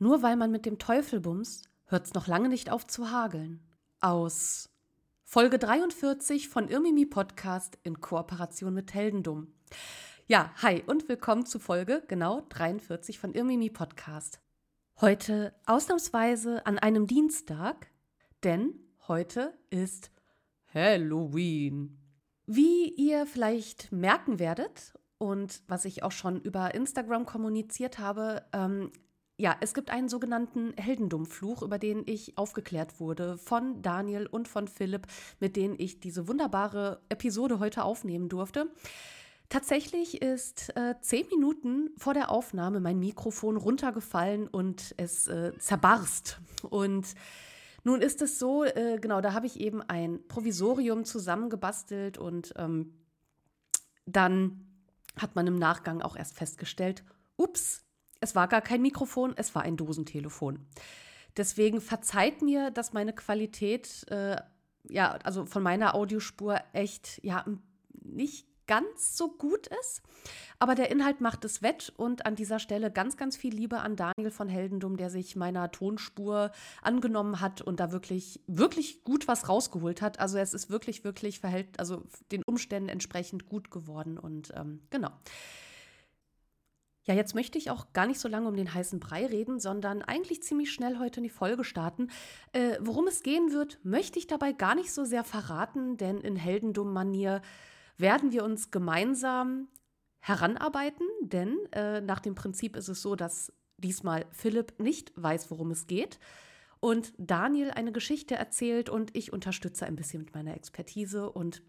Nur weil man mit dem Teufel bumst, hört's noch lange nicht auf zu hageln. Aus Folge 43 von Irmimi Podcast in Kooperation mit Heldendum. Ja, hi und willkommen zu Folge genau 43 von Irmimi Podcast. Heute ausnahmsweise an einem Dienstag, denn heute ist Halloween. Wie ihr vielleicht merken werdet und was ich auch schon über Instagram kommuniziert habe, ähm, ja, es gibt einen sogenannten Heldendummfluch, über den ich aufgeklärt wurde von Daniel und von Philipp, mit denen ich diese wunderbare Episode heute aufnehmen durfte. Tatsächlich ist äh, zehn Minuten vor der Aufnahme mein Mikrofon runtergefallen und es äh, zerbarst. Und nun ist es so, äh, genau, da habe ich eben ein Provisorium zusammengebastelt und ähm, dann hat man im Nachgang auch erst festgestellt, ups, es war gar kein Mikrofon, es war ein Dosentelefon. Deswegen verzeiht mir, dass meine Qualität, äh, ja, also von meiner Audiospur echt, ja, nicht ganz so gut ist. Aber der Inhalt macht es wett und an dieser Stelle ganz, ganz viel Liebe an Daniel von Heldendum, der sich meiner Tonspur angenommen hat und da wirklich, wirklich gut was rausgeholt hat. Also es ist wirklich, wirklich verhält, also den Umständen entsprechend gut geworden und ähm, genau. Ja, jetzt möchte ich auch gar nicht so lange um den heißen Brei reden, sondern eigentlich ziemlich schnell heute in die Folge starten. Äh, worum es gehen wird, möchte ich dabei gar nicht so sehr verraten, denn in Heldendum-Manier werden wir uns gemeinsam heranarbeiten, denn äh, nach dem Prinzip ist es so, dass diesmal Philipp nicht weiß, worum es geht und Daniel eine Geschichte erzählt und ich unterstütze ein bisschen mit meiner Expertise und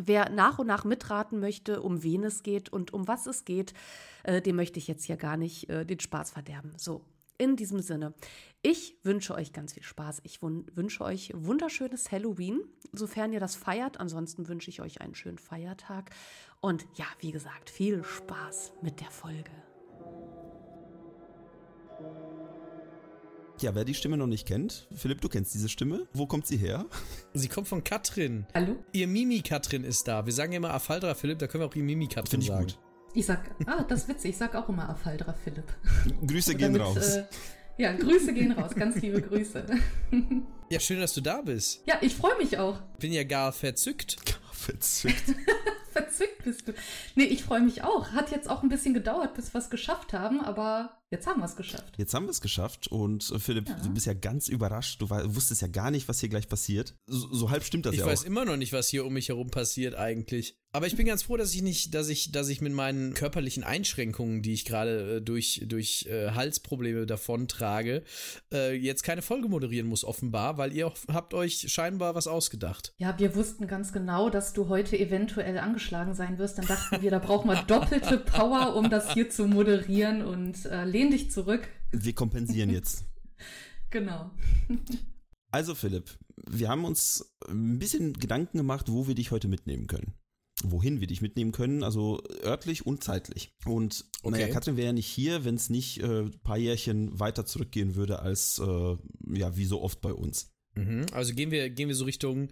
Wer nach und nach mitraten möchte, um wen es geht und um was es geht, äh, dem möchte ich jetzt hier gar nicht äh, den Spaß verderben. So, in diesem Sinne, ich wünsche euch ganz viel Spaß. Ich wünsche euch wunderschönes Halloween, sofern ihr das feiert. Ansonsten wünsche ich euch einen schönen Feiertag. Und ja, wie gesagt, viel Spaß mit der Folge. Ja, wer die Stimme noch nicht kennt, Philipp, du kennst diese Stimme. Wo kommt sie her? Sie kommt von Katrin. Hallo? Ihr Mimi-Katrin ist da. Wir sagen immer Afaldra Philipp, da können wir auch ihr Mimi-Katrin sagen. Gut. Ich sag, ah, das ist witzig, ich sag auch immer Afaldra Philipp. Grüße gehen damit, raus. Äh, ja, Grüße gehen raus, ganz liebe Grüße. Ja, schön, dass du da bist. Ja, ich freue mich auch. Bin ja gar verzückt. Gar verzückt. verzückt bist du. Nee, ich freue mich auch. Hat jetzt auch ein bisschen gedauert, bis wir es geschafft haben, aber Jetzt haben wir es geschafft. Jetzt haben wir es geschafft und äh, Philipp, ja. du bist ja ganz überrascht. Du wusstest ja gar nicht, was hier gleich passiert. So, so halb stimmt das ich ja auch. Ich weiß immer noch nicht, was hier um mich herum passiert eigentlich. Aber ich bin ganz froh, dass ich nicht, dass ich, dass ich mit meinen körperlichen Einschränkungen, die ich gerade äh, durch, durch äh, Halsprobleme davontrage, äh, jetzt keine Folge moderieren muss, offenbar, weil ihr habt euch scheinbar was ausgedacht. Ja, wir wussten ganz genau, dass du heute eventuell angeschlagen sein wirst. Dann dachten wir, da brauchen wir doppelte Power, um das hier zu moderieren und äh, lehn dich zurück. Wir kompensieren jetzt. genau. Also Philipp, wir haben uns ein bisschen Gedanken gemacht, wo wir dich heute mitnehmen können. Wohin wir dich mitnehmen können, also örtlich und zeitlich. Und okay. naja, Katrin wäre ja nicht hier, wenn es nicht äh, ein paar Jährchen weiter zurückgehen würde als äh, ja wie so oft bei uns. Mhm. Also gehen wir, gehen wir so Richtung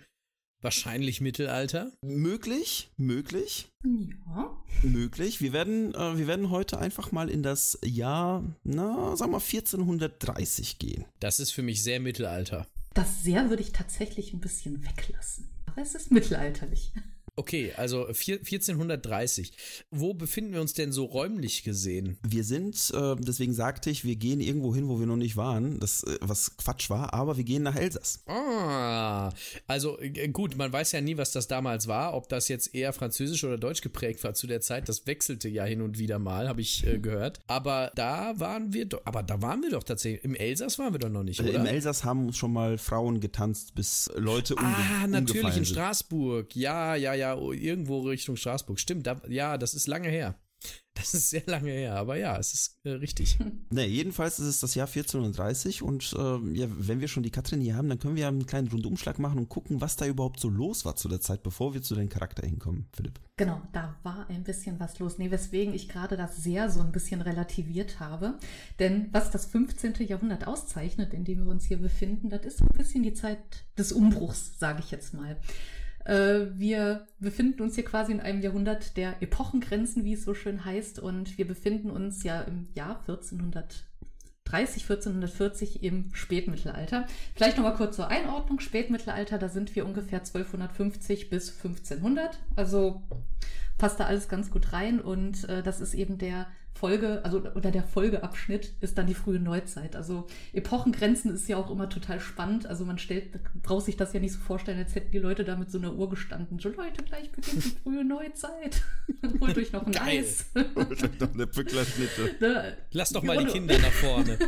Wahrscheinlich Mittelalter? Möglich, möglich. Ja. Möglich. Wir werden, äh, wir werden heute einfach mal in das Jahr, na, sagen wir 1430 gehen. Das ist für mich sehr Mittelalter. Das sehr würde ich tatsächlich ein bisschen weglassen. Aber es ist mittelalterlich. Okay, also 1430. Wo befinden wir uns denn so räumlich gesehen? Wir sind, äh, deswegen sagte ich, wir gehen irgendwo hin, wo wir noch nicht waren, das äh, was Quatsch war, aber wir gehen nach Elsass. Ah, also äh, gut, man weiß ja nie, was das damals war, ob das jetzt eher französisch oder deutsch geprägt war zu der Zeit. Das wechselte ja hin und wieder mal, habe ich äh, gehört. Aber da waren wir doch, aber da waren wir doch tatsächlich. Im Elsass waren wir doch noch nicht, oder? Im Elsass haben schon mal Frauen getanzt, bis Leute umge Ah, natürlich in Straßburg. Ja, ja, ja ja irgendwo Richtung Straßburg. Stimmt, da, ja, das ist lange her. Das ist sehr lange her, aber ja, es ist äh, richtig. Ne, jedenfalls ist es das Jahr 1430 und äh, ja, wenn wir schon die Katrin hier haben, dann können wir einen kleinen Rundumschlag machen und gucken, was da überhaupt so los war zu der Zeit, bevor wir zu deinem Charakter hinkommen, Philipp. Genau, da war ein bisschen was los. Nee, weswegen ich gerade das sehr so ein bisschen relativiert habe. Denn was das 15. Jahrhundert auszeichnet, in dem wir uns hier befinden, das ist ein bisschen die Zeit des Umbruchs, sage ich jetzt mal. Äh, wir befinden uns hier quasi in einem Jahrhundert der Epochengrenzen, wie es so schön heißt. Und wir befinden uns ja im Jahr 1400. 1440 im Spätmittelalter. Vielleicht nochmal kurz zur Einordnung. Spätmittelalter, da sind wir ungefähr 1250 bis 1500. Also passt da alles ganz gut rein und äh, das ist eben der Folge, also oder der Folgeabschnitt ist dann die frühe Neuzeit. Also Epochengrenzen ist ja auch immer total spannend. Also man stellt, braucht sich das ja nicht so vorstellen, als hätten die Leute da mit so einer Uhr gestanden. So Leute, gleich beginnt die frühe Neuzeit. Holt euch noch ein Geil. Eis. Holt euch noch eine Pücklerschnitte. Ne? Lass doch mal die Kinder nach vorne.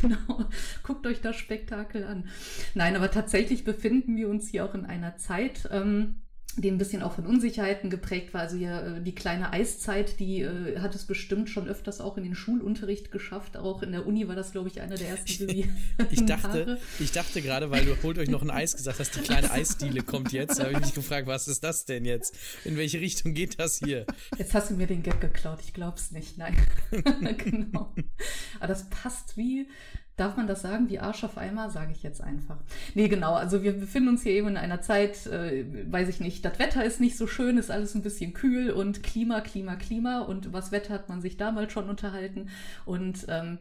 genau. Guckt euch das Spektakel an. Nein, aber tatsächlich befinden wir uns hier auch in einer Zeit, ähm, die ein bisschen auch von Unsicherheiten geprägt war. Also ja, äh, die kleine Eiszeit, die äh, hat es bestimmt schon öfters auch in den Schulunterricht geschafft. Auch in der Uni war das, glaube ich, einer der ersten. ich dachte, ich dachte gerade, weil du holt euch noch ein Eis gesagt hast, die kleine Eisdiele kommt jetzt. habe ich mich gefragt, was ist das denn jetzt? In welche Richtung geht das hier? Jetzt hast du mir den Gag geklaut. Ich glaube es nicht. Nein. genau. Aber das passt wie Darf man das sagen, wie Arsch auf Eimer? Sage ich jetzt einfach. Nee, genau. Also wir befinden uns hier eben in einer Zeit, äh, weiß ich nicht, das Wetter ist nicht so schön, ist alles ein bisschen kühl und Klima, Klima, Klima. Und das Wetter hat man sich damals schon unterhalten. Und ähm,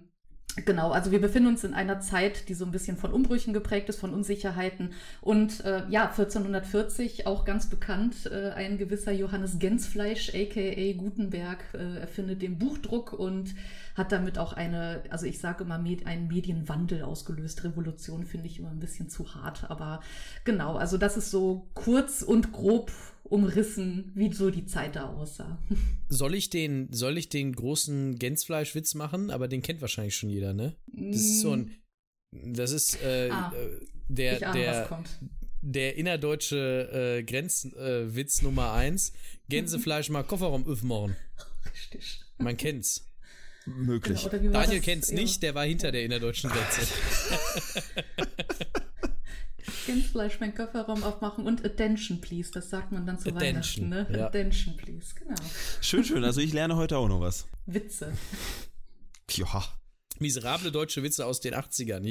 Genau, also wir befinden uns in einer Zeit, die so ein bisschen von Umbrüchen geprägt ist, von Unsicherheiten. Und äh, ja, 1440, auch ganz bekannt, äh, ein gewisser Johannes Gensfleisch, aka Gutenberg, äh, erfindet den Buchdruck und hat damit auch eine, also ich sage immer, med einen Medienwandel ausgelöst. Revolution finde ich immer ein bisschen zu hart, aber genau, also das ist so kurz und grob umrissen, wie so die Zeit da aussah. Soll ich den, soll ich den großen Gänsfleischwitz machen? Aber den kennt wahrscheinlich schon jeder, ne? Das ist so ein, das ist äh, ah, äh, der, ahne, der, der innerdeutsche äh, Grenzwitz äh, Nummer eins. Gänsefleisch mal Kofferraum aufmachen. Richtig. Man kennt's. Möglich. Genau, Daniel kennt's ja. nicht, der war hinter der innerdeutschen Grenze. Gänsfleisch, mein Kofferraum aufmachen und Attention, please. Das sagt man dann zu Attention, Weihnachten, ne? Ja. Attention, please, genau. Schön, schön. Also ich lerne heute auch noch was. Witze. Ja. Miserable deutsche Witze aus den 80ern.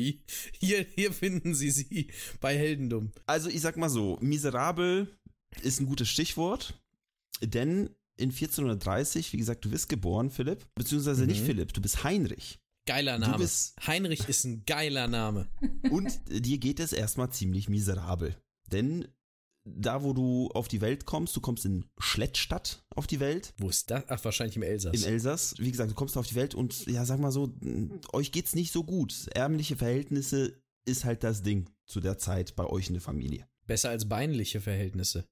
Hier, hier finden Sie sie bei Heldendum. Also ich sag mal so, miserabel ist ein gutes Stichwort, denn in 1430, wie gesagt, du bist geboren, Philipp, beziehungsweise mhm. nicht Philipp, du bist Heinrich. Geiler Name. Heinrich ist ein geiler Name. Und dir geht es erstmal ziemlich miserabel. Denn da, wo du auf die Welt kommst, du kommst in Schlettstadt auf die Welt. Wo ist das? Ach, wahrscheinlich im Elsass. Im Elsass. Wie gesagt, du kommst auf die Welt und ja, sag mal so, euch geht's nicht so gut. Ärmliche Verhältnisse ist halt das Ding zu der Zeit bei euch in der Familie. Besser als beinliche Verhältnisse.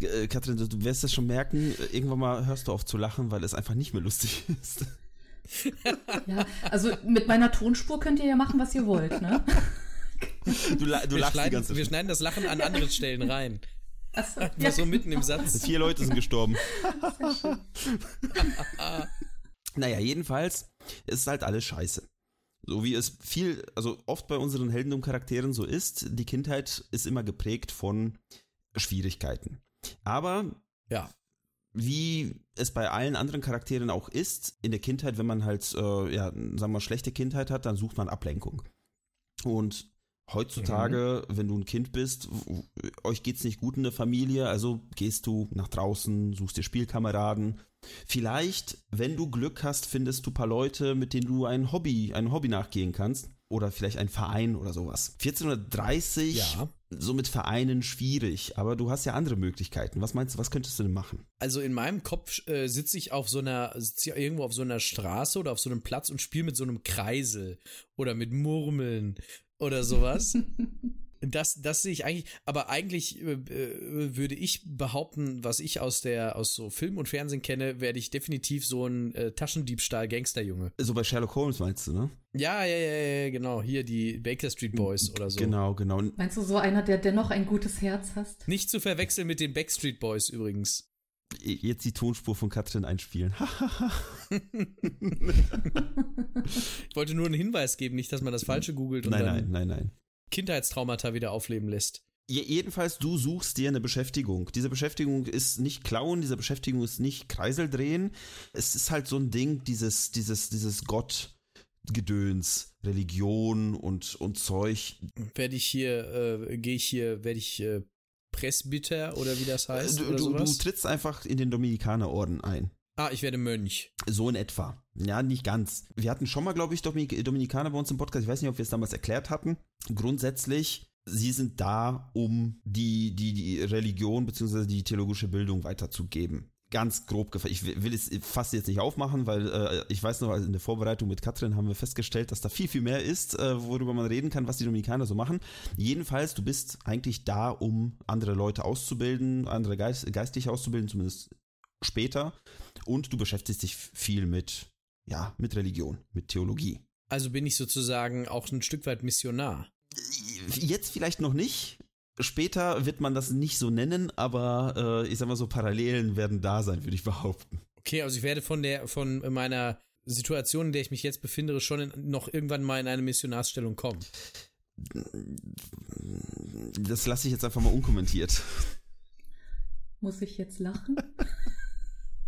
Äh, Katrin, du wirst es schon merken, irgendwann mal hörst du auf zu lachen, weil es einfach nicht mehr lustig ist. Ja, also mit meiner Tonspur könnt ihr ja machen, was ihr wollt, ne? Du, du wir lachst die ganze Wir schneiden das Lachen an andere Stellen rein. Achso, ja, so mitten im Satz. Vier Leute sind gestorben. naja, jedenfalls ist halt alles scheiße. So wie es viel, also oft bei unseren Heldendum-Charakteren so ist, die Kindheit ist immer geprägt von Schwierigkeiten. Aber ja, wie es bei allen anderen Charakteren auch ist, in der Kindheit, wenn man halt, äh, ja, sagen wir mal, schlechte Kindheit hat, dann sucht man Ablenkung. Und heutzutage, mhm. wenn du ein Kind bist, euch geht's nicht gut in der Familie, also gehst du nach draußen, suchst dir Spielkameraden. Vielleicht, wenn du Glück hast, findest du ein paar Leute, mit denen du ein Hobby, ein Hobby nachgehen kannst oder vielleicht ein Verein oder sowas. 1430, ja. so mit Vereinen schwierig, aber du hast ja andere Möglichkeiten. Was meinst du, was könntest du denn machen? Also in meinem Kopf äh, sitze ich auf so einer, sitze ich irgendwo auf so einer Straße oder auf so einem Platz und spiele mit so einem Kreisel oder mit Murmeln oder sowas. Das, das sehe ich eigentlich, aber eigentlich äh, äh, würde ich behaupten, was ich aus der, aus so Film und Fernsehen kenne, werde ich definitiv so ein äh, Taschendiebstahl-Gangsterjunge. So bei Sherlock Holmes meinst du, ne? Ja, ja, ja, ja, genau. Hier die Baker Street Boys oder so. Genau, genau. Meinst du so einer, der dennoch ein gutes Herz hast? Nicht zu verwechseln mit den Backstreet Boys übrigens. Jetzt die Tonspur von Katrin einspielen. ich wollte nur einen Hinweis geben, nicht, dass man das Falsche googelt und nein, dann nein, nein, nein. Kindheitstraumata wieder aufleben lässt. Jedenfalls, du suchst dir eine Beschäftigung. Diese Beschäftigung ist nicht klauen, diese Beschäftigung ist nicht Kreisel drehen. Es ist halt so ein Ding, dieses, dieses, dieses Gottgedöns, Religion und, und Zeug. Werde ich hier, äh, gehe ich hier, werde ich äh, Presbyter oder wie das heißt? Du, du, du, trittst einfach in den Dominikanerorden ein. Ah, ich werde Mönch. So in etwa. Ja, nicht ganz. Wir hatten schon mal, glaube ich, Dominikaner bei uns im Podcast. Ich weiß nicht, ob wir es damals erklärt hatten. Grundsätzlich, sie sind da, um die, die, die Religion bzw. die theologische Bildung weiterzugeben ganz grob gefasst. Ich will es fast jetzt nicht aufmachen, weil äh, ich weiß noch, also in der Vorbereitung mit Katrin haben wir festgestellt, dass da viel, viel mehr ist, äh, worüber man reden kann, was die Dominikaner so machen. Jedenfalls, du bist eigentlich da, um andere Leute auszubilden, andere Geist, geistig auszubilden, zumindest später. Und du beschäftigst dich viel mit, ja, mit Religion, mit Theologie. Also bin ich sozusagen auch ein Stück weit Missionar. Jetzt vielleicht noch nicht, Später wird man das nicht so nennen, aber äh, ich sag mal so, Parallelen werden da sein, würde ich behaupten. Okay, also ich werde von der, von meiner Situation, in der ich mich jetzt befinde, schon in, noch irgendwann mal in eine Missionarsstellung kommen. Das lasse ich jetzt einfach mal unkommentiert. Muss ich jetzt lachen?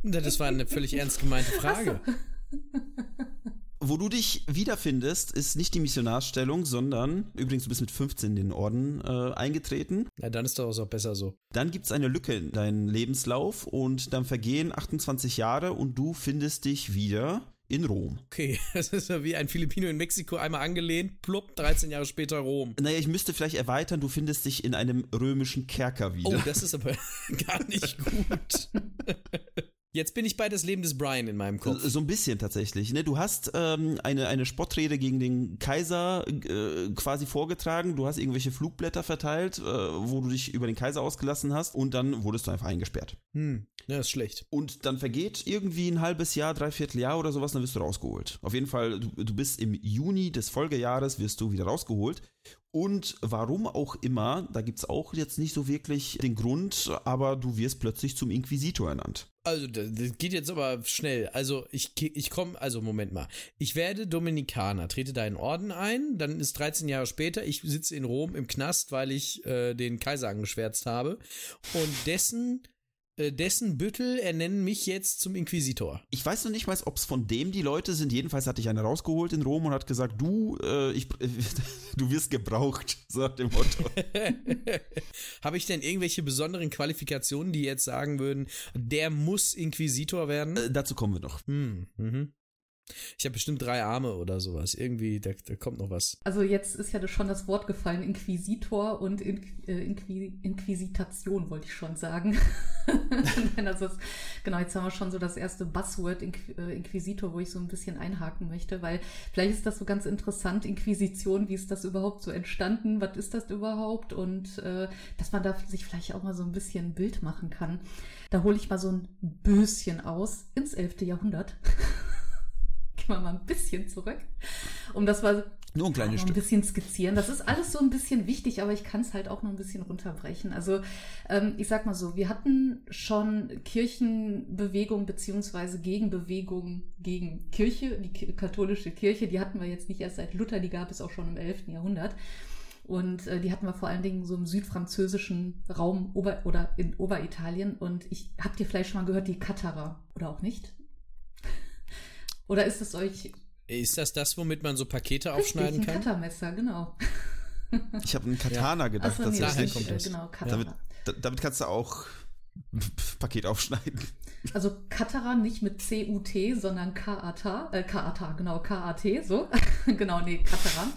Das war eine völlig ernst gemeinte Frage. Wo du dich wiederfindest, ist nicht die Missionarsstellung, sondern, übrigens, du bist mit 15 in den Orden äh, eingetreten. Na, dann ist doch auch besser so. Dann gibt es eine Lücke in deinem Lebenslauf und dann vergehen 28 Jahre und du findest dich wieder in Rom. Okay, das ist ja wie ein Filipino in Mexiko einmal angelehnt, plupp, 13 Jahre später Rom. Naja, ich müsste vielleicht erweitern, du findest dich in einem römischen Kerker wieder. Oh, das ist aber gar nicht gut. Jetzt bin ich bei das Leben des Brian in meinem Kopf. So ein bisschen tatsächlich. Ne? Du hast ähm, eine, eine Spottrede gegen den Kaiser äh, quasi vorgetragen. Du hast irgendwelche Flugblätter verteilt, äh, wo du dich über den Kaiser ausgelassen hast und dann wurdest du einfach eingesperrt. Hm, ja, ist schlecht. Und dann vergeht irgendwie ein halbes Jahr, dreiviertel Jahr oder sowas, dann wirst du rausgeholt. Auf jeden Fall, du, du bist im Juni des Folgejahres, wirst du wieder rausgeholt. Und warum auch immer, da gibt es auch jetzt nicht so wirklich den Grund, aber du wirst plötzlich zum Inquisitor ernannt. Also, das geht jetzt aber schnell. Also, ich, ich komme, also, Moment mal. Ich werde Dominikaner, trete da in Orden ein, dann ist 13 Jahre später, ich sitze in Rom im Knast, weil ich äh, den Kaiser angeschwärzt habe. Und dessen dessen Büttel ernennen mich jetzt zum Inquisitor. Ich weiß noch nicht mal, ob es von dem die Leute sind. Jedenfalls hatte ich eine rausgeholt in Rom und hat gesagt, du, äh, ich, du wirst gebraucht, so nach dem Motto. Habe ich denn irgendwelche besonderen Qualifikationen, die jetzt sagen würden, der muss Inquisitor werden? Äh, dazu kommen wir noch. Hm, mhm. Ich habe bestimmt drei Arme oder sowas. Irgendwie, da, da, kommt noch was. Also jetzt ist ja schon das Wort gefallen, Inquisitor und In, äh, Inquis Inquisitation, wollte ich schon sagen. also das, genau, jetzt haben wir schon so das erste Buzzword Inqu äh, Inquisitor, wo ich so ein bisschen einhaken möchte, weil vielleicht ist das so ganz interessant, Inquisition, wie ist das überhaupt so entstanden, was ist das überhaupt und äh, dass man da sich vielleicht auch mal so ein bisschen ein Bild machen kann. Da hole ich mal so ein Böschen aus ins 11. Jahrhundert mal ein bisschen zurück, um das mal nur ein kleines Stück. ein bisschen skizzieren. Das ist alles so ein bisschen wichtig, aber ich kann es halt auch noch ein bisschen runterbrechen. Also ähm, ich sag mal so, wir hatten schon Kirchenbewegung beziehungsweise Gegenbewegung gegen Kirche, die katholische Kirche, die hatten wir jetzt nicht erst seit Luther, die gab es auch schon im 11. Jahrhundert. Und äh, die hatten wir vor allen Dingen so im südfranzösischen Raum Ober oder in Oberitalien. Und ich habt ihr vielleicht schon mal gehört, die Katharer oder auch nicht? Oder ist es euch. Ist das das, womit man so Pakete aufschneiden Richtig, ein kann? Cuttermesser, genau. Ich habe einen Katana ja. gedacht. Achso, nee, daher kommt das. Genau, Damit, damit kannst du auch Paket aufschneiden. Also Katara nicht mit C-U-T, sondern K-A-T, äh, K-A-T, genau, K-A-T, so. genau, nee, Katara.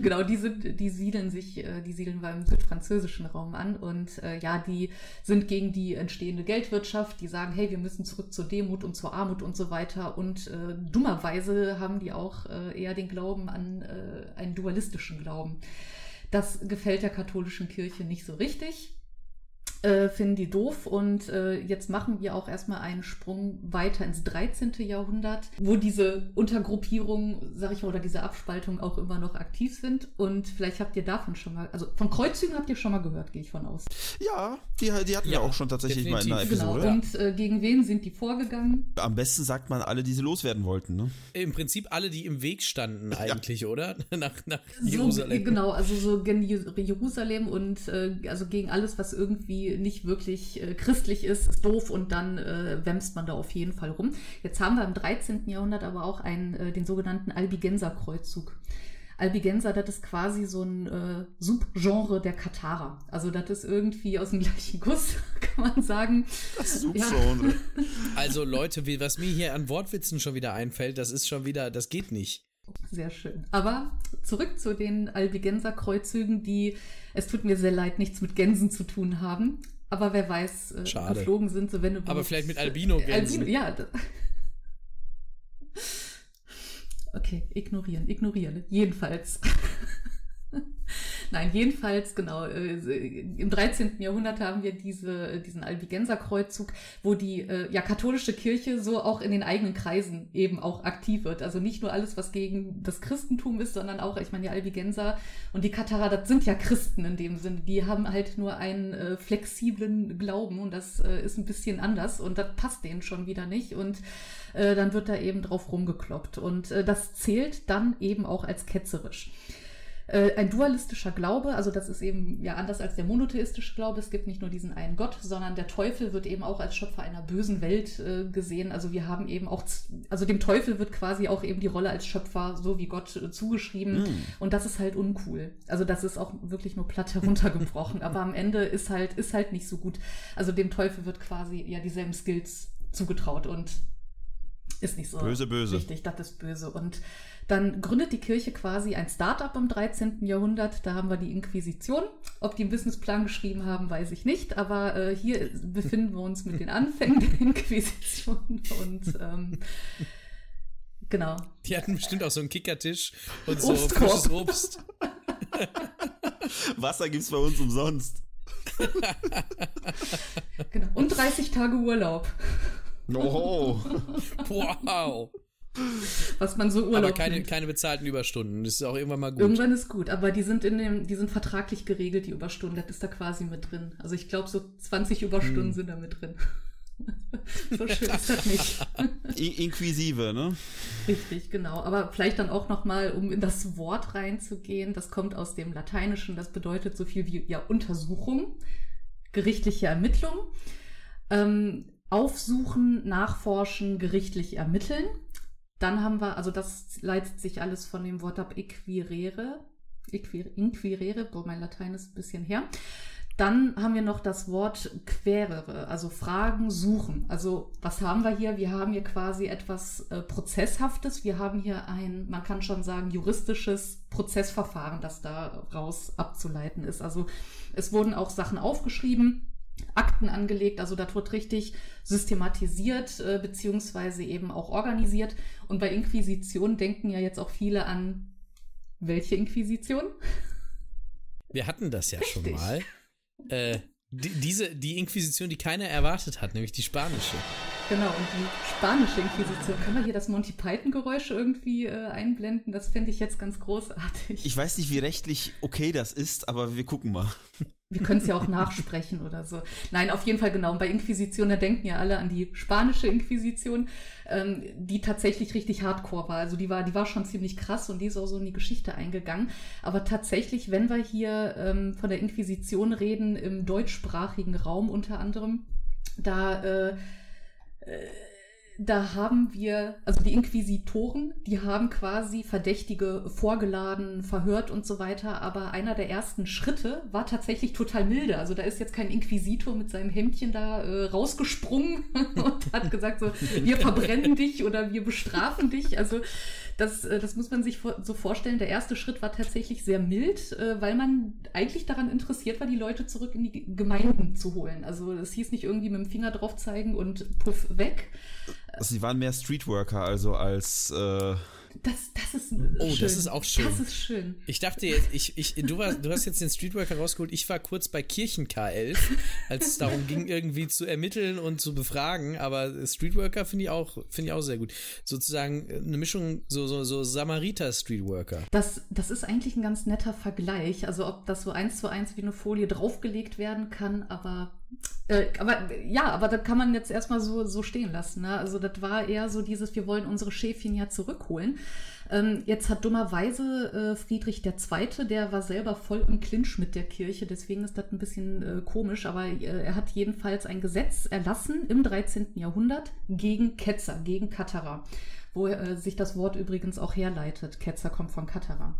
genau, die sind, die siedeln sich, äh, die siedeln beim südfranzösischen Raum an und äh, ja, die sind gegen die entstehende Geldwirtschaft, die sagen, hey, wir müssen zurück zur Demut und zur Armut und so weiter und äh, dummerweise haben die auch äh, eher den Glauben an äh, einen dualistischen Glauben. Das gefällt der katholischen Kirche nicht so richtig äh, finden die doof und äh, jetzt machen wir auch erstmal einen Sprung weiter ins 13. Jahrhundert, wo diese Untergruppierungen, sag ich mal, oder diese Abspaltungen auch immer noch aktiv sind und vielleicht habt ihr davon schon mal, also von Kreuzzügen habt ihr schon mal gehört, gehe ich von aus. Ja, die, die hatten ja, wir auch schon tatsächlich definitiv. mal in einer Episode. Genau, und äh, gegen wen sind die vorgegangen? Am besten sagt man alle, die sie loswerden wollten, ne? Im Prinzip alle, die im Weg standen eigentlich, ja. oder? nach, nach Jerusalem. So, genau, also so gegen Jerusalem und äh, also gegen alles, was irgendwie nicht wirklich äh, christlich ist, ist doof und dann äh, wämst man da auf jeden Fall rum. Jetzt haben wir im 13. Jahrhundert aber auch einen, äh, den sogenannten Albigenser Kreuzzug. Albigenser, das ist quasi so ein äh, Subgenre der Katarer. Also das ist irgendwie aus dem gleichen Guss, kann man sagen. Das Subgenre. Ja. Also Leute, wie, was mir hier an Wortwitzen schon wieder einfällt, das ist schon wieder, das geht nicht. Sehr schön. Aber zurück zu den Albigenser-Kreuzzügen, die, es tut mir sehr leid, nichts mit Gänsen zu tun haben. Aber wer weiß, äh, geflogen sind, so wenn du. Aber vielleicht mit Albino-Gänsen. Albino, ja. Okay, ignorieren, ignorieren. Jedenfalls. Nein, jedenfalls, genau, äh, im 13. Jahrhundert haben wir diese, diesen Albigenser-Kreuzzug, wo die ja, katholische Kirche so auch in den eigenen Kreisen eben auch aktiv wird. Also nicht nur alles, was gegen das Christentum ist, sondern auch, ich meine, die Albigenser und die Katharer, das sind ja Christen in dem Sinne. Die haben halt nur einen äh, flexiblen Glauben und das äh, ist ein bisschen anders und das passt denen schon wieder nicht. Und äh, dann wird da eben drauf rumgekloppt. Und äh, das zählt dann eben auch als ketzerisch. Äh, ein dualistischer Glaube, also das ist eben ja anders als der monotheistische Glaube. Es gibt nicht nur diesen einen Gott, sondern der Teufel wird eben auch als Schöpfer einer bösen Welt äh, gesehen. Also wir haben eben auch, also dem Teufel wird quasi auch eben die Rolle als Schöpfer so wie Gott äh, zugeschrieben. Mm. Und das ist halt uncool. Also das ist auch wirklich nur platt heruntergebrochen. Aber am Ende ist halt, ist halt nicht so gut. Also dem Teufel wird quasi ja dieselben Skills zugetraut und ist nicht so böse, böse. richtig, das ist böse. Und dann gründet die Kirche quasi ein Start-up im 13. Jahrhundert. Da haben wir die Inquisition. Ob die einen Businessplan geschrieben haben, weiß ich nicht. Aber äh, hier befinden wir uns mit den Anfängen der Inquisition. Und ähm, genau. Die hatten bestimmt auch so einen Kickertisch und so Obstkorb. frisches Obst. Wasser gibt's bei uns umsonst. genau. Und 30 Tage Urlaub. Oh. wow. Was man so Urlaub Aber keine, keine bezahlten Überstunden. Das ist auch irgendwann mal gut. Irgendwann ist gut, aber die sind in dem, die sind vertraglich geregelt, die Überstunden. Das ist da quasi mit drin. Also ich glaube, so 20 Überstunden hm. sind da mit drin. so schön ist das nicht. Inquisive, ne? Richtig, genau. Aber vielleicht dann auch nochmal, um in das Wort reinzugehen, das kommt aus dem Lateinischen, das bedeutet so viel wie ja Untersuchung, gerichtliche Ermittlung. Ähm, aufsuchen, nachforschen, gerichtlich ermitteln. Dann haben wir, also das leitet sich alles von dem Wort ab inquirere. Inquirere, boah, mein Latein ist ein bisschen her. Dann haben wir noch das Wort querere, also Fragen suchen. Also was haben wir hier? Wir haben hier quasi etwas äh, Prozesshaftes. Wir haben hier ein, man kann schon sagen, juristisches Prozessverfahren, das daraus abzuleiten ist. Also es wurden auch Sachen aufgeschrieben Akten angelegt, also das wird richtig systematisiert äh, beziehungsweise eben auch organisiert. Und bei Inquisition denken ja jetzt auch viele an welche Inquisition? Wir hatten das ja richtig. schon mal. Äh, die, diese, die Inquisition, die keiner erwartet hat, nämlich die spanische. Genau, und die spanische Inquisition. Können wir hier das Monty Python-Geräusch irgendwie äh, einblenden? Das fände ich jetzt ganz großartig. Ich weiß nicht, wie rechtlich okay das ist, aber wir gucken mal. Wir können es ja auch nachsprechen oder so. Nein, auf jeden Fall genau. Und bei Inquisition, da denken ja alle an die spanische Inquisition, ähm, die tatsächlich richtig hardcore war. Also die war, die war schon ziemlich krass und die ist auch so in die Geschichte eingegangen. Aber tatsächlich, wenn wir hier ähm, von der Inquisition reden, im deutschsprachigen Raum unter anderem, da äh, da haben wir, also die Inquisitoren, die haben quasi Verdächtige vorgeladen, verhört und so weiter. Aber einer der ersten Schritte war tatsächlich total milde. Also da ist jetzt kein Inquisitor mit seinem Hemdchen da äh, rausgesprungen und hat gesagt so, wir verbrennen dich oder wir bestrafen dich. Also das, äh, das muss man sich so vorstellen. Der erste Schritt war tatsächlich sehr mild, äh, weil man eigentlich daran interessiert war, die Leute zurück in die Gemeinden zu holen. Also es hieß nicht irgendwie mit dem Finger drauf zeigen und puff weg. Also sie waren mehr Streetworker, also als äh das, das ist Oh, schön. das ist auch schön. Das ist schön. Ich dachte jetzt, ich, ich, du, war, du hast jetzt den Streetworker rausgeholt. Ich war kurz bei Kirchen K11, als es darum ging, irgendwie zu ermitteln und zu befragen. Aber Streetworker finde ich auch, finde ich auch sehr gut. Sozusagen eine Mischung, so, so, so Samariter-Streetworker. Das, das ist eigentlich ein ganz netter Vergleich. Also ob das so eins zu eins wie eine Folie draufgelegt werden kann, aber äh, aber ja, aber das kann man jetzt erstmal so, so stehen lassen. Ne? Also das war eher so dieses, wir wollen unsere Schäfchen ja zurückholen. Ähm, jetzt hat dummerweise äh, Friedrich II., der war selber voll im Clinch mit der Kirche, deswegen ist das ein bisschen äh, komisch, aber äh, er hat jedenfalls ein Gesetz erlassen im 13. Jahrhundert gegen Ketzer, gegen Katterer. wo äh, sich das Wort übrigens auch herleitet. Ketzer kommt von Katara.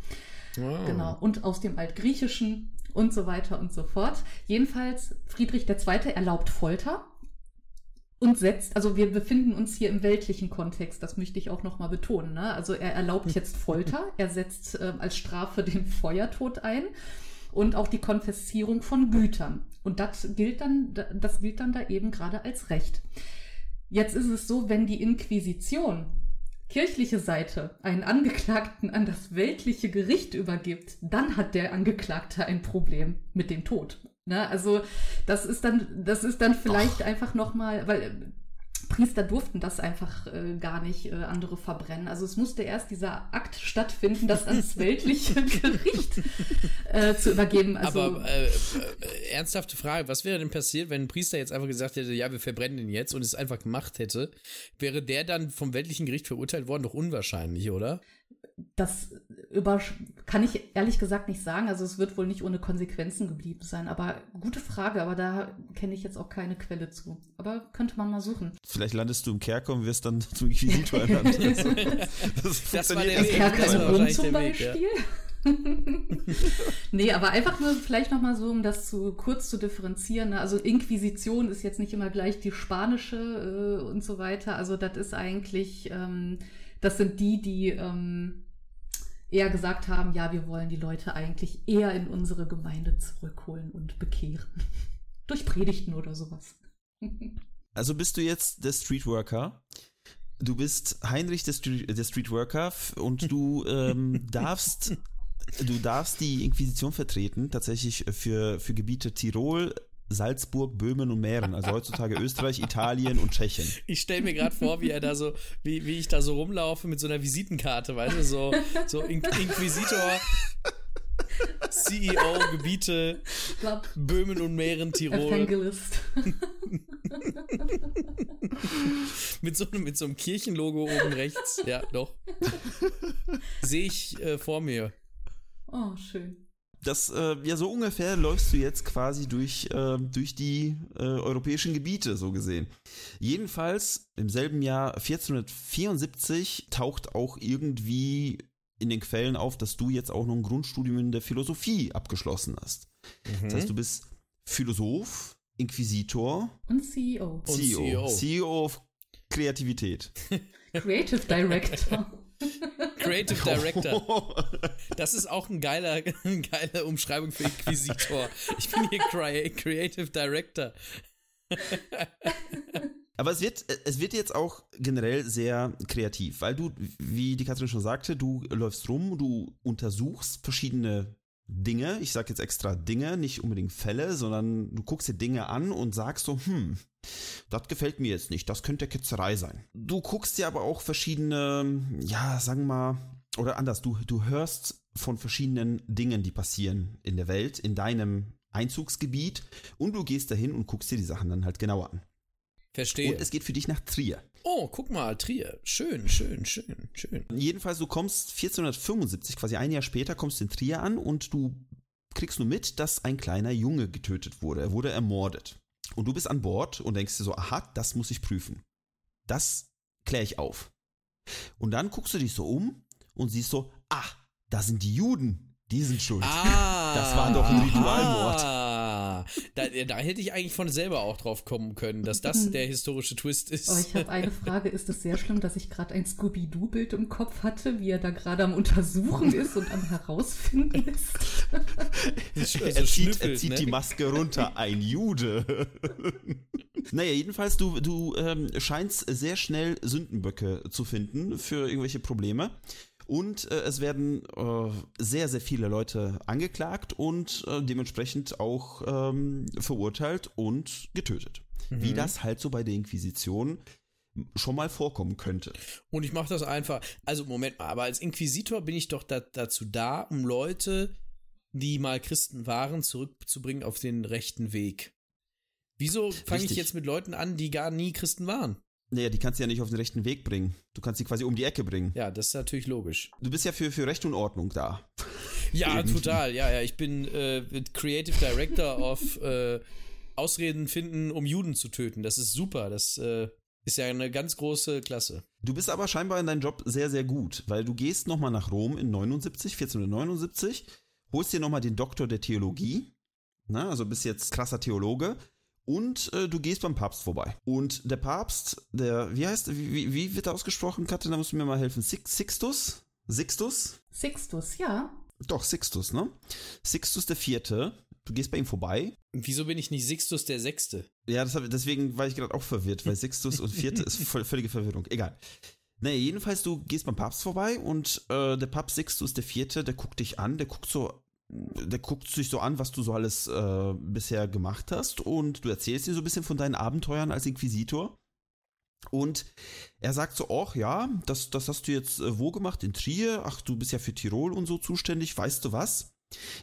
Wow. Genau. Und aus dem Altgriechischen und so weiter und so fort. Jedenfalls, Friedrich II. erlaubt Folter und setzt, also wir befinden uns hier im weltlichen Kontext, das möchte ich auch nochmal betonen. Ne? Also er erlaubt jetzt Folter, er setzt äh, als Strafe den Feuertod ein und auch die Konfessierung von Gütern. Und das gilt dann, das gilt dann da eben gerade als Recht. Jetzt ist es so, wenn die Inquisition kirchliche Seite einen Angeklagten an das weltliche Gericht übergibt, dann hat der Angeklagte ein Problem mit dem Tod. Ne? Also das ist dann, das ist dann vielleicht Och. einfach nochmal, weil Priester durften das einfach äh, gar nicht äh, andere verbrennen. Also es musste erst dieser Akt stattfinden, das ans weltliche Gericht äh, zu übergeben. Also, Aber äh, äh, ernsthafte Frage, was wäre denn passiert, wenn ein Priester jetzt einfach gesagt hätte, ja, wir verbrennen ihn jetzt und es einfach gemacht hätte? Wäre der dann vom weltlichen Gericht verurteilt worden? Doch unwahrscheinlich, oder? Das über kann ich ehrlich gesagt nicht sagen. Also es wird wohl nicht ohne Konsequenzen geblieben sein. Aber gute Frage, aber da kenne ich jetzt auch keine Quelle zu. Aber könnte man mal suchen. Vielleicht landest du im Kerker und wirst dann zum Inquisitor ernannt. das, das war der Weg. Kerker das war Rom zum Beispiel. Weg, ja. nee, aber einfach nur vielleicht nochmal so, um das zu kurz zu differenzieren. Ne? Also Inquisition ist jetzt nicht immer gleich die spanische äh, und so weiter. Also das ist eigentlich ähm, das sind die, die ähm, eher gesagt haben, ja, wir wollen die Leute eigentlich eher in unsere Gemeinde zurückholen und bekehren. Durch Predigten oder sowas. also bist du jetzt der Streetworker? Du bist Heinrich der, Street, der Streetworker und du ähm, darfst du darfst die Inquisition vertreten, tatsächlich für, für Gebiete Tirol, Salzburg, Böhmen und Mähren, also heutzutage Österreich, Italien und Tschechien. Ich stelle mir gerade vor, wie er da so, wie, wie ich da so rumlaufe mit so einer Visitenkarte, weißt du, so, so In Inquisitor, CEO, Gebiete, Böhmen und Mähren, Tirol. Mit, so, mit so einem Kirchenlogo oben rechts, ja, doch. Sehe ich äh, vor mir. Oh, schön das, äh, ja, so ungefähr läufst du jetzt quasi durch, äh, durch die äh, europäischen Gebiete, so gesehen. Jedenfalls im selben Jahr 1474 taucht auch irgendwie in den Quellen auf, dass du jetzt auch noch ein Grundstudium in der Philosophie abgeschlossen hast. Mhm. Das heißt, du bist Philosoph, Inquisitor und CEO. CEO. Und CEO. CEO of Kreativität. Creative Director. Creative Director. Das ist auch ein geiler, eine geile Umschreibung für Inquisitor. Ich bin hier Creative Director. Aber es wird, es wird jetzt auch generell sehr kreativ, weil du, wie die Katrin schon sagte, du läufst rum, du untersuchst verschiedene Dinge. Ich sage jetzt extra Dinge, nicht unbedingt Fälle, sondern du guckst dir Dinge an und sagst so, hm, das gefällt mir jetzt nicht, das könnte Ketzerei sein. Du guckst dir aber auch verschiedene, ja, sagen wir mal, oder anders, du, du hörst von verschiedenen Dingen, die passieren in der Welt, in deinem Einzugsgebiet und du gehst dahin und guckst dir die Sachen dann halt genauer an. Verstehe. Und es geht für dich nach Trier. Oh, guck mal, Trier. Schön, schön, schön, schön. Jedenfalls, du kommst 1475, quasi ein Jahr später, kommst du in Trier an und du kriegst nur mit, dass ein kleiner Junge getötet wurde. Er wurde ermordet. Und du bist an Bord und denkst dir so, aha, das muss ich prüfen. Das kläre ich auf. Und dann guckst du dich so um und siehst so, ah, da sind die Juden. Die sind schuld. Ah, das war doch ein Ritualmord. Da, da, hätte ich eigentlich von selber auch drauf kommen können, dass das der historische Twist ist. Oh, ich habe eine Frage. Ist es sehr schlimm, dass ich gerade ein Scooby-Doo-Bild im Kopf hatte, wie er da gerade am Untersuchen ist und am Herausfinden ist? er zieht, er zieht ne? die Maske runter. Ein Jude. naja, jedenfalls, du, du ähm, scheinst sehr schnell Sündenböcke zu finden für irgendwelche Probleme. Und äh, es werden äh, sehr, sehr viele Leute angeklagt und äh, dementsprechend auch ähm, verurteilt und getötet. Mhm. Wie das halt so bei der Inquisition schon mal vorkommen könnte. Und ich mache das einfach, also Moment mal, aber als Inquisitor bin ich doch da, dazu da, um Leute, die mal Christen waren, zurückzubringen auf den rechten Weg. Wieso fange ich jetzt mit Leuten an, die gar nie Christen waren? Naja, die kannst du ja nicht auf den rechten Weg bringen. Du kannst sie quasi um die Ecke bringen. Ja, das ist natürlich logisch. Du bist ja für, für Recht und Ordnung da. Ja, total. Ja, ja. Ich bin äh, Creative Director of äh, Ausreden finden, um Juden zu töten. Das ist super. Das äh, Ist ja eine ganz große Klasse. Du bist aber scheinbar in deinem Job sehr, sehr gut, weil du gehst nochmal nach Rom in 79, 1479, holst dir nochmal den Doktor der Theologie, na, also bist jetzt krasser Theologe, und äh, du gehst beim Papst vorbei. Und der Papst, der, wie heißt, wie, wie wird er ausgesprochen, Katrin, da musst du mir mal helfen. Sixtus? Sixtus? Sixtus, ja. Doch, Sixtus, ne? Sixtus der Vierte. Du gehst bei ihm vorbei. Wieso bin ich nicht Sixtus der Sechste? Ja, das hab, deswegen war ich gerade auch verwirrt, weil Sixtus und Vierte ist voll, völlige Verwirrung. Egal. Naja, jedenfalls, du gehst beim Papst vorbei und äh, der Papst Sixtus der Vierte, der guckt dich an, der guckt so der guckt sich so an, was du so alles äh, bisher gemacht hast und du erzählst ihm so ein bisschen von deinen Abenteuern als Inquisitor. Und er sagt so, ach ja, das, das hast du jetzt äh, wo gemacht? In Trier? Ach, du bist ja für Tirol und so zuständig, weißt du was?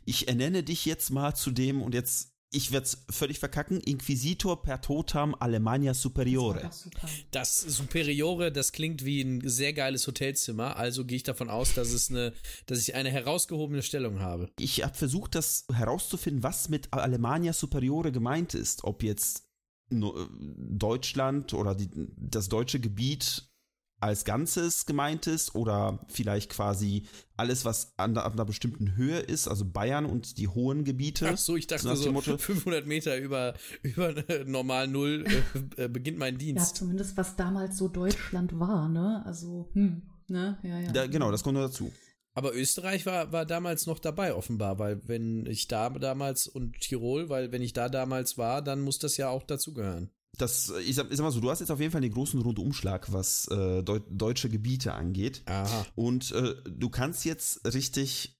Ich ernenne dich jetzt mal zu dem und jetzt ich werde es völlig verkacken, Inquisitor per totam Alemannia Superiore. Das, das, Superiore, das klingt wie ein sehr geiles Hotelzimmer, also gehe ich davon aus, dass es eine, dass ich eine herausgehobene Stellung habe. Ich habe versucht, das herauszufinden, was mit Alemannia Superiore gemeint ist. Ob jetzt Deutschland oder die, das deutsche Gebiet als Ganzes gemeint ist oder vielleicht quasi alles, was an, an einer bestimmten Höhe ist, also Bayern und die hohen Gebiete. Ach so, ich dachte so, so 500 Meter über, über normal Null äh, äh, beginnt mein Dienst. Ja, zumindest was damals so Deutschland war, ne? Also, hm, ne? Ja, ja. Da, genau, das kommt nur dazu. Aber Österreich war, war damals noch dabei, offenbar, weil wenn ich da damals und Tirol, weil wenn ich da damals war, dann muss das ja auch dazugehören das, ich sag, ich sag mal so, du hast jetzt auf jeden Fall den großen Rundumschlag, was äh, Deu deutsche Gebiete angeht. Aha. Und äh, du kannst jetzt richtig,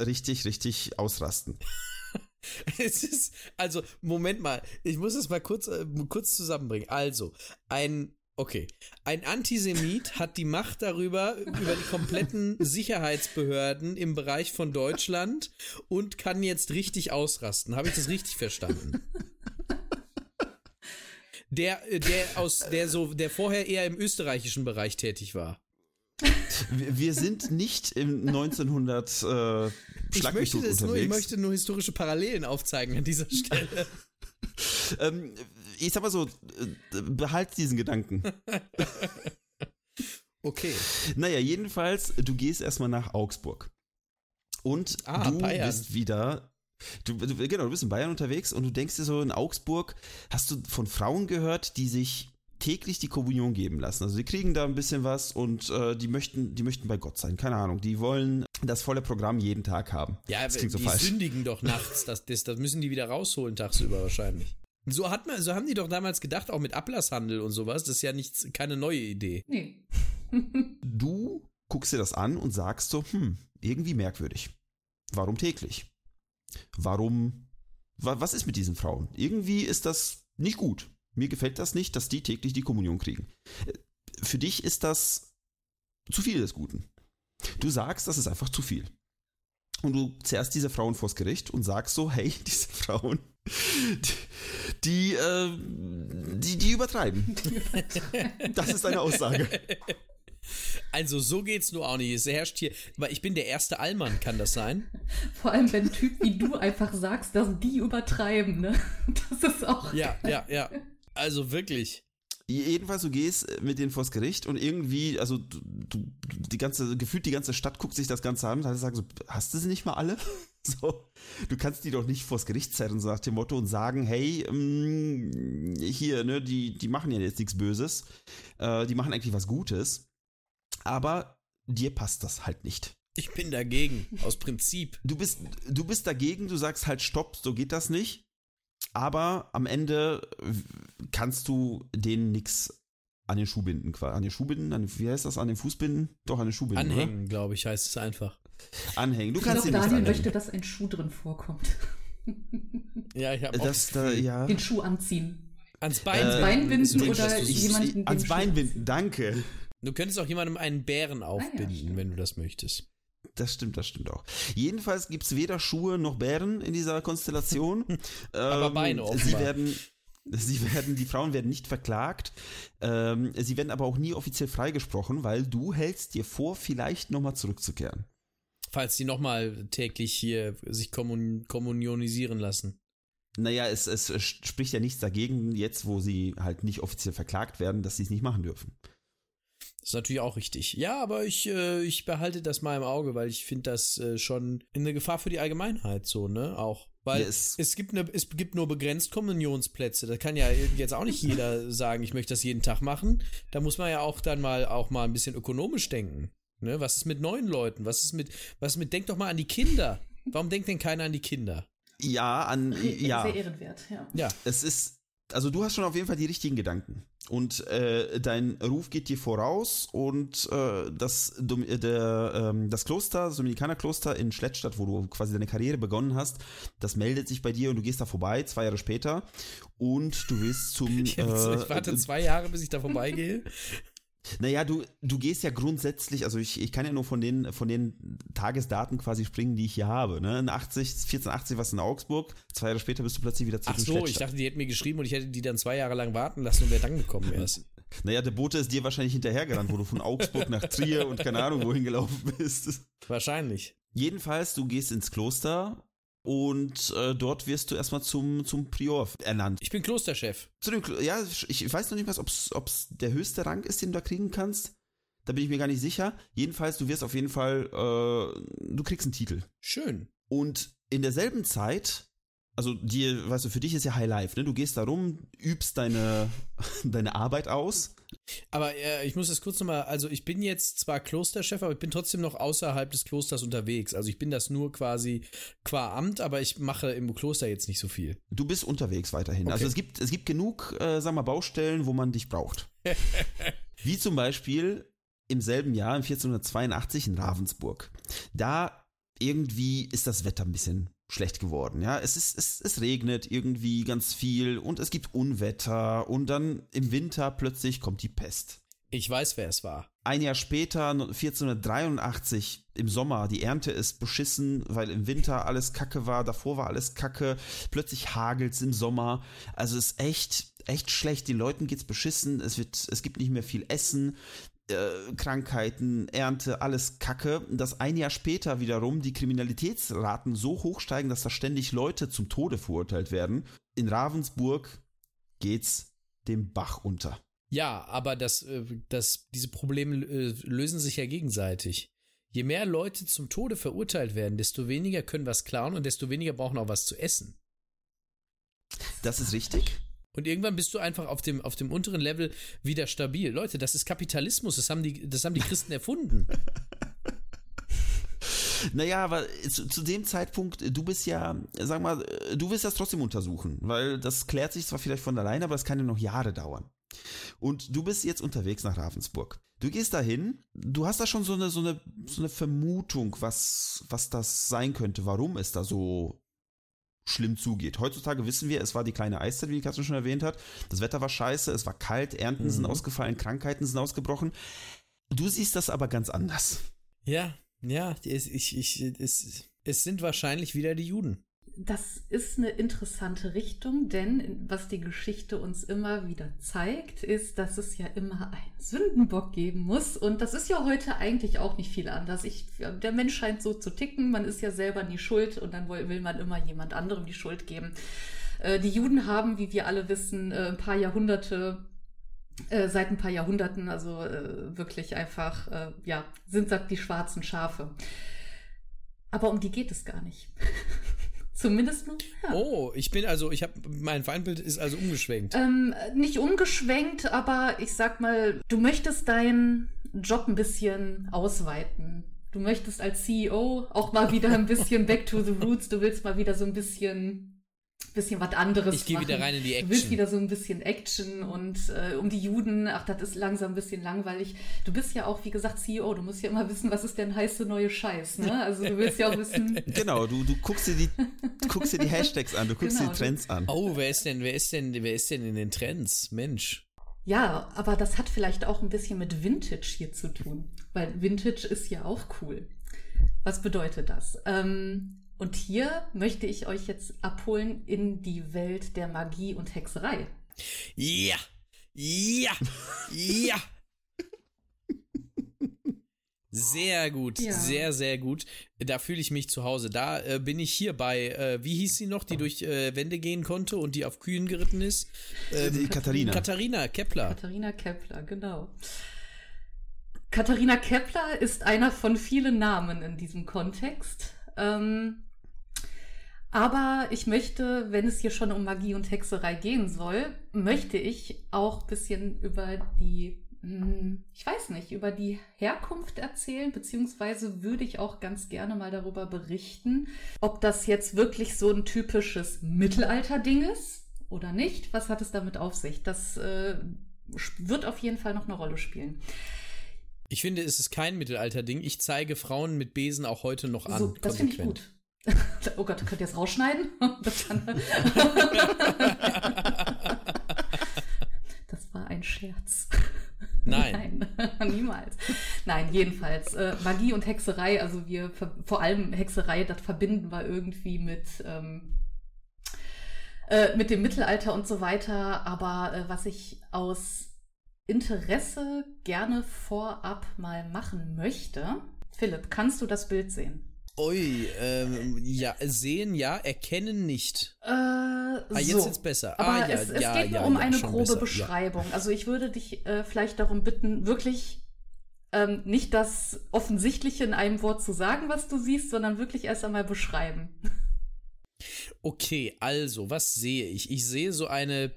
richtig, richtig ausrasten. es ist, also, Moment mal, ich muss es mal kurz, äh, kurz zusammenbringen. Also, ein Okay. Ein Antisemit hat die Macht darüber, über die kompletten Sicherheitsbehörden im Bereich von Deutschland und kann jetzt richtig ausrasten. Habe ich das richtig verstanden? der, äh, der aus, der so, der vorher eher im österreichischen Bereich tätig war. Wir sind nicht im 1900 äh, ich möchte das nur, Ich möchte nur historische Parallelen aufzeigen an dieser Stelle. ähm, ich sag mal so, äh, behalt diesen Gedanken. okay. Naja, jedenfalls, du gehst erstmal nach Augsburg. Und ah, du Bayern. bist wieder Du, du, genau, du bist in Bayern unterwegs und du denkst dir so in Augsburg, hast du von Frauen gehört, die sich täglich die Kommunion geben lassen. Also die kriegen da ein bisschen was und äh, die möchten, die möchten bei Gott sein. Keine Ahnung. Die wollen das volle Programm jeden Tag haben. Ja, das klingt so die falsch. sündigen doch nachts. Das, das, das müssen die wieder rausholen tagsüber wahrscheinlich. So hat man, so haben die doch damals gedacht, auch mit Ablasshandel und sowas. Das ist ja nichts, keine neue Idee. Nee. du guckst dir das an und sagst so, hm, irgendwie merkwürdig. Warum täglich? Warum, was ist mit diesen Frauen? Irgendwie ist das nicht gut. Mir gefällt das nicht, dass die täglich die Kommunion kriegen. Für dich ist das zu viel des Guten. Du sagst, das ist einfach zu viel. Und du zerrst diese Frauen vors Gericht und sagst so, hey, diese Frauen, die, die, äh, die, die übertreiben. Das ist deine Aussage. Also so geht's nur auch nicht. Es herrscht hier, weil ich bin der erste Allmann, kann das sein? Vor allem, wenn Typ wie du einfach sagst, dass die übertreiben, ne? Das ist auch. Ja, ja, ja. Also wirklich. Jedenfalls, du gehst mit denen vors Gericht und irgendwie, also du, du, die ganze, gefühlt die ganze Stadt guckt sich das Ganze an und sagen so, hast du sie nicht mal alle? So, du kannst die doch nicht vors Gericht zerren, so nach dem Motto, und sagen, hey, ähm, hier, ne, die, die machen ja jetzt nichts Böses, äh, die machen eigentlich was Gutes aber dir passt das halt nicht. Ich bin dagegen, aus Prinzip. Du bist, du bist dagegen, du sagst halt Stopp, so geht das nicht. Aber am Ende kannst du denen nichts an den Schuh binden. An den Schuh binden? An, wie heißt das? An den Fuß binden? Doch, an den Schuh binden. Anhängen, glaube ich, heißt es einfach. Anhängen. Du ich kannst glaube, Daniel möchte, dass ein Schuh drin vorkommt. ja, ich habe das da, ja. Den Schuh anziehen. Ans Bein, äh, Bein binden oder jemanden. Ans Bein binden, danke. Du könntest auch jemandem einen Bären aufbinden, ah, ja, wenn du das möchtest. Das stimmt, das stimmt auch. Jedenfalls gibt es weder Schuhe noch Bären in dieser Konstellation. Aber ähm, Beine offenbar. Sie werden, sie werden, die Frauen werden nicht verklagt. Ähm, sie werden aber auch nie offiziell freigesprochen, weil du hältst dir vor, vielleicht nochmal zurückzukehren. Falls sie nochmal täglich hier sich kommun kommunionisieren lassen. Naja, es, es spricht ja nichts dagegen, jetzt wo sie halt nicht offiziell verklagt werden, dass sie es nicht machen dürfen. Das ist natürlich auch richtig. Ja, aber ich, äh, ich behalte das mal im Auge, weil ich finde das äh, schon eine Gefahr für die Allgemeinheit so, ne? Auch. Weil ja, es, es, gibt eine, es gibt nur begrenzt Kommunionsplätze. Da kann ja jetzt auch nicht jeder sagen, ich möchte das jeden Tag machen. Da muss man ja auch dann mal auch mal ein bisschen ökonomisch denken. Ne? Was ist mit neuen Leuten? Was ist mit, was ist mit, denk doch mal an die Kinder. Warum denkt denn keiner an die Kinder? Ja, an, ja. Sehr ehrenwert, ja. Ja. Es ist, also du hast schon auf jeden Fall die richtigen Gedanken. Und äh, dein Ruf geht dir voraus und äh, das, der, äh, das Kloster, das Dominikanerkloster in Schlettstadt, wo du quasi deine Karriere begonnen hast, das meldet sich bei dir und du gehst da vorbei, zwei Jahre später, und du willst zum. Jetzt, ich äh, warte zwei Jahre, bis ich da vorbeigehe. Naja, du, du gehst ja grundsätzlich, also ich, ich kann ja nur von den, von den Tagesdaten quasi springen, die ich hier habe. Ne? In 80, 1480 warst du in Augsburg, zwei Jahre später bist du plötzlich wieder zurück. Ach so, ich dachte, die hätten mir geschrieben und ich hätte die dann zwei Jahre lang warten lassen und wäre dann gekommen erst. Naja, der Bote ist dir wahrscheinlich hinterhergerannt, wo du von Augsburg nach Trier und keine Ahnung wohin gelaufen bist. Wahrscheinlich. Jedenfalls, du gehst ins Kloster und äh, dort wirst du erstmal zum, zum Prior ernannt. Ich bin Klosterchef. Zu dem, ja, ich weiß noch nicht was, ob es der höchste Rang ist, den du da kriegen kannst. Da bin ich mir gar nicht sicher. Jedenfalls, du wirst auf jeden Fall, äh, du kriegst einen Titel. Schön. Und in derselben Zeit also dir, weißt du, für dich ist ja High Life, ne? Du gehst da rum, übst deine, deine Arbeit aus. Aber äh, ich muss das kurz nochmal, also ich bin jetzt zwar Klosterchef, aber ich bin trotzdem noch außerhalb des Klosters unterwegs. Also ich bin das nur quasi qua Amt, aber ich mache im Kloster jetzt nicht so viel. Du bist unterwegs weiterhin. Also okay. Also es gibt, es gibt genug, äh, sag mal, Baustellen, wo man dich braucht. Wie zum Beispiel im selben Jahr, im 1482 in Ravensburg. Da irgendwie ist das Wetter ein bisschen schlecht geworden. Ja, es ist, es, es regnet irgendwie ganz viel und es gibt Unwetter und dann im Winter plötzlich kommt die Pest. Ich weiß, wer es war. Ein Jahr später, 1483, im Sommer, die Ernte ist beschissen, weil im Winter alles Kacke war, davor war alles Kacke, plötzlich hagelt es im Sommer. Also es ist echt, echt schlecht. Den Leuten geht's beschissen, es wird, es gibt nicht mehr viel Essen, äh, Krankheiten, Ernte, alles Kacke, dass ein Jahr später wiederum die Kriminalitätsraten so hoch steigen, dass da ständig Leute zum Tode verurteilt werden. In Ravensburg geht's dem Bach unter. Ja, aber das, äh, das, diese Probleme äh, lösen sich ja gegenseitig. Je mehr Leute zum Tode verurteilt werden, desto weniger können was klauen und desto weniger brauchen auch was zu essen. Das ist richtig. Und irgendwann bist du einfach auf dem, auf dem unteren Level wieder stabil. Leute, das ist Kapitalismus, das haben die, das haben die Christen erfunden. Naja, aber zu, zu, dem Zeitpunkt, du bist ja, sag mal, du willst das trotzdem untersuchen, weil das klärt sich zwar vielleicht von alleine, aber das kann ja noch Jahre dauern. Und du bist jetzt unterwegs nach Ravensburg. Du gehst dahin, du hast da schon so eine, so eine, so eine Vermutung, was, was das sein könnte, warum es da so schlimm zugeht. Heutzutage wissen wir, es war die kleine Eiszeit, wie Katrin schon erwähnt hat. Das Wetter war scheiße, es war kalt, Ernten mhm. sind ausgefallen, Krankheiten sind ausgebrochen. Du siehst das aber ganz anders. Ja, ja, ich, ich, es, es sind wahrscheinlich wieder die Juden das ist eine interessante Richtung, denn was die Geschichte uns immer wieder zeigt, ist, dass es ja immer einen Sündenbock geben muss. Und das ist ja heute eigentlich auch nicht viel anders. Ich, der Mensch scheint so zu ticken, man ist ja selber nie schuld und dann will man immer jemand anderem die Schuld geben. Äh, die Juden haben, wie wir alle wissen, äh, ein paar Jahrhunderte äh, seit ein paar Jahrhunderten, also wirklich einfach, ja, sind sagt die schwarzen Schafe. Aber um die geht es gar nicht. Zumindest noch. Ja. Oh, ich bin also, ich habe mein Feindbild ist also umgeschwenkt. Ähm, nicht umgeschwenkt, aber ich sag mal, du möchtest deinen Job ein bisschen ausweiten. Du möchtest als CEO auch mal wieder ein bisschen back to the roots. Du willst mal wieder so ein bisschen bisschen was anderes Ich gehe wieder rein in die Action. Du willst wieder so ein bisschen Action und äh, um die Juden, ach, das ist langsam ein bisschen langweilig. Du bist ja auch, wie gesagt, CEO, du musst ja immer wissen, was ist denn heiße neue Scheiß, ne? Also du willst ja auch wissen. Genau, du, du guckst dir die, guckst dir die Hashtags an, du guckst genau, dir die Trends an. Oh, wer ist denn, wer ist denn, wer ist denn in den Trends? Mensch. Ja, aber das hat vielleicht auch ein bisschen mit Vintage hier zu tun, weil Vintage ist ja auch cool. Was bedeutet das? Ähm, und hier möchte ich euch jetzt abholen in die Welt der Magie und Hexerei. Ja, ja, ja. Sehr gut, ja. sehr, sehr gut. Da fühle ich mich zu Hause. Da äh, bin ich hier bei, äh, wie hieß sie noch, die durch äh, Wände gehen konnte und die auf Kühen geritten ist? Ähm, Katharina. Katharina Kepler. Katharina Kepler, genau. Katharina Kepler ist einer von vielen Namen in diesem Kontext. Ähm, aber ich möchte, wenn es hier schon um Magie und Hexerei gehen soll, möchte ich auch ein bisschen über die hm, ich weiß nicht, über die Herkunft erzählen, beziehungsweise würde ich auch ganz gerne mal darüber berichten, ob das jetzt wirklich so ein typisches Mittelalter-Ding ist oder nicht. Was hat es damit auf sich? Das äh, wird auf jeden Fall noch eine Rolle spielen. Ich finde, es ist kein Mittelalter-Ding. Ich zeige Frauen mit Besen auch heute noch an. So, das finde ich gut. Oh Gott, könnt ihr es rausschneiden? das war ein Scherz. Nein. Nein, niemals. Nein, jedenfalls. Äh, Magie und Hexerei, also wir, vor allem Hexerei, das verbinden wir irgendwie mit, ähm, äh, mit dem Mittelalter und so weiter. Aber äh, was ich aus Interesse gerne vorab mal machen möchte, Philipp, kannst du das Bild sehen? Ui, ähm, ja, sehen ja, erkennen nicht. Äh, ah, jetzt so. jetzt besser. Aber ah, ja, es, es ja, geht nur ja, um eine grobe besser. Beschreibung. Also ich würde dich äh, vielleicht darum bitten, wirklich ähm, nicht das Offensichtliche in einem Wort zu sagen, was du siehst, sondern wirklich erst einmal beschreiben. Okay, also, was sehe ich? Ich sehe so eine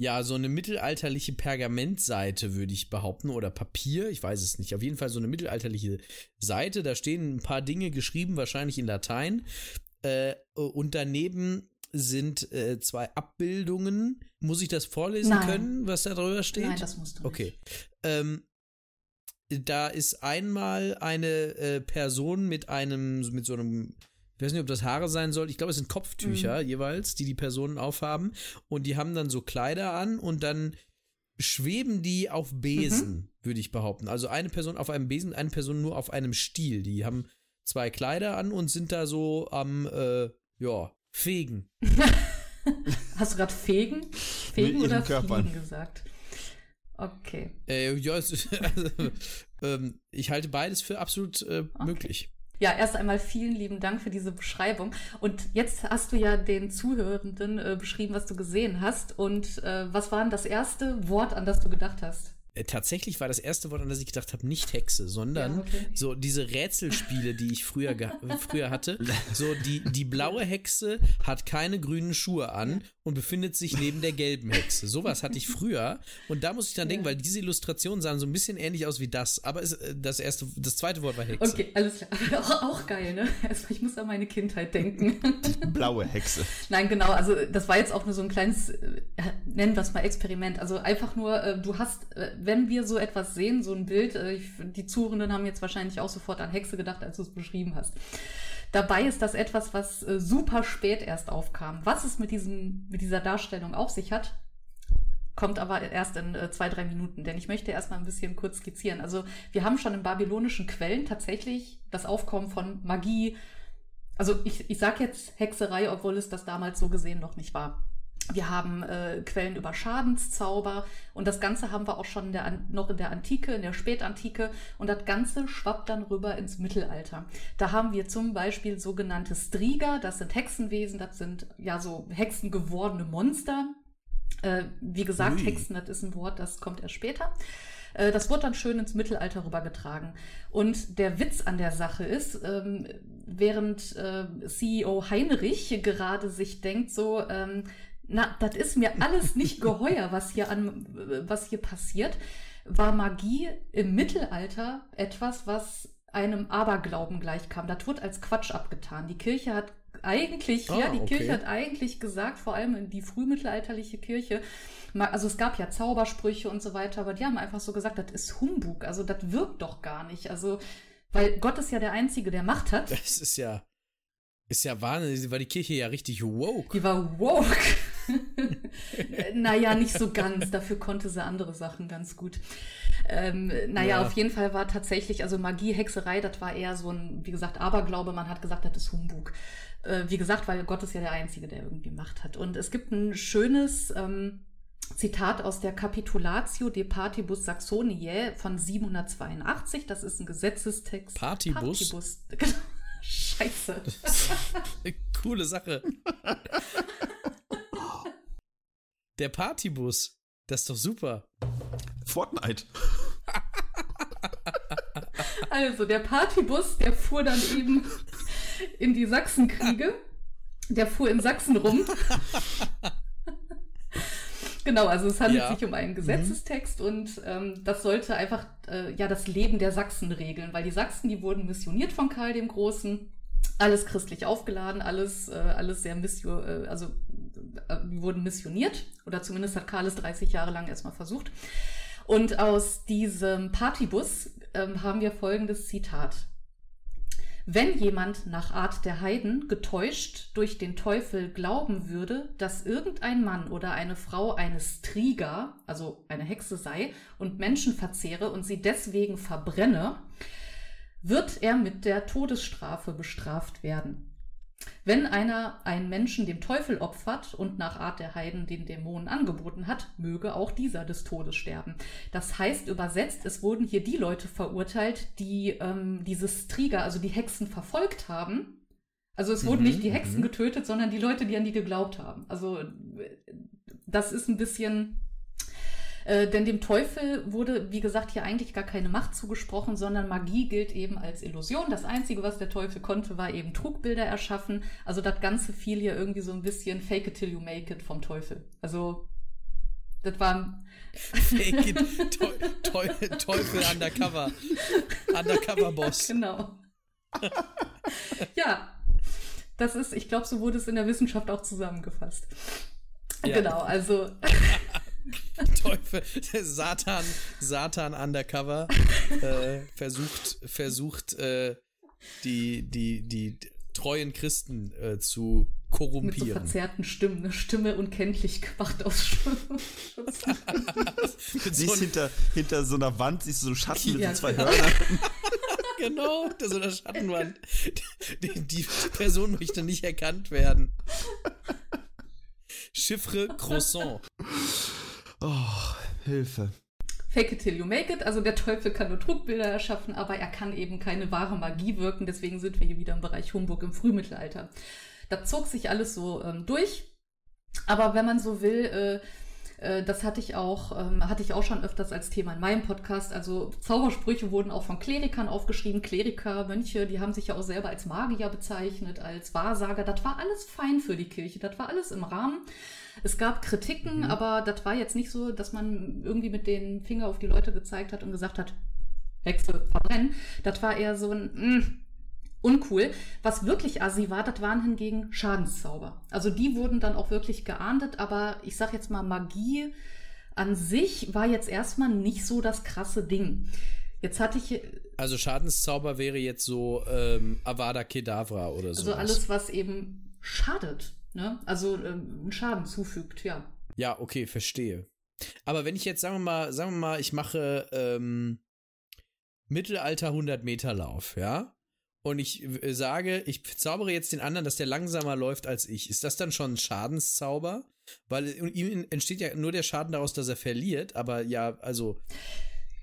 ja, so eine mittelalterliche Pergamentseite, würde ich behaupten, oder Papier, ich weiß es nicht. Auf jeden Fall so eine mittelalterliche Seite. Da stehen ein paar Dinge geschrieben, wahrscheinlich in Latein. Äh, und daneben sind äh, zwei Abbildungen. Muss ich das vorlesen Nein. können, was da drüber steht? Nein, das musst du nicht. Okay. Ähm, da ist einmal eine äh, Person mit einem, mit so einem ich weiß nicht, ob das Haare sein soll. Ich glaube, es sind Kopftücher mhm. jeweils, die die Personen aufhaben. Und die haben dann so Kleider an und dann schweben die auf Besen, mhm. würde ich behaupten. Also eine Person auf einem Besen, eine Person nur auf einem Stiel. Die haben zwei Kleider an und sind da so am, äh, ja, fegen. Hast du gerade fegen? Fegen oder fliegen gesagt? Okay. Äh, ja, also, ähm, ich halte beides für absolut äh, okay. möglich. Ja, erst einmal vielen lieben Dank für diese Beschreibung. Und jetzt hast du ja den Zuhörenden äh, beschrieben, was du gesehen hast. Und äh, was war denn das erste Wort, an das du gedacht hast? Äh, tatsächlich war das erste Wort, an das ich gedacht habe, nicht Hexe, sondern ja, okay. so diese Rätselspiele, die ich früher, früher hatte. So die, die blaue Hexe hat keine grünen Schuhe an und befindet sich neben der gelben Hexe. Sowas hatte ich früher und da muss ich dann denken, weil diese Illustrationen sahen so ein bisschen ähnlich aus wie das, aber es, äh, das erste, das zweite Wort war Hexe. Okay, alles klar. Auch, auch geil, ne? Also ich muss an meine Kindheit denken. Die blaue Hexe. Nein, genau. Also das war jetzt auch nur so ein kleines, äh, nennen wir es mal Experiment. Also einfach nur, du hast wenn wir so etwas sehen, so ein Bild, äh, die Zuhörenden haben jetzt wahrscheinlich auch sofort an Hexe gedacht, als du es beschrieben hast. Dabei ist das etwas, was äh, super spät erst aufkam. Was es mit, diesem, mit dieser Darstellung auf sich hat, kommt aber erst in äh, zwei, drei Minuten, denn ich möchte erstmal ein bisschen kurz skizzieren. Also wir haben schon in babylonischen Quellen tatsächlich das Aufkommen von Magie. Also ich, ich sage jetzt Hexerei, obwohl es das damals so gesehen noch nicht war. Wir haben äh, Quellen über Schadenszauber und das Ganze haben wir auch schon in der, noch in der Antike, in der Spätantike und das Ganze schwappt dann rüber ins Mittelalter. Da haben wir zum Beispiel sogenannte Striga, das sind Hexenwesen, das sind ja so hexengewordene Monster. Äh, wie gesagt, Ui. Hexen, das ist ein Wort, das kommt erst später. Äh, das wurde dann schön ins Mittelalter rübergetragen. Und der Witz an der Sache ist, ähm, während äh, CEO Heinrich gerade sich denkt, so, ähm, na, das ist mir alles nicht geheuer, was hier an, was hier passiert, war Magie im Mittelalter etwas, was einem Aberglauben gleichkam. Das wird als Quatsch abgetan. Die Kirche hat eigentlich, ah, ja, die okay. Kirche hat eigentlich gesagt, vor allem in die frühmittelalterliche Kirche, also es gab ja Zaubersprüche und so weiter, aber die haben einfach so gesagt, das ist Humbug, also das wirkt doch gar nicht. Also, weil Gott ist ja der Einzige, der Macht hat. Das ist ja, ist ja Wahnsinn, war die Kirche ja richtig woke. Die war woke. naja, nicht so ganz. Dafür konnte sie andere Sachen ganz gut. Ähm, naja, ja. auf jeden Fall war tatsächlich, also Magie, Hexerei, das war eher so ein, wie gesagt, Aberglaube. Man hat gesagt, das ist Humbug. Äh, wie gesagt, weil Gott ist ja der Einzige, der irgendwie Macht hat. Und es gibt ein schönes, ähm, Zitat aus der Capitulatio de Partibus Saxoniae von 782. Das ist ein Gesetzestext. Partibus? Partibus. Genau. Scheiße. Coole Sache. Der Partybus. Das ist doch super. Fortnite. Also, der Partybus, der fuhr dann eben in die Sachsenkriege. Der fuhr in Sachsen rum. Genau, also es handelt ja. sich um einen Gesetzestext mhm. und ähm, das sollte einfach äh, ja das Leben der Sachsen regeln, weil die Sachsen, die wurden missioniert von Karl dem Großen alles christlich aufgeladen, alles, äh, alles sehr missio, äh, also äh, wurden missioniert oder zumindest hat Karl es 30 Jahre lang erstmal versucht. Und aus diesem Partybus ähm, haben wir folgendes Zitat. Wenn jemand nach Art der Heiden getäuscht durch den Teufel glauben würde, dass irgendein Mann oder eine Frau eine Striga, also eine Hexe sei, und Menschen verzehre und sie deswegen verbrenne, wird er mit der Todesstrafe bestraft werden. Wenn einer einen Menschen dem Teufel opfert und nach Art der Heiden den Dämonen angeboten hat, möge auch dieser des Todes sterben. Das heißt übersetzt, es wurden hier die Leute verurteilt, die ähm, dieses Trigger, also die Hexen, verfolgt haben. Also es wurden mhm, nicht die Hexen mhm. getötet, sondern die Leute, die an die geglaubt haben. Also das ist ein bisschen äh, denn dem Teufel wurde, wie gesagt, hier eigentlich gar keine Macht zugesprochen, sondern Magie gilt eben als Illusion. Das Einzige, was der Teufel konnte, war eben Trugbilder erschaffen. Also das Ganze fiel hier irgendwie so ein bisschen Fake it till you make it vom Teufel. Also das war. Fake it, Teufel, Teufel undercover. Undercover Boss. Genau. ja, das ist, ich glaube, so wurde es in der Wissenschaft auch zusammengefasst. Ja. Genau, also. Teufel, Satan, Satan undercover äh, versucht, versucht äh, die, die, die treuen Christen äh, zu korrumpieren. Mit so verzerrten Stimmen, eine Stimme unkenntlich gemacht aus Sie ist hinter, hinter so einer Wand, siehst du so einen Schatten mit so zwei genau. Hörnern. genau, hinter so einer Schattenwand. Die, die Person möchte nicht erkannt werden. Chiffre Croissant. Oh, Hilfe. Fake it till you make it. Also der Teufel kann nur Trugbilder erschaffen, aber er kann eben keine wahre Magie wirken. Deswegen sind wir hier wieder im Bereich Humbug im Frühmittelalter. Da zog sich alles so ähm, durch. Aber wenn man so will, äh, äh, das hatte ich auch, ähm, hatte ich auch schon öfters als Thema in meinem Podcast. Also Zaubersprüche wurden auch von Klerikern aufgeschrieben. Kleriker, Mönche, die haben sich ja auch selber als Magier bezeichnet, als Wahrsager. Das war alles fein für die Kirche. Das war alles im Rahmen. Es gab Kritiken, mhm. aber das war jetzt nicht so, dass man irgendwie mit den Finger auf die Leute gezeigt hat und gesagt hat, Hexe verbrennen. Das war eher so ein, mh, mm, uncool. Was wirklich assi war, das waren hingegen Schadenszauber. Also die wurden dann auch wirklich geahndet, aber ich sag jetzt mal, Magie an sich war jetzt erstmal nicht so das krasse Ding. Jetzt hatte ich. Also Schadenszauber wäre jetzt so ähm, Avada Kedavra oder so. Also alles, was eben schadet. Ne? Also ähm, einen Schaden zufügt, ja. Ja, okay, verstehe. Aber wenn ich jetzt, sagen wir mal, sagen wir mal, ich mache ähm, Mittelalter 100 Meter Lauf, ja? und ich äh, sage, ich zaubere jetzt den anderen, dass der langsamer läuft als ich, ist das dann schon ein Schadenszauber? Weil ihm entsteht ja nur der Schaden daraus, dass er verliert, aber ja, also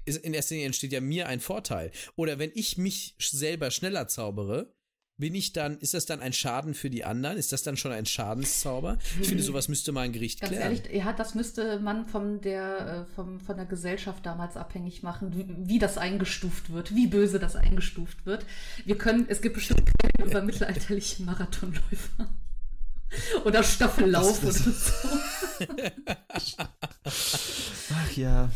in erster Linie entsteht ja mir ein Vorteil. Oder wenn ich mich selber schneller zaubere, bin ich dann, ist das dann ein Schaden für die anderen? Ist das dann schon ein Schadenszauber? Ich finde, sowas müsste mal ein Gericht Ganz klären. ehrlich, ja, das müsste man von der, äh, vom, von der Gesellschaft damals abhängig machen, wie, wie, das eingestuft wird, wie böse das eingestuft wird. Wir können, es gibt bestimmt Quellen über mittelalterliche Marathonläufer. Oder Staffellauf oder so. Ach ja.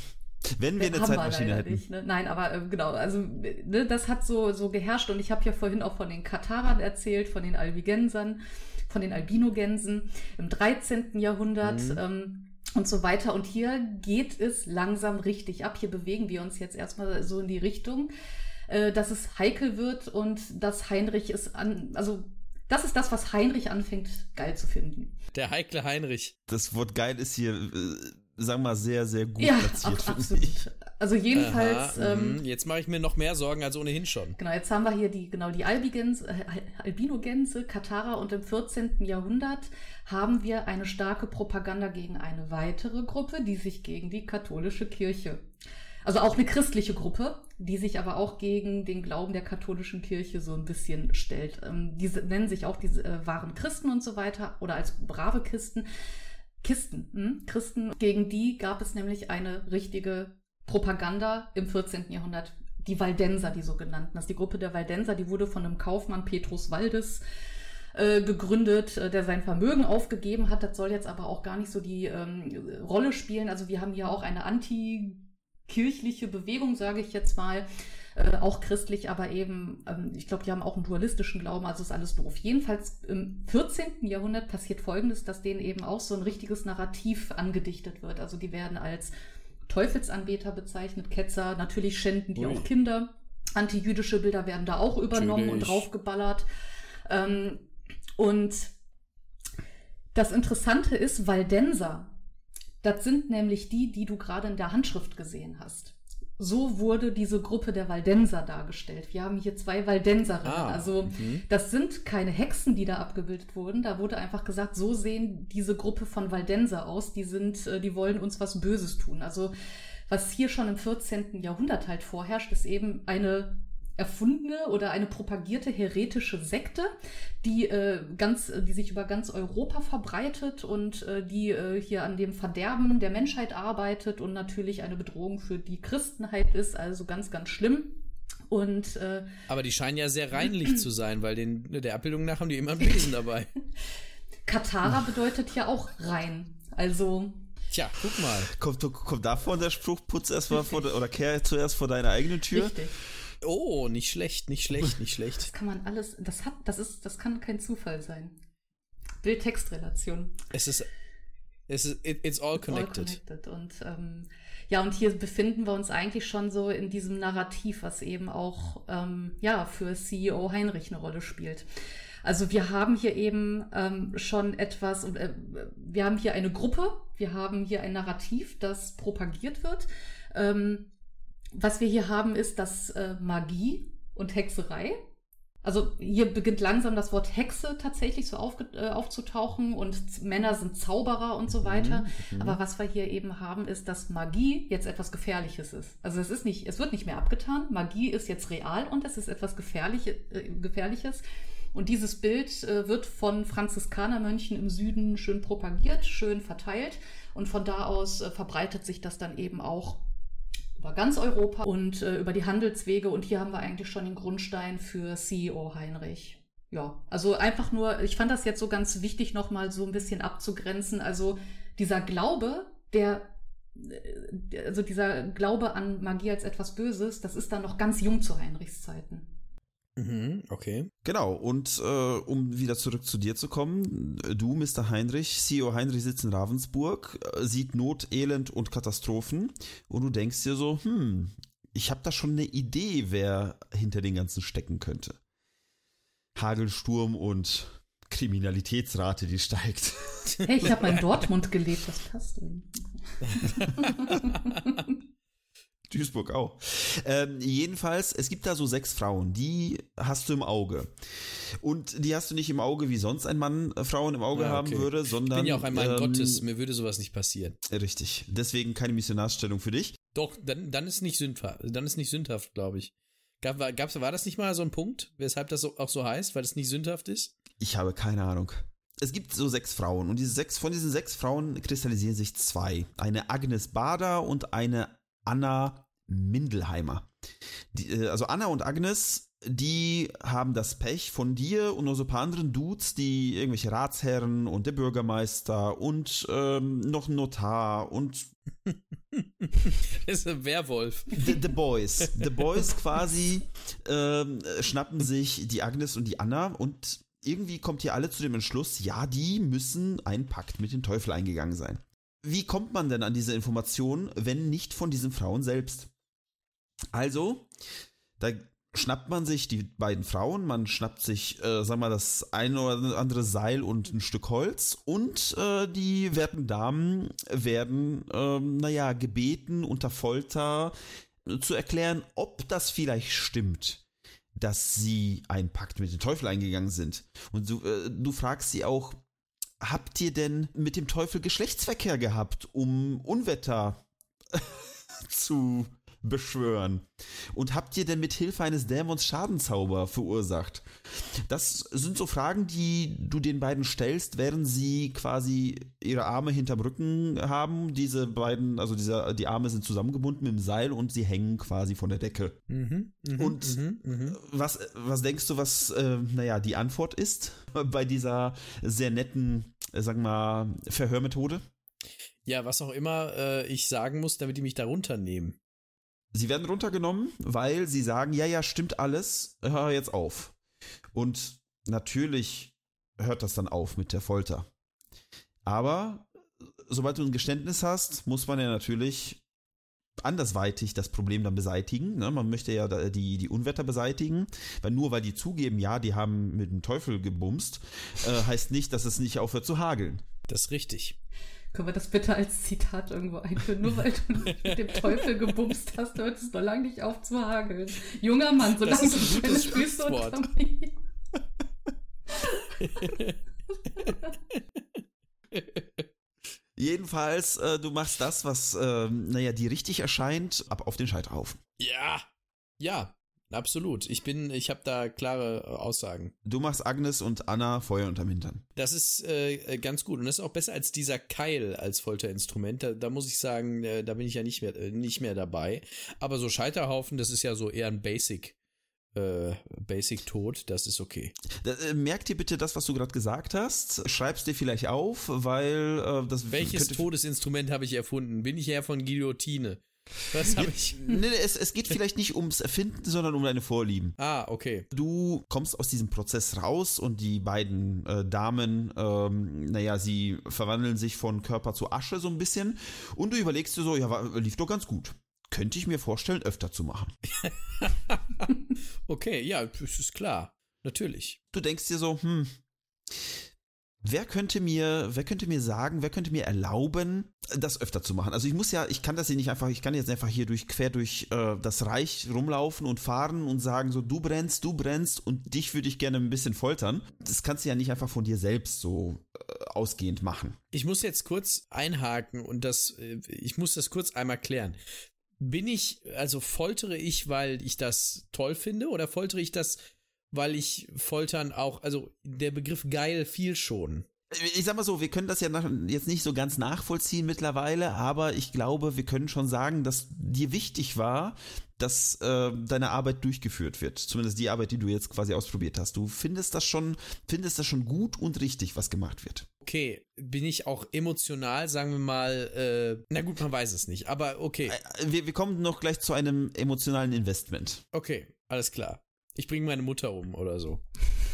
Wenn wir eine Zeitmaschine hätten. Nicht, ne? Nein, aber äh, genau, also ne, das hat so, so geherrscht und ich habe ja vorhin auch von den Katarern erzählt, von den Albigensern, von den Albinogänsen im 13. Jahrhundert. Mhm. Ähm, und so weiter. Und hier geht es langsam richtig ab. Hier bewegen wir uns jetzt erstmal so in die Richtung, äh, dass es heikel wird und dass Heinrich es an, also das ist das, was Heinrich anfängt geil zu finden. Der heikle Heinrich. Das Wort geil ist hier äh, sagen wir mal, sehr, sehr gut ja, platziert. Ab, absolut. Also jedenfalls. Aha, ähm, mhm. jetzt mache ich mir noch mehr Sorgen als ohnehin schon. Genau, jetzt haben wir hier die, genau, die Albigänse, äh, Albinogänse, Katara und im 14. Jahrhundert haben wir eine starke Propaganda gegen eine weitere Gruppe, die sich gegen die katholische Kirche, also auch eine christliche Gruppe, die sich aber auch gegen den Glauben der katholischen Kirche so ein bisschen stellt. Ähm, diese nennen sich auch diese äh, wahren Christen und so weiter oder als brave Kisten. Kisten, hm? Christen, gegen die gab es nämlich eine richtige Propaganda im 14. Jahrhundert. Die Waldenser, die sogenannten. Das ist die Gruppe der Waldenser, die wurde von einem Kaufmann Petrus Waldes äh, gegründet, äh, der sein Vermögen aufgegeben hat. Das soll jetzt aber auch gar nicht so die ähm, Rolle spielen. Also wir haben hier auch eine antikirchliche Bewegung, sage ich jetzt mal. Äh, auch christlich, aber eben, ähm, ich glaube, die haben auch einen dualistischen Glauben, also ist alles doof. Jedenfalls im 14. Jahrhundert passiert Folgendes, dass denen eben auch so ein richtiges Narrativ angedichtet wird. Also die werden als Teufelsanbeter bezeichnet, Ketzer. Natürlich schänden die Ui. auch Kinder. Antijüdische Bilder werden da auch übernommen Natürlich. und draufgeballert. Ähm, und das Interessante ist, Waldenser, das sind nämlich die, die du gerade in der Handschrift gesehen hast so wurde diese Gruppe der Waldenser dargestellt. Wir haben hier zwei Waldenserinnen. Ah, also mhm. das sind keine Hexen, die da abgebildet wurden. Da wurde einfach gesagt, so sehen diese Gruppe von Waldenser aus. Die sind, äh, die wollen uns was Böses tun. Also was hier schon im 14. Jahrhundert halt vorherrscht, ist eben eine erfundene oder eine propagierte heretische Sekte, die äh, ganz, die sich über ganz Europa verbreitet und äh, die äh, hier an dem Verderben der Menschheit arbeitet und natürlich eine Bedrohung für die Christenheit ist, also ganz, ganz schlimm. Und, äh, Aber die scheinen ja sehr reinlich zu sein, weil den, der Abbildung nach haben die immer ein Besen dabei. Katara bedeutet ja auch rein. Also Tja, guck mal. Kommt, kommt davon der Spruch, putz erstmal vor oder kehr zuerst vor deine eigene Tür? Richtig. Oh, nicht schlecht, nicht schlecht, nicht schlecht. Das kann man alles, das hat, das ist, das kann kein Zufall sein. Bild-Text-Relation. Es ist, es ist, it, it's all connected. All connected. Und ähm, ja, und hier befinden wir uns eigentlich schon so in diesem Narrativ, was eben auch ähm, ja für CEO Heinrich eine Rolle spielt. Also wir haben hier eben ähm, schon etwas, äh, wir haben hier eine Gruppe, wir haben hier ein Narrativ, das propagiert wird. Ähm, was wir hier haben, ist, dass äh, Magie und Hexerei. Also hier beginnt langsam das Wort Hexe tatsächlich so auf, äh, aufzutauchen und Männer sind Zauberer und so mhm, weiter. Mhm, Aber was wir hier eben haben, ist, dass Magie jetzt etwas Gefährliches ist. Also es ist nicht, es wird nicht mehr abgetan. Magie ist jetzt real und es ist etwas Gefährliche, äh, Gefährliches. Und dieses Bild äh, wird von Franziskanermönchen im Süden schön propagiert, schön verteilt. Und von da aus äh, verbreitet sich das dann eben auch über ganz Europa und äh, über die Handelswege. Und hier haben wir eigentlich schon den Grundstein für CEO Heinrich. Ja, also einfach nur, ich fand das jetzt so ganz wichtig, nochmal so ein bisschen abzugrenzen. Also dieser Glaube, der äh, also dieser Glaube an Magie als etwas Böses, das ist dann noch ganz jung zu Heinrichs Zeiten. Mhm, okay. Genau, und äh, um wieder zurück zu dir zu kommen, du, Mr. Heinrich, CEO Heinrich sitzt in Ravensburg, äh, sieht Not, Elend und Katastrophen und du denkst dir so, hm, ich habe da schon eine Idee, wer hinter den ganzen stecken könnte. Hagelsturm und Kriminalitätsrate, die steigt. Hey, ich habe in Dortmund gelebt, das passt. Duisburg auch. Ähm, jedenfalls, es gibt da so sechs Frauen, die hast du im Auge. Und die hast du nicht im Auge, wie sonst ein Mann äh, Frauen im Auge ja, okay. haben würde, sondern. Ich bin ja auch ein Mann ähm, Gottes, mir würde sowas nicht passieren. Richtig. Deswegen keine Missionarsstellung für dich. Doch, dann, dann ist nicht sündhaft, dann ist nicht sündhaft, glaube ich. Gab, war, gab's, war das nicht mal so ein Punkt, weshalb das auch so heißt, weil es nicht sündhaft ist? Ich habe keine Ahnung. Es gibt so sechs Frauen und diese sechs, von diesen sechs Frauen kristallisieren sich zwei. Eine Agnes Bader und eine Anna Mindelheimer. Die, äh, also Anna und Agnes, die haben das Pech von dir und noch so ein paar anderen Dudes, die irgendwelche Ratsherren und der Bürgermeister und ähm, noch ein Notar und das ist ein Werwolf. The, the Boys. The Boys quasi ähm, schnappen sich die Agnes und die Anna und irgendwie kommt hier alle zu dem Entschluss, ja, die müssen einen Pakt mit dem Teufel eingegangen sein. Wie kommt man denn an diese Informationen, wenn nicht von diesen Frauen selbst? Also, da schnappt man sich die beiden Frauen, man schnappt sich, äh, sag mal, das eine oder andere Seil und ein Stück Holz und äh, die werten Damen werden, ähm, naja, gebeten unter Folter zu erklären, ob das vielleicht stimmt, dass sie einen Pakt mit dem Teufel eingegangen sind. Und du, äh, du fragst sie auch, habt ihr denn mit dem Teufel Geschlechtsverkehr gehabt, um Unwetter zu beschwören? Und habt ihr denn mit Hilfe eines Dämons Schadenzauber verursacht? Das sind so Fragen, die du den beiden stellst, während sie quasi ihre Arme hinterm Rücken haben. Diese beiden, also diese, die Arme sind zusammengebunden mit dem Seil und sie hängen quasi von der Decke. Mhm, mh, und mh, mh. Was, was denkst du, was, äh, naja, die Antwort ist bei dieser sehr netten, äh, sagen wir mal, Verhörmethode? Ja, was auch immer äh, ich sagen muss, damit die mich da runternehmen. Sie werden runtergenommen, weil sie sagen, ja, ja, stimmt alles, hör jetzt auf. Und natürlich hört das dann auf mit der Folter. Aber sobald du ein Geständnis hast, muss man ja natürlich andersweitig das Problem dann beseitigen. Ne? Man möchte ja die, die Unwetter beseitigen, weil nur weil die zugeben, ja, die haben mit dem Teufel gebumst, äh, heißt nicht, dass es nicht aufhört zu hageln. Das ist richtig. Können wir das bitte als Zitat irgendwo einführen? Nur weil du mit dem Teufel gebumst hast, hört es noch lange nicht auf zu hageln. Junger Mann, solange du keine Füße unter mir. Jedenfalls, äh, du machst das, was, äh, naja, dir richtig erscheint, ab auf den Scheiterhaufen. Ja, ja, Absolut. Ich bin, ich habe da klare äh, Aussagen. Du machst Agnes und Anna Feuer unterm Hintern. Das ist äh, äh, ganz gut und das ist auch besser als dieser Keil als Folterinstrument. Da, da muss ich sagen, äh, da bin ich ja nicht mehr äh, nicht mehr dabei. Aber so Scheiterhaufen, das ist ja so eher ein Basic. Äh, Basic Tod, das ist okay. Da, äh, merk dir bitte das, was du gerade gesagt hast. Schreib's dir vielleicht auf, weil äh, das. Welches Todesinstrument habe ich erfunden? Bin ich eher von Guillotine? Was habe ich? Nee, es, es geht vielleicht nicht ums Erfinden, sondern um deine Vorlieben. Ah, okay. Du kommst aus diesem Prozess raus und die beiden äh, Damen, ähm, naja, sie verwandeln sich von Körper zu Asche so ein bisschen und du überlegst dir so, ja, war, lief doch ganz gut. Könnte ich mir vorstellen, öfter zu machen. okay, ja, das ist klar. Natürlich. Du denkst dir so, hm, Wer könnte mir, wer könnte mir sagen, wer könnte mir erlauben, das öfter zu machen? Also ich muss ja, ich kann das hier nicht einfach, ich kann jetzt einfach hier durch quer durch äh, das Reich rumlaufen und fahren und sagen so, du brennst, du brennst und dich würde ich gerne ein bisschen foltern. Das kannst du ja nicht einfach von dir selbst so äh, ausgehend machen. Ich muss jetzt kurz einhaken und das, äh, ich muss das kurz einmal klären. Bin ich, also foltere ich, weil ich das toll finde oder foltere ich das weil ich Foltern auch, also der Begriff geil fiel schon. Ich sag mal so, wir können das ja nach, jetzt nicht so ganz nachvollziehen mittlerweile, aber ich glaube, wir können schon sagen, dass dir wichtig war, dass äh, deine Arbeit durchgeführt wird. Zumindest die Arbeit, die du jetzt quasi ausprobiert hast. Du findest das schon, findest das schon gut und richtig, was gemacht wird. Okay, bin ich auch emotional, sagen wir mal, äh, na gut, man weiß es nicht, aber okay. Äh, wir, wir kommen noch gleich zu einem emotionalen Investment. Okay, alles klar. Ich bringe meine Mutter um oder so.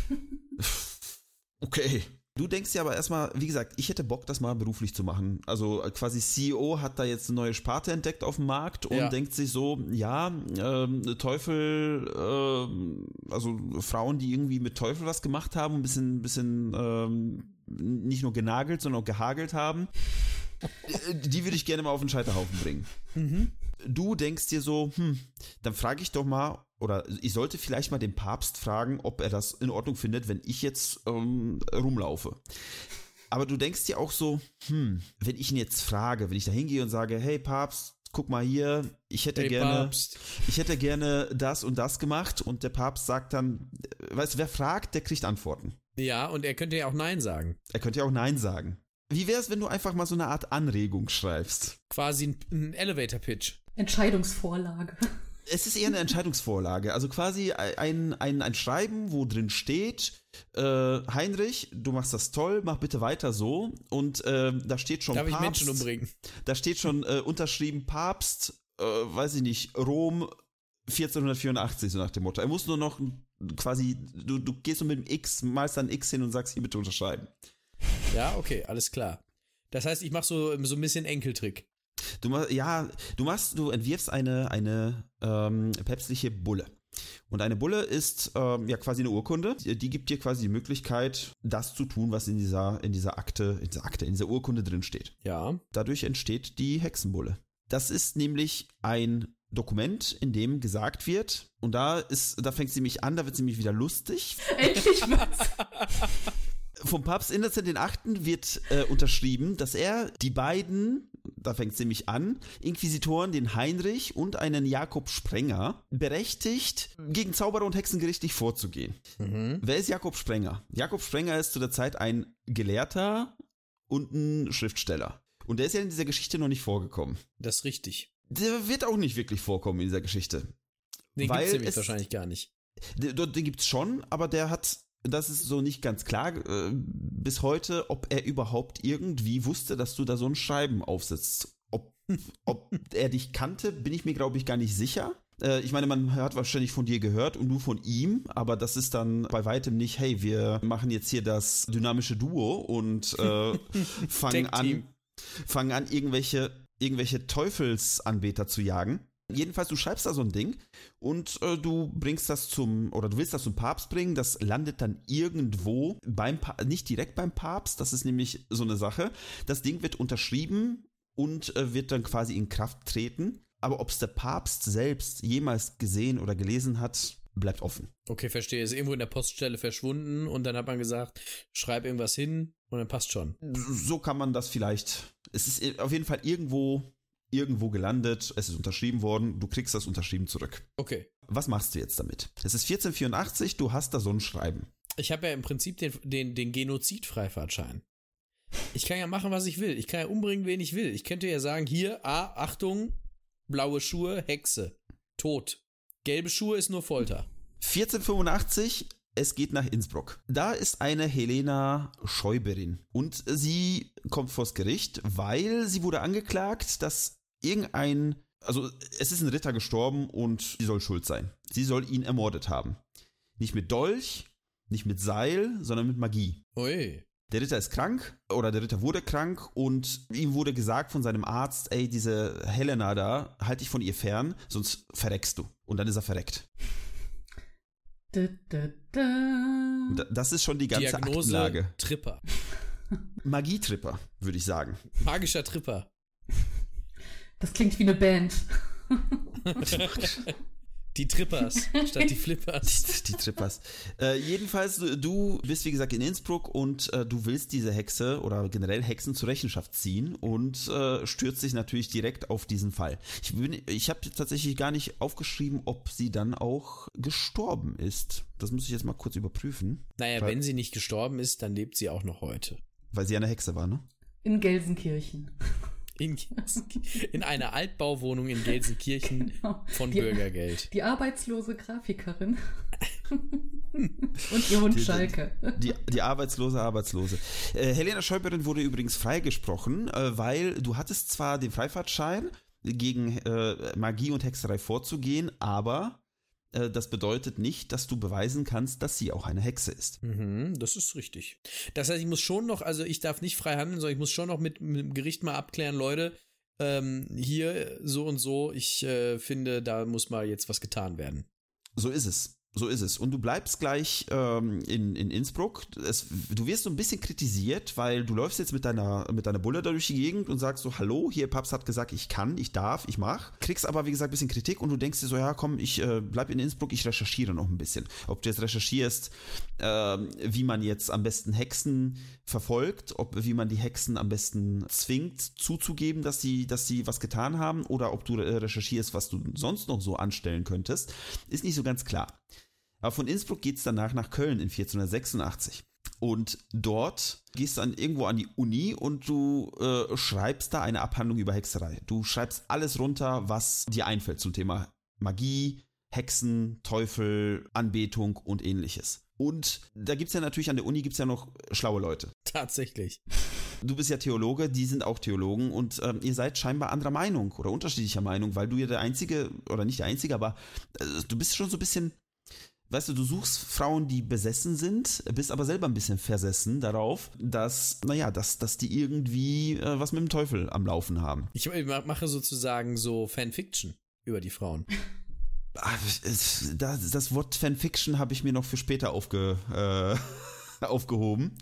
okay. Du denkst ja aber erstmal, wie gesagt, ich hätte Bock, das mal beruflich zu machen. Also äh, quasi CEO hat da jetzt eine neue Sparte entdeckt auf dem Markt und ja. denkt sich so, ja, ähm, Teufel, ähm, also Frauen, die irgendwie mit Teufel was gemacht haben, ein bisschen, bisschen ähm, nicht nur genagelt, sondern auch gehagelt haben, äh, die würde ich gerne mal auf den Scheiterhaufen bringen. Mhm. Du denkst dir so, hm, dann frage ich doch mal, oder ich sollte vielleicht mal den Papst fragen, ob er das in Ordnung findet, wenn ich jetzt ähm, rumlaufe. Aber du denkst dir auch so, hm, wenn ich ihn jetzt frage, wenn ich da hingehe und sage, hey Papst, guck mal hier, ich hätte hey, gerne, Papst. ich hätte gerne das und das gemacht und der Papst sagt dann, weißt du, wer fragt, der kriegt Antworten. Ja, und er könnte ja auch Nein sagen. Er könnte ja auch Nein sagen. Wie wäre es, wenn du einfach mal so eine Art Anregung schreibst? Quasi ein, ein Elevator-Pitch. Entscheidungsvorlage es ist eher eine Entscheidungsvorlage. Also quasi ein, ein, ein Schreiben, wo drin steht, äh, Heinrich, du machst das toll, mach bitte weiter so. Und äh, da steht schon Darf Papst. ich Menschen umbringen? Da steht schon äh, unterschrieben Papst, äh, weiß ich nicht, Rom 1484, so nach dem Motto. Er muss nur noch quasi, du, du gehst nur mit dem X, malst dann X hin und sagst, hier bitte unterschreiben. Ja, okay, alles klar. Das heißt, ich mache so, so ein bisschen Enkeltrick. Du ja, du machst, du entwirfst eine, eine ähm, päpstliche Bulle. Und eine Bulle ist ähm, ja quasi eine Urkunde. Die, gibt dir quasi die Möglichkeit, das zu tun, was in dieser, in dieser Akte, in dieser Akte, in dieser Urkunde drin steht. Ja. Dadurch entsteht die Hexenbulle. Das ist nämlich ein Dokument, in dem gesagt wird, und da ist, da fängt sie mich an, da wird sie mich wieder lustig. Endlich was. Vom Papst Innocent den Achten wird äh, unterschrieben, dass er die beiden, da fängt es nämlich an, Inquisitoren, den Heinrich und einen Jakob Sprenger, berechtigt, gegen Zauberer und Hexen gerichtlich vorzugehen. Mhm. Wer ist Jakob Sprenger? Jakob Sprenger ist zu der Zeit ein Gelehrter und ein Schriftsteller. Und der ist ja in dieser Geschichte noch nicht vorgekommen. Das ist richtig. Der wird auch nicht wirklich vorkommen in dieser Geschichte. Den gibt es nämlich wahrscheinlich gar nicht. Den, den gibt's schon, aber der hat das ist so nicht ganz klar äh, bis heute, ob er überhaupt irgendwie wusste, dass du da so ein Schreiben aufsetzt. Ob, ob er dich kannte, bin ich mir, glaube ich, gar nicht sicher. Äh, ich meine, man hat wahrscheinlich von dir gehört und du von ihm, aber das ist dann bei weitem nicht, hey, wir machen jetzt hier das dynamische Duo und äh, fangen an, fangen an, irgendwelche, irgendwelche Teufelsanbeter zu jagen. Jedenfalls, du schreibst da so ein Ding und äh, du bringst das zum, oder du willst das zum Papst bringen, das landet dann irgendwo beim, pa nicht direkt beim Papst, das ist nämlich so eine Sache. Das Ding wird unterschrieben und äh, wird dann quasi in Kraft treten. Aber ob es der Papst selbst jemals gesehen oder gelesen hat, bleibt offen. Okay, verstehe. Ist irgendwo in der Poststelle verschwunden und dann hat man gesagt, schreib irgendwas hin und dann passt schon. So kann man das vielleicht. Es ist auf jeden Fall irgendwo irgendwo gelandet, es ist unterschrieben worden, du kriegst das unterschrieben zurück. Okay. Was machst du jetzt damit? Es ist 1484, du hast da so ein Schreiben. Ich habe ja im Prinzip den, den, den Genozid-Freifahrtschein. Ich kann ja machen, was ich will. Ich kann ja umbringen, wen ich will. Ich könnte ja sagen, hier, ah, Achtung, blaue Schuhe, Hexe, tot. Gelbe Schuhe ist nur Folter. 1485 es geht nach Innsbruck. Da ist eine Helena Schäuberin und sie kommt vors Gericht, weil sie wurde angeklagt, dass irgendein, also es ist ein Ritter gestorben und sie soll schuld sein. Sie soll ihn ermordet haben. Nicht mit Dolch, nicht mit Seil, sondern mit Magie. Ui. Der Ritter ist krank oder der Ritter wurde krank und ihm wurde gesagt von seinem Arzt, ey, diese Helena da, halt dich von ihr fern, sonst verreckst du. Und dann ist er verreckt. Da, da, da. Das ist schon die ganze Diagnose Aktenlage. Tripper. Magietripper, würde ich sagen. Magischer Tripper. Das klingt wie eine Band. Die Trippers statt die Flippers. Die, die Trippers. Äh, jedenfalls, du bist wie gesagt in Innsbruck und äh, du willst diese Hexe oder generell Hexen zur Rechenschaft ziehen und äh, stürzt dich natürlich direkt auf diesen Fall. Ich, ich habe tatsächlich gar nicht aufgeschrieben, ob sie dann auch gestorben ist. Das muss ich jetzt mal kurz überprüfen. Naja, weil, wenn sie nicht gestorben ist, dann lebt sie auch noch heute. Weil sie eine Hexe war, ne? In Gelsenkirchen. In, in einer Altbauwohnung in Gelsenkirchen genau. von die, Bürgergeld. Die arbeitslose Grafikerin. Und ihr Hund die, Schalke. Die, die, arbeitslose Arbeitslose. Äh, Helena Schäuberin wurde übrigens freigesprochen, äh, weil du hattest zwar den Freifahrtschein, gegen äh, Magie und Hexerei vorzugehen, aber das bedeutet nicht, dass du beweisen kannst, dass sie auch eine Hexe ist. Mhm, das ist richtig. Das heißt, ich muss schon noch, also ich darf nicht frei handeln, sondern ich muss schon noch mit, mit dem Gericht mal abklären, Leute, ähm, hier so und so, ich äh, finde, da muss mal jetzt was getan werden. So ist es. So ist es. Und du bleibst gleich ähm, in, in Innsbruck. Es, du wirst so ein bisschen kritisiert, weil du läufst jetzt mit deiner, mit deiner Bulle da durch die Gegend und sagst so, hallo, hier Paps hat gesagt, ich kann, ich darf, ich mach. Kriegst aber, wie gesagt, ein bisschen Kritik und du denkst dir so, ja, komm, ich äh, bleib in Innsbruck, ich recherchiere noch ein bisschen. Ob du jetzt recherchierst, äh, wie man jetzt am besten Hexen verfolgt, ob wie man die Hexen am besten zwingt, zuzugeben, dass sie, dass sie was getan haben, oder ob du äh, recherchierst, was du sonst noch so anstellen könntest, ist nicht so ganz klar. Aber von Innsbruck geht es danach nach Köln in 1486. Und dort gehst du dann irgendwo an die Uni und du äh, schreibst da eine Abhandlung über Hexerei. Du schreibst alles runter, was dir einfällt zum Thema Magie, Hexen, Teufel, Anbetung und ähnliches. Und da gibt es ja natürlich an der Uni gibt's ja noch schlaue Leute. Tatsächlich. Du bist ja Theologe, die sind auch Theologen und ähm, ihr seid scheinbar anderer Meinung oder unterschiedlicher Meinung, weil du ja der Einzige, oder nicht der Einzige, aber äh, du bist schon so ein bisschen weißt du, du suchst Frauen, die besessen sind, bist aber selber ein bisschen versessen darauf, dass, naja, dass, dass die irgendwie äh, was mit dem Teufel am Laufen haben. Ich mache sozusagen so Fanfiction über die Frauen. Das, das Wort Fanfiction habe ich mir noch für später aufge, äh, aufgehoben.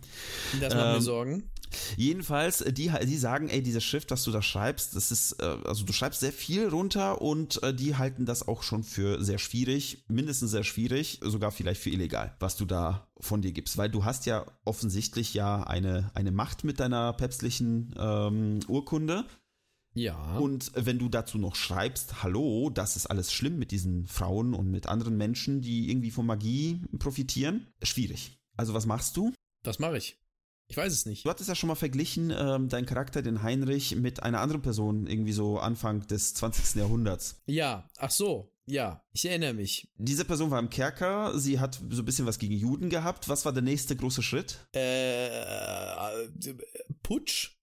Das macht ähm, mir Sorgen. Jedenfalls, die, die sagen, ey, diese Schrift, was du da schreibst, das ist, äh, also du schreibst sehr viel runter und äh, die halten das auch schon für sehr schwierig, mindestens sehr schwierig, sogar vielleicht für illegal, was du da von dir gibst, weil du hast ja offensichtlich ja eine, eine Macht mit deiner päpstlichen ähm, Urkunde. Ja. Und wenn du dazu noch schreibst, hallo, das ist alles schlimm mit diesen Frauen und mit anderen Menschen, die irgendwie von Magie profitieren, schwierig. Also was machst du? Das mache ich. Ich weiß es nicht. Du hattest ja schon mal verglichen, ähm, deinen Charakter, den Heinrich, mit einer anderen Person, irgendwie so Anfang des 20. Jahrhunderts. Ja, ach so, ja, ich erinnere mich. Diese Person war im Kerker, sie hat so ein bisschen was gegen Juden gehabt. Was war der nächste große Schritt? Äh, äh Putsch?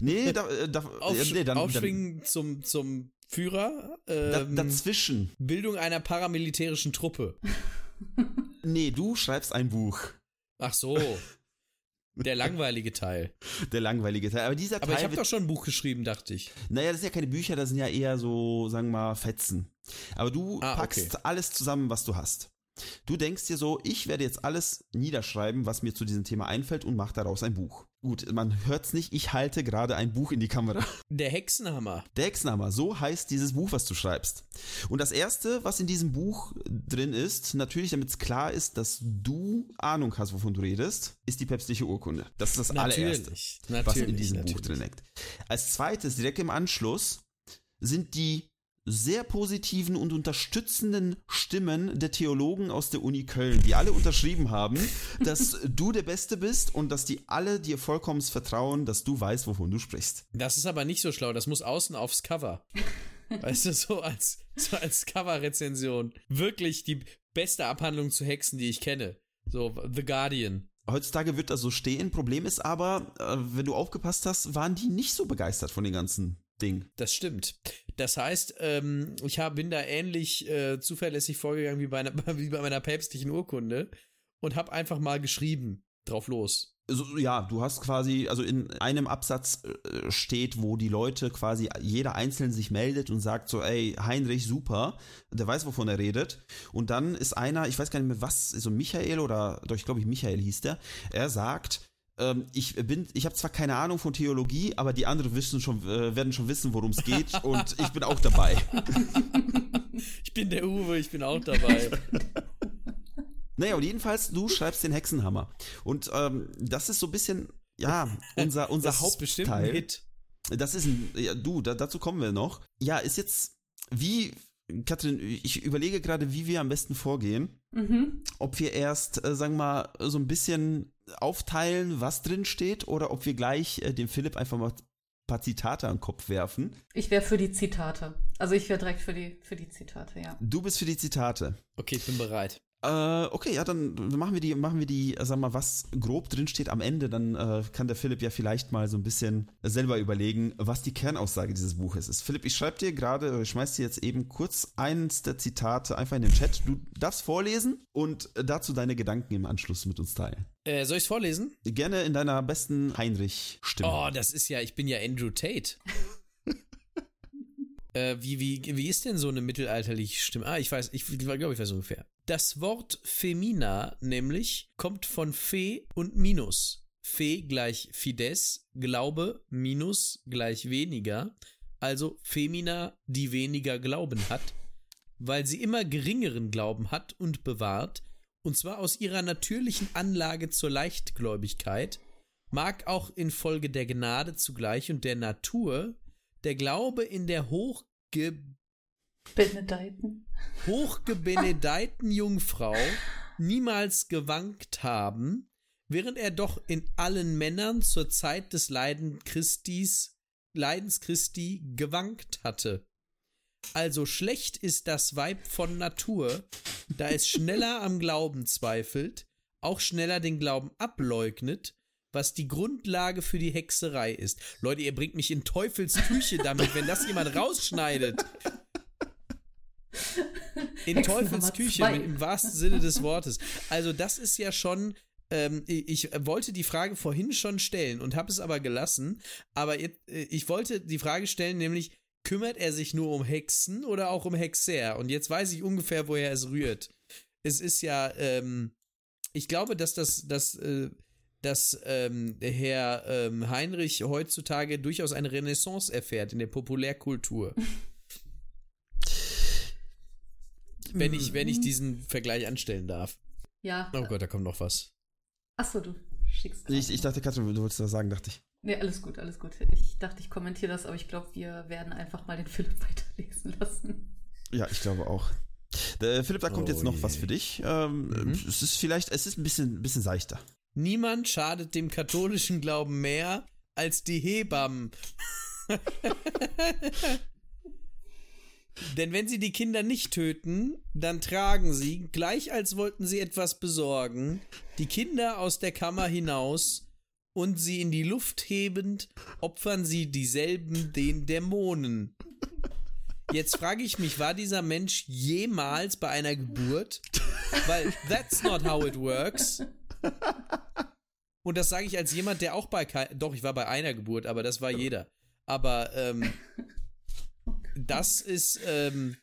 Nee, da, äh, da, Aufsch nee dann, Aufschwingen dann, zum, zum Führer. Ähm, da, dazwischen. Bildung einer paramilitärischen Truppe. nee, du schreibst ein Buch. Ach so. Der langweilige Teil. Der langweilige Teil. Aber dieser Aber Teil. ich habe doch schon ein Buch geschrieben, dachte ich. Naja, das sind ja keine Bücher, das sind ja eher so, sagen wir mal, Fetzen. Aber du ah, packst okay. alles zusammen, was du hast. Du denkst dir so, ich werde jetzt alles niederschreiben, was mir zu diesem Thema einfällt und mache daraus ein Buch. Gut, man hört's nicht, ich halte gerade ein Buch in die Kamera. Der Hexenhammer. Der Hexenhammer, so heißt dieses Buch, was du schreibst. Und das erste, was in diesem Buch drin ist, natürlich damit es klar ist, dass du Ahnung hast, wovon du redest, ist die päpstliche Urkunde. Das ist das natürlich, allererste, was in diesem. Buch drin liegt. Als zweites, direkt im Anschluss, sind die sehr positiven und unterstützenden Stimmen der Theologen aus der Uni Köln, die alle unterschrieben haben, dass du der Beste bist und dass die alle dir vollkommen vertrauen, dass du weißt, wovon du sprichst. Das ist aber nicht so schlau, das muss außen aufs Cover. Weißt du, so als, so als Cover-Rezension. Wirklich die beste Abhandlung zu Hexen, die ich kenne. So, The Guardian. Heutzutage wird das so stehen. Problem ist aber, äh, wenn du aufgepasst hast, waren die nicht so begeistert von den ganzen Ding. Das stimmt. Das heißt, ähm, ich hab, bin da ähnlich äh, zuverlässig vorgegangen wie bei, einer, wie bei meiner päpstlichen Urkunde und habe einfach mal geschrieben drauf los. Also, ja, du hast quasi, also in einem Absatz äh, steht, wo die Leute quasi, jeder Einzelne sich meldet und sagt so, ey, Heinrich, super, der weiß, wovon er redet. Und dann ist einer, ich weiß gar nicht mehr was, so Michael oder, doch, ich glaube, Michael hieß der, er sagt, ich bin, ich habe zwar keine Ahnung von Theologie, aber die anderen wissen schon, äh, werden schon wissen, worum es geht und ich bin auch dabei. ich bin der Uwe, ich bin auch dabei. Naja, und jedenfalls, du schreibst den Hexenhammer. Und ähm, das ist so ein bisschen, ja, unser, unser das Hauptteil. Ist bestimmt ein Hit. Das ist ein, ja, du, da, dazu kommen wir noch. Ja, ist jetzt, wie, Katrin, ich überlege gerade, wie wir am besten vorgehen. Mhm. Ob wir erst, äh, sagen wir mal, so ein bisschen aufteilen, was drin steht, oder ob wir gleich äh, dem Philipp einfach mal ein paar Zitate an den Kopf werfen. Ich wäre für die Zitate. Also ich wäre direkt für die, für die Zitate, ja. Du bist für die Zitate. Okay, ich bin bereit. Äh, okay, ja, dann machen wir die, machen wir die, sag mal, was grob drin steht am Ende, dann äh, kann der Philipp ja vielleicht mal so ein bisschen selber überlegen, was die Kernaussage dieses Buches ist. Philipp, ich schreibe dir gerade, ich schmeiß dir jetzt eben kurz eins der Zitate einfach in den Chat. Du darfst vorlesen und dazu deine Gedanken im Anschluss mit uns teilen. Äh, soll ich's vorlesen? Gerne in deiner besten Heinrich-Stimme. Oh, das ist ja, ich bin ja Andrew Tate. Äh, wie, wie, wie ist denn so eine mittelalterliche Stimme? Ah, ich weiß, ich glaube, ich weiß ungefähr. Das Wort Femina nämlich kommt von Fe und Minus. Fe gleich Fides, Glaube, Minus gleich weniger. Also Femina, die weniger Glauben hat, weil sie immer geringeren Glauben hat und bewahrt, und zwar aus ihrer natürlichen Anlage zur Leichtgläubigkeit, mag auch infolge der Gnade zugleich und der Natur der Glaube in der hochge Benedeiten. hochgebenedeiten Jungfrau niemals gewankt haben, während er doch in allen Männern zur Zeit des Leiden Christis, Leidens Christi gewankt hatte. Also schlecht ist das Weib von Natur, da es schneller am Glauben zweifelt, auch schneller den Glauben ableugnet, was die Grundlage für die Hexerei ist. Leute, ihr bringt mich in Teufels Küche damit, wenn das jemand rausschneidet. In Teufels Küche, mit, im wahrsten Sinne des Wortes. Also, das ist ja schon. Ähm, ich wollte die Frage vorhin schon stellen und habe es aber gelassen. Aber äh, ich wollte die Frage stellen, nämlich, kümmert er sich nur um Hexen oder auch um Hexer? Und jetzt weiß ich ungefähr, woher es rührt. Es ist ja, ähm, ich glaube, dass das, dass, äh, dass ähm, Herr ähm, Heinrich heutzutage durchaus eine Renaissance erfährt in der Populärkultur. wenn ich, wenn ich diesen Vergleich anstellen darf. Ja. Oh Gott, da kommt noch was. Achso, du schickst. Ich, ich dachte, Katrin, du wolltest was sagen, dachte ich. Nee, alles gut, alles gut. Ich dachte, ich kommentiere das, aber ich glaube, wir werden einfach mal den Philipp weiterlesen lassen. Ja, ich glaube auch. Der Philipp, da kommt oh jetzt noch je. was für dich. Ähm, mhm. Es ist vielleicht, es ist ein bisschen, bisschen seichter. Niemand schadet dem katholischen Glauben mehr als die Hebammen. Denn wenn sie die Kinder nicht töten, dann tragen sie, gleich als wollten sie etwas besorgen, die Kinder aus der Kammer hinaus und sie in die Luft hebend, opfern sie dieselben den Dämonen. Jetzt frage ich mich, war dieser Mensch jemals bei einer Geburt? Weil that's not how it works. Und das sage ich als jemand, der auch bei doch, ich war bei einer Geburt, aber das war jeder. Aber ähm, das ist, ähm,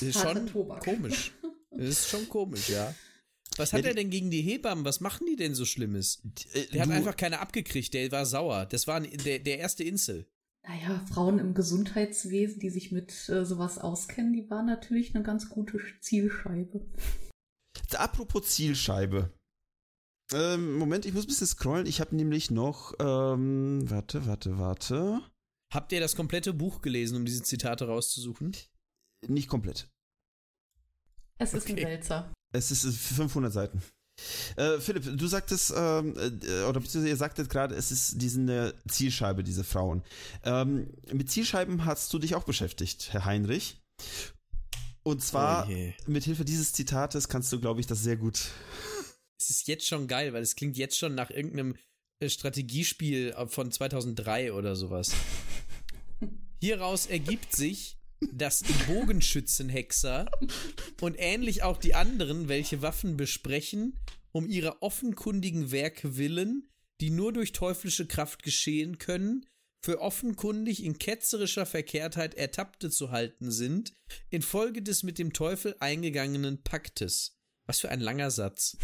ist schon komisch. Das ist schon komisch, ja. Was hat ja, er denn gegen die Hebammen? Was machen die denn so Schlimmes? Äh, der hat einfach keine abgekriegt, der war sauer. Das war der, der erste Insel. Naja, Frauen im Gesundheitswesen, die sich mit äh, sowas auskennen, die waren natürlich eine ganz gute Zielscheibe. Apropos Zielscheibe. Ähm, Moment, ich muss ein bisschen scrollen. Ich habe nämlich noch, ähm, warte, warte, warte. Habt ihr das komplette Buch gelesen, um diese Zitate rauszusuchen? Nicht komplett. Es ist okay. ein Wälzer. Es ist 500 Seiten. Äh, Philipp, du sagtest, ähm, äh, oder beziehungsweise ihr sagtet gerade, es ist diese Zielscheibe, diese Frauen. Ähm, mit Zielscheiben hast du dich auch beschäftigt, Herr Heinrich. Und zwar, oh mit Hilfe dieses Zitates kannst du, glaube ich, das sehr gut. Es ist jetzt schon geil, weil es klingt jetzt schon nach irgendeinem äh, Strategiespiel von 2003 oder sowas. Hieraus ergibt sich, dass die Bogenschützenhexer und ähnlich auch die anderen, welche Waffen besprechen, um ihrer offenkundigen Werke willen, die nur durch teuflische Kraft geschehen können, für offenkundig in ketzerischer Verkehrtheit Ertappte zu halten sind, infolge des mit dem Teufel eingegangenen Paktes. Was für ein langer Satz.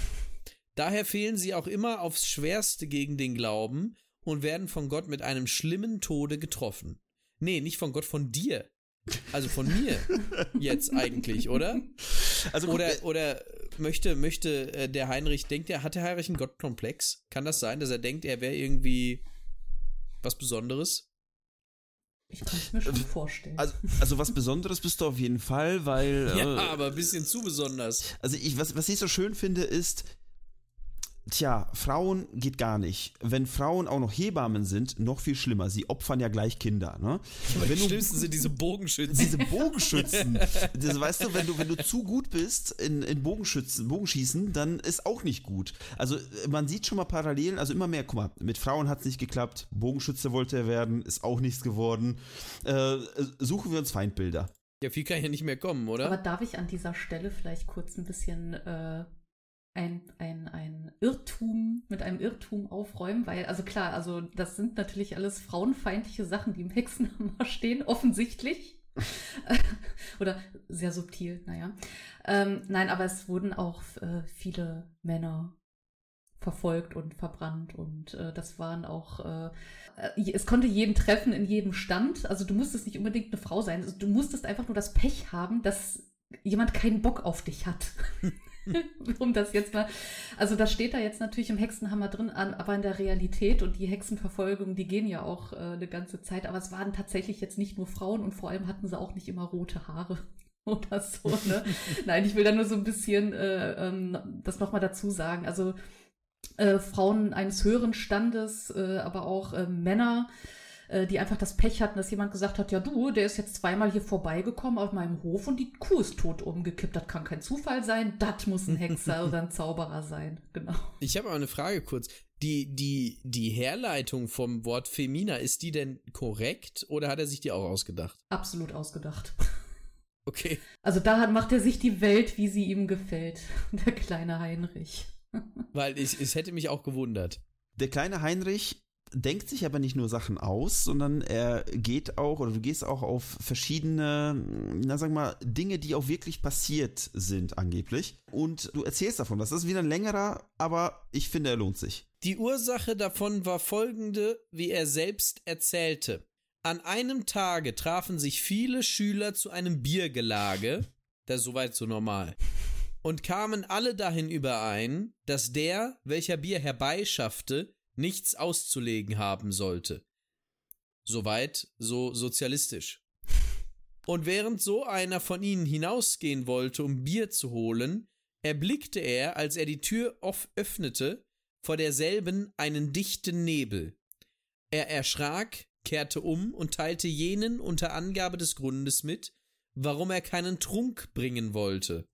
Daher fehlen sie auch immer aufs Schwerste gegen den Glauben und werden von Gott mit einem schlimmen Tode getroffen. Nee, nicht von Gott, von dir. Also von mir jetzt eigentlich, oder? Also oder oder möchte möchte äh, der Heinrich denkt er hat der Heinrich einen Gottkomplex? Kann das sein, dass er denkt, er wäre irgendwie was Besonderes? Ich kann es mir schon vorstellen. Also, also, was Besonderes bist du auf jeden Fall, weil. Ja, äh, aber ein bisschen zu besonders. Also ich, was, was ich so schön finde, ist, Tja, Frauen geht gar nicht. Wenn Frauen auch noch Hebammen sind, noch viel schlimmer. Sie opfern ja gleich Kinder. Ne? Wenn du, Schlimmsten sind diese Bogenschützen. Diese Bogenschützen. das, weißt du, wenn du, wenn du zu gut bist in, in Bogenschützen, Bogenschießen, dann ist auch nicht gut. Also man sieht schon mal Parallelen, also immer mehr, guck mal, mit Frauen hat es nicht geklappt, Bogenschütze wollte er werden, ist auch nichts geworden. Äh, suchen wir uns Feindbilder. Ja, viel kann ja nicht mehr kommen, oder? Aber darf ich an dieser Stelle vielleicht kurz ein bisschen äh, ein, ein, ein Irrtum, mit einem Irrtum aufräumen, weil, also klar, also das sind natürlich alles frauenfeindliche Sachen, die im Hexenhammer stehen, offensichtlich. Oder sehr subtil, naja. Ähm, nein, aber es wurden auch äh, viele Männer verfolgt und verbrannt und äh, das waren auch, äh, äh, es konnte jeden treffen in jedem Stand. Also du musstest nicht unbedingt eine Frau sein, also du musstest einfach nur das Pech haben, dass jemand keinen Bock auf dich hat. um das jetzt mal. Also das steht da jetzt natürlich im Hexenhammer drin an, aber in der Realität und die Hexenverfolgungen, die gehen ja auch äh, eine ganze Zeit. Aber es waren tatsächlich jetzt nicht nur Frauen und vor allem hatten sie auch nicht immer rote Haare oder so. Ne? Nein, ich will da nur so ein bisschen äh, ähm, das nochmal dazu sagen. Also äh, Frauen eines höheren Standes, äh, aber auch äh, Männer äh, die einfach das Pech hatten, dass jemand gesagt hat, ja du, der ist jetzt zweimal hier vorbeigekommen auf meinem Hof und die Kuh ist tot umgekippt. Das kann kein Zufall sein, das muss ein Hexer oder ein Zauberer sein. Genau. Ich habe aber eine Frage kurz. Die, die, die Herleitung vom Wort Femina, ist die denn korrekt oder hat er sich die auch ausgedacht? Absolut ausgedacht. Okay. Also da macht er sich die Welt, wie sie ihm gefällt. Der kleine Heinrich. Weil ich, es hätte mich auch gewundert. Der kleine Heinrich denkt sich aber nicht nur Sachen aus, sondern er geht auch, oder du gehst auch auf verschiedene, na sag mal, Dinge, die auch wirklich passiert sind, angeblich. Und du erzählst davon. Das ist wieder ein längerer, aber ich finde, er lohnt sich. Die Ursache davon war folgende, wie er selbst erzählte. An einem Tage trafen sich viele Schüler zu einem Biergelage, das ist soweit so normal, und kamen alle dahin überein, dass der, welcher Bier herbeischaffte, nichts auszulegen haben sollte. Soweit so sozialistisch. Und während so einer von ihnen hinausgehen wollte, um Bier zu holen, erblickte er, als er die Tür off öffnete, vor derselben einen dichten Nebel. Er erschrak, kehrte um und teilte jenen unter Angabe des Grundes mit, warum er keinen Trunk bringen wollte.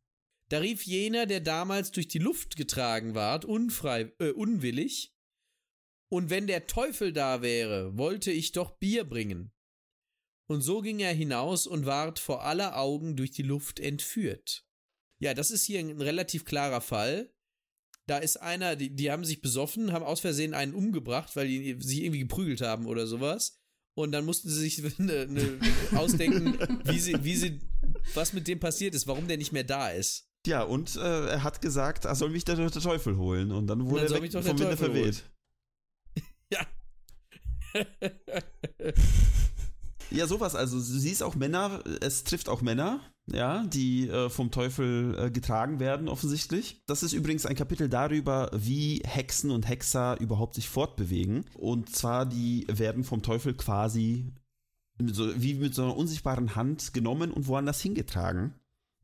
Da rief jener, der damals durch die Luft getragen ward, unfrei, äh, unwillig, und wenn der Teufel da wäre, wollte ich doch Bier bringen. Und so ging er hinaus und ward vor aller Augen durch die Luft entführt. Ja, das ist hier ein relativ klarer Fall. Da ist einer, die, die haben sich besoffen, haben aus Versehen einen umgebracht, weil die sich irgendwie geprügelt haben oder sowas. Und dann mussten sie sich eine, eine ausdenken, wie sie, wie sie, was mit dem passiert ist, warum der nicht mehr da ist. Ja, und äh, er hat gesagt, er soll mich der, der Teufel holen. Und dann wurde dann er weg, vom Winde verweht. Holen. Ja. ja, sowas. Also du siehst auch Männer, es trifft auch Männer, ja, die äh, vom Teufel äh, getragen werden, offensichtlich. Das ist übrigens ein Kapitel darüber, wie Hexen und Hexer überhaupt sich fortbewegen. Und zwar, die werden vom Teufel quasi so, wie mit so einer unsichtbaren Hand genommen und woanders hingetragen.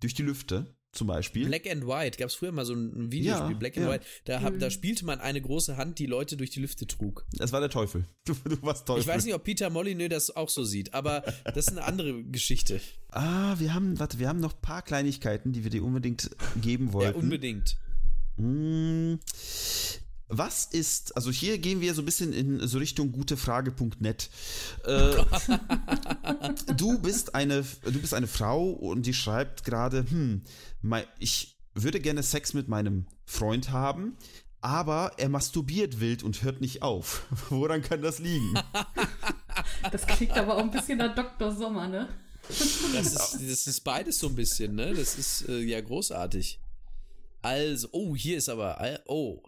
Durch die Lüfte zum Beispiel. Black and White, gab es früher mal so ein Videospiel, ja, Black and ja. White, da, hab, da mhm. spielte man eine große Hand, die Leute durch die Lüfte trug. Es war der Teufel. Du, du warst Teufel. Ich weiß nicht, ob Peter Molyneux das auch so sieht, aber das ist eine andere Geschichte. Ah, wir haben, warte, wir haben noch ein paar Kleinigkeiten, die wir dir unbedingt geben wollten. Ja, unbedingt. Hm, was ist, also hier gehen wir so ein bisschen in so Richtung gutefrage.net. Äh, du bist eine, du bist eine Frau und die schreibt gerade, hm, ich würde gerne Sex mit meinem Freund haben, aber er masturbiert wild und hört nicht auf. Woran kann das liegen? Das klingt aber auch ein bisschen nach Dr. Sommer, ne? Das ist, das ist beides so ein bisschen, ne? Das ist äh, ja großartig. Also, oh, hier ist aber, oh,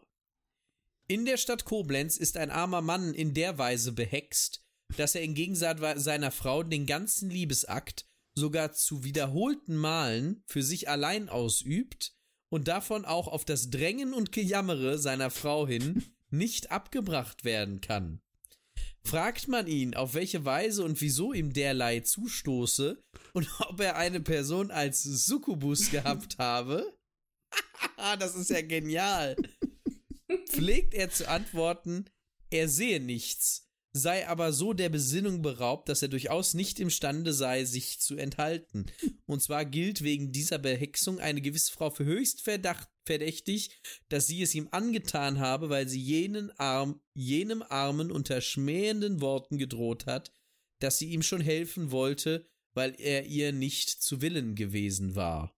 in der Stadt Koblenz ist ein armer Mann in der Weise behext, dass er im Gegensatz seiner Frau den ganzen Liebesakt sogar zu wiederholten Malen für sich allein ausübt und davon auch auf das Drängen und Gejammere seiner Frau hin nicht abgebracht werden kann. Fragt man ihn, auf welche Weise und wieso ihm derlei zustoße und ob er eine Person als Succubus gehabt habe, das ist ja genial pflegt er zu antworten, er sehe nichts, sei aber so der Besinnung beraubt, dass er durchaus nicht imstande sei, sich zu enthalten. Und zwar gilt wegen dieser Behexung eine gewisse Frau für höchst verdacht, verdächtig, dass sie es ihm angetan habe, weil sie jenen Arm, jenem Armen unter schmähenden Worten gedroht hat, dass sie ihm schon helfen wollte, weil er ihr nicht zu Willen gewesen war.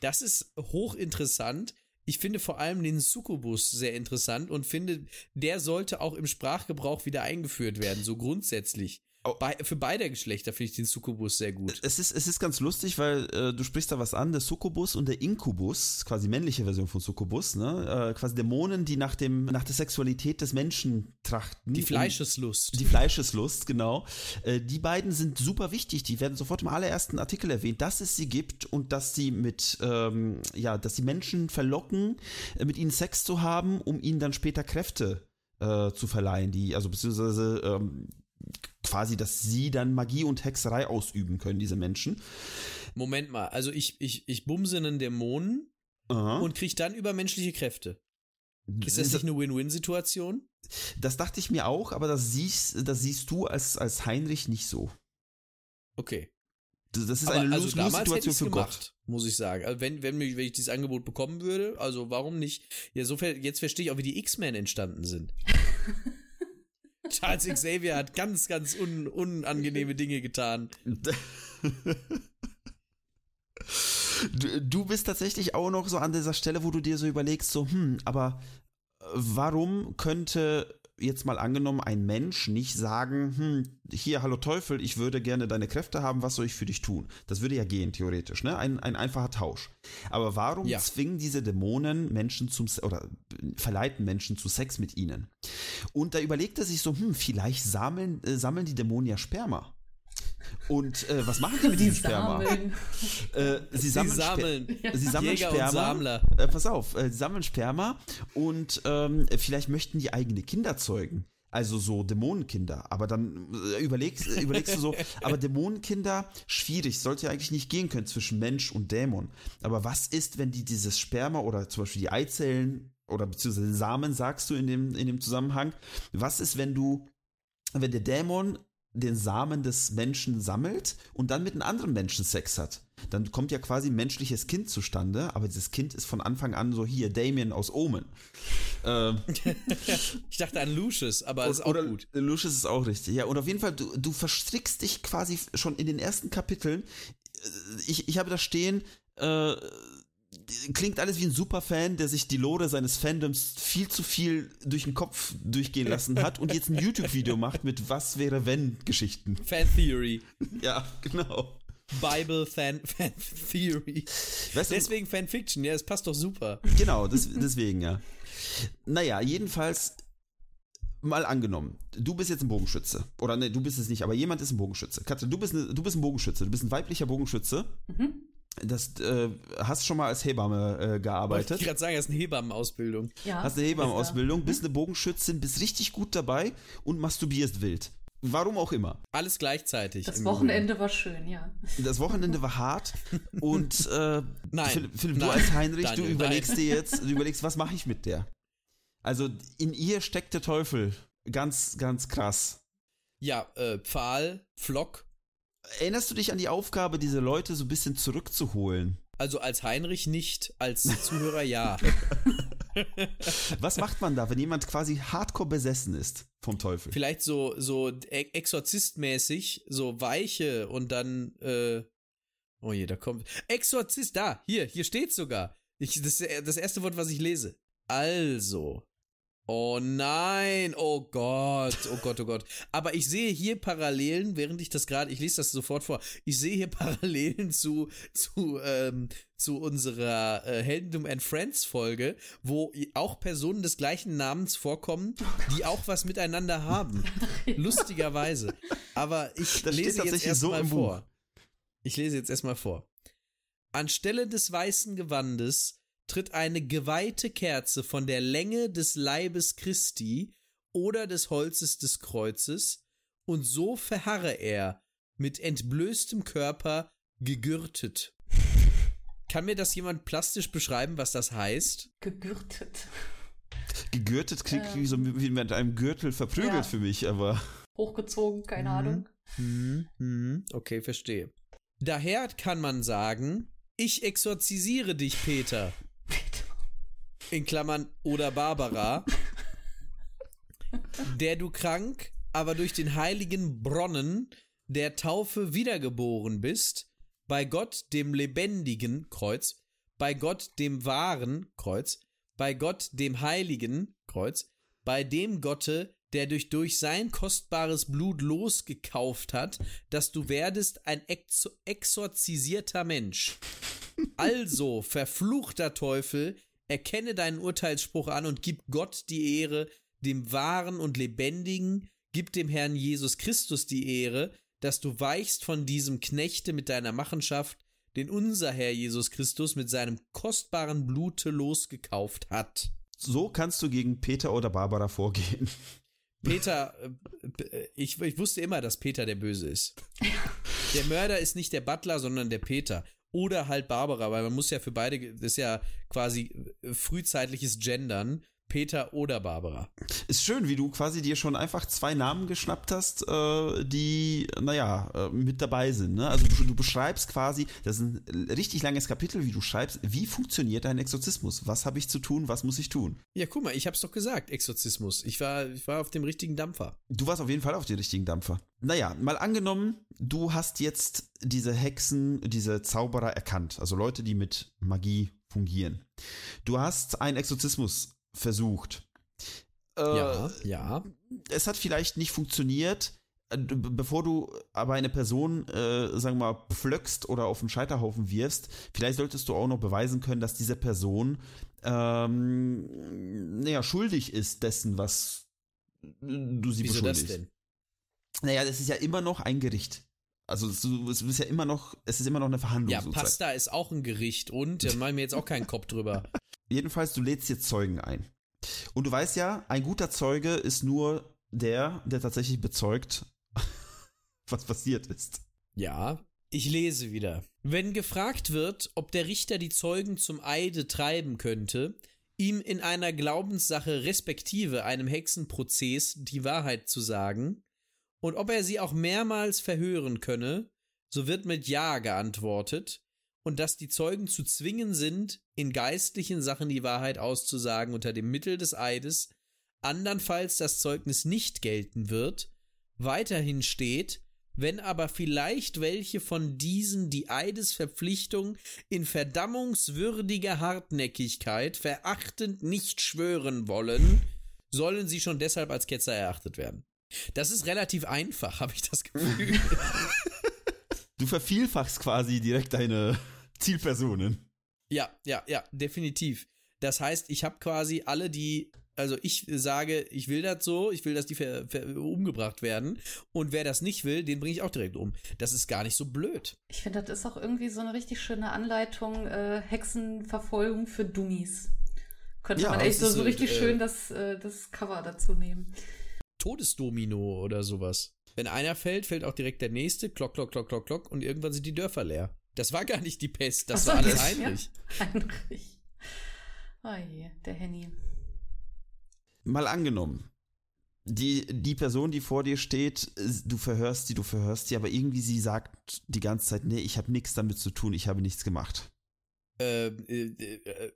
Das ist hochinteressant, ich finde vor allem den Succubus sehr interessant und finde, der sollte auch im Sprachgebrauch wieder eingeführt werden, so grundsätzlich. Bei, für beide Geschlechter finde ich den Succubus sehr gut. Es ist, es ist ganz lustig, weil äh, du sprichst da was an, der Succubus und der Inkubus, quasi männliche Version von Succubus, ne? Äh, quasi Dämonen, die nach dem, nach der Sexualität des Menschen trachten. Die Fleischeslust. Die Fleischeslust, genau. Äh, die beiden sind super wichtig, die werden sofort im allerersten Artikel erwähnt, dass es sie gibt und dass sie mit, ähm, ja, dass sie Menschen verlocken, äh, mit ihnen Sex zu haben, um ihnen dann später Kräfte äh, zu verleihen, die, also beziehungsweise ähm, quasi, dass sie dann Magie und Hexerei ausüben können, diese Menschen. Moment mal, also ich, ich, ich bumse einen Dämonen Aha. und kriege dann übermenschliche Kräfte. Ist das nicht eine Win-Win-Situation? Das dachte ich mir auch, aber das siehst, das siehst du als, als Heinrich nicht so. Okay. Das, das ist aber eine also Lose-Situation für gemacht, Gott. Muss ich sagen. Also wenn, wenn, wenn ich dieses Angebot bekommen würde, also warum nicht? Ja, so, jetzt verstehe ich auch, wie die X-Men entstanden sind. Charles Xavier hat ganz, ganz un unangenehme Dinge getan. Du, du bist tatsächlich auch noch so an dieser Stelle, wo du dir so überlegst, so, hm, aber warum könnte jetzt mal angenommen ein Mensch nicht sagen, hm, hier, hallo Teufel, ich würde gerne deine Kräfte haben, was soll ich für dich tun? Das würde ja gehen, theoretisch, ne? Ein, ein einfacher Tausch. Aber warum ja. zwingen diese Dämonen Menschen zum, oder verleiten Menschen zu Sex mit ihnen? Und da überlegt er sich so, hm, vielleicht sammeln, äh, sammeln die Dämonen ja Sperma. Und äh, was machen die mit diesem Sperma? Äh, sie sammeln, sie sammeln, Sper sie sammeln Jäger Sperma. Äh, pass auf, äh, sie sammeln Sperma und ähm, vielleicht möchten die eigene Kinder zeugen. Also so Dämonenkinder. Aber dann äh, überlegst, äh, überlegst du so, aber Dämonenkinder, schwierig, sollte ja eigentlich nicht gehen können zwischen Mensch und Dämon. Aber was ist, wenn die dieses Sperma oder zum Beispiel die Eizellen oder beziehungsweise Samen, sagst du in dem, in dem Zusammenhang, was ist, wenn du wenn der Dämon den Samen des Menschen sammelt und dann mit einem anderen Menschen Sex hat. Dann kommt ja quasi ein menschliches Kind zustande, aber dieses Kind ist von Anfang an so hier, Damien aus Omen. Ähm, ich dachte an Lucius, aber ist auch oder gut. Lucius ist auch richtig, ja. Und auf jeden Fall, du, du verstrickst dich quasi schon in den ersten Kapiteln. Ich, ich habe da stehen, äh, klingt alles wie ein Superfan, der sich die Lore seines Fandoms viel zu viel durch den Kopf durchgehen lassen hat und jetzt ein YouTube-Video macht mit Was wäre wenn Geschichten. Fan Theory. Ja, genau. Bible Fan, Fan Theory. Weißt du, deswegen Fanfiction, ja, es passt doch super. Genau, das, deswegen, ja. Naja, jedenfalls mal angenommen, du bist jetzt ein Bogenschütze. Oder ne, du bist es nicht, aber jemand ist ein Bogenschütze. Katze, du bist, ne, du bist ein Bogenschütze, du bist ein weiblicher Bogenschütze. Mhm. Das äh, hast schon mal als Hebamme äh, gearbeitet. Ich gerade sagen, hast eine Hebammenausbildung. Ja, hast eine Hebammenausbildung, bist eine Bogenschützin, bist richtig gut dabei und masturbierst wild. Warum auch immer. Alles gleichzeitig. Das Wochenende Grunde. war schön, ja. Das Wochenende war hart und äh, nein, Philipp, Philipp nein, du als Heinrich, Daniel, du überlegst nein. dir jetzt, du überlegst, was mache ich mit der? Also in ihr steckt der Teufel. Ganz, ganz krass. Ja, äh, Pfahl, Flock, Erinnerst du dich an die Aufgabe, diese Leute so ein bisschen zurückzuholen? Also als Heinrich nicht, als Zuhörer ja. Was macht man da, wenn jemand quasi hardcore besessen ist vom Teufel? Vielleicht so, so exorzistmäßig, so weiche und dann, äh, oh je, da kommt, Exorzist, da, hier, hier steht sogar. Ich, das ist das erste Wort, was ich lese. Also, Oh nein, oh Gott, oh Gott, oh Gott. Aber ich sehe hier Parallelen, während ich das gerade, ich lese das sofort vor, ich sehe hier Parallelen zu, zu, ähm, zu unserer äh, Heldentum and Friends Folge, wo auch Personen des gleichen Namens vorkommen, die auch was miteinander haben. Lustigerweise. Aber ich das lese jetzt erstmal so vor. Ich lese jetzt erstmal vor. Anstelle des weißen Gewandes tritt eine geweihte Kerze von der Länge des Leibes Christi oder des Holzes des Kreuzes, und so verharre er, mit entblößtem Körper, gegürtet. Kann mir das jemand plastisch beschreiben, was das heißt? Gegürtet. Gegürtet klingt ähm, so wie mit einem Gürtel verprügelt ja. für mich, aber. Hochgezogen, keine mhm. Ahnung. Mhm. Mhm. Okay, verstehe. Daher kann man sagen, ich exorzisiere dich, Peter in Klammern oder Barbara, der du krank, aber durch den heiligen Bronnen der Taufe wiedergeboren bist, bei Gott dem lebendigen Kreuz, bei Gott dem wahren Kreuz, bei Gott dem heiligen Kreuz, bei dem Gotte, der dich durch sein kostbares Blut losgekauft hat, dass du werdest ein exor exorzisierter Mensch. Also, verfluchter Teufel, Erkenne deinen Urteilsspruch an und gib Gott die Ehre, dem wahren und lebendigen, gib dem Herrn Jesus Christus die Ehre, dass du weichst von diesem Knechte mit deiner Machenschaft, den unser Herr Jesus Christus mit seinem kostbaren Blute losgekauft hat. So kannst du gegen Peter oder Barbara vorgehen. Peter, äh, ich, ich wusste immer, dass Peter der Böse ist. Der Mörder ist nicht der Butler, sondern der Peter oder halt Barbara, weil man muss ja für beide, das ist ja quasi frühzeitliches Gendern. Peter oder Barbara. Ist schön, wie du quasi dir schon einfach zwei Namen geschnappt hast, äh, die, naja, äh, mit dabei sind. Ne? Also du, du, beschreibst quasi, das ist ein richtig langes Kapitel, wie du schreibst, wie funktioniert dein Exorzismus? Was habe ich zu tun? Was muss ich tun? Ja, guck mal, ich hab's doch gesagt, Exorzismus. Ich war, ich war auf dem richtigen Dampfer. Du warst auf jeden Fall auf dem richtigen Dampfer. Naja, mal angenommen, du hast jetzt diese Hexen, diese Zauberer erkannt, also Leute, die mit Magie fungieren. Du hast einen Exorzismus versucht. Äh, ja, ja. Es hat vielleicht nicht funktioniert. Äh, bevor du aber eine Person, äh, sagen wir mal, pflöckst oder auf den Scheiterhaufen wirfst, vielleicht solltest du auch noch beweisen können, dass diese Person ähm, naja, schuldig ist dessen, was du sie Wieso beschuldigst. Das denn? Naja, das ist ja immer noch ein Gericht. Also es ist ja immer noch, es ist immer noch eine Verhandlung. Ja, sozusagen. Pasta ist auch ein Gericht und da mache ich mir jetzt auch keinen Kopf drüber. Jedenfalls, du lädst jetzt Zeugen ein. Und du weißt ja, ein guter Zeuge ist nur der, der tatsächlich bezeugt, was passiert ist. Ja, ich lese wieder. Wenn gefragt wird, ob der Richter die Zeugen zum Eide treiben könnte, ihm in einer Glaubenssache respektive einem Hexenprozess die Wahrheit zu sagen, und ob er sie auch mehrmals verhören könne, so wird mit Ja geantwortet, und dass die Zeugen zu zwingen sind, in geistlichen Sachen die Wahrheit auszusagen unter dem Mittel des Eides, andernfalls das Zeugnis nicht gelten wird, weiterhin steht, wenn aber vielleicht welche von diesen die Eidesverpflichtung in verdammungswürdiger Hartnäckigkeit verachtend nicht schwören wollen, sollen sie schon deshalb als Ketzer erachtet werden. Das ist relativ einfach, habe ich das Gefühl. du vervielfachst quasi direkt deine Zielpersonen. Ja, ja, ja, definitiv. Das heißt, ich habe quasi alle, die, also ich sage, ich will das so, ich will, dass die ver, ver, umgebracht werden. Und wer das nicht will, den bringe ich auch direkt um. Das ist gar nicht so blöd. Ich finde, das ist auch irgendwie so eine richtig schöne Anleitung, äh, Hexenverfolgung für Dummies. Könnte ja, man echt so, so richtig äh, schön das, äh, das Cover dazu nehmen. Todesdomino oder sowas. Wenn einer fällt, fällt auch direkt der nächste, klock, klock, klock, klock, klock, und irgendwann sind die Dörfer leer. Das war gar nicht die Pest, das so, war alles Heinrich. Ja, Heinrich. Oh je, der Henny. Mal angenommen, die, die Person, die vor dir steht, du verhörst sie, du verhörst sie, aber irgendwie sie sagt die ganze Zeit, nee, ich habe nichts damit zu tun, ich habe nichts gemacht. Ähm, äh, äh,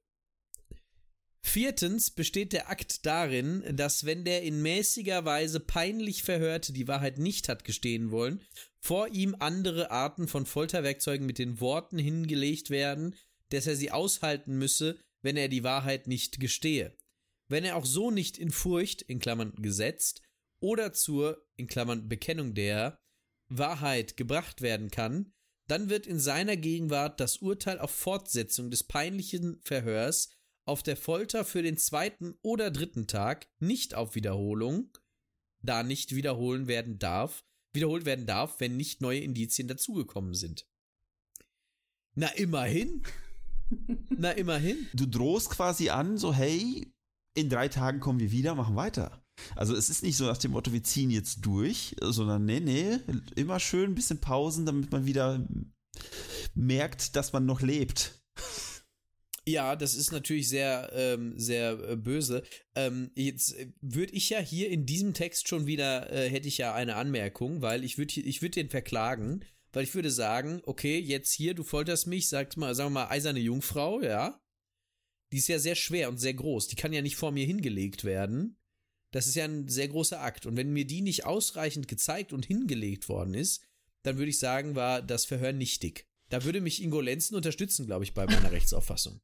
Viertens besteht der Akt darin, dass wenn der in mäßiger Weise peinlich Verhörte die Wahrheit nicht hat gestehen wollen, vor ihm andere Arten von Folterwerkzeugen mit den Worten hingelegt werden, dass er sie aushalten müsse, wenn er die Wahrheit nicht gestehe. Wenn er auch so nicht in Furcht, in Klammern gesetzt, oder zur, in Klammern Bekennung der, Wahrheit gebracht werden kann, dann wird in seiner Gegenwart das Urteil auf Fortsetzung des peinlichen Verhörs auf der Folter für den zweiten oder dritten Tag, nicht auf Wiederholung, da nicht wiederholen werden darf, wiederholt werden darf, wenn nicht neue Indizien dazugekommen sind. Na immerhin. Na immerhin. Du drohst quasi an, so hey, in drei Tagen kommen wir wieder, machen weiter. Also es ist nicht so nach dem Motto, wir ziehen jetzt durch, sondern nee, nee, immer schön ein bisschen Pausen, damit man wieder merkt, dass man noch lebt. Ja, das ist natürlich sehr, ähm, sehr äh, böse. Ähm, jetzt äh, würde ich ja hier in diesem Text schon wieder, äh, hätte ich ja eine Anmerkung, weil ich würde ich würde den verklagen, weil ich würde sagen, okay, jetzt hier, du folterst mich, sagt mal, sagen wir mal, eiserne Jungfrau, ja. Die ist ja sehr schwer und sehr groß. Die kann ja nicht vor mir hingelegt werden. Das ist ja ein sehr großer Akt. Und wenn mir die nicht ausreichend gezeigt und hingelegt worden ist, dann würde ich sagen, war das Verhör nichtig. Da würde mich Ingo Lenzen unterstützen, glaube ich, bei meiner Rechtsauffassung.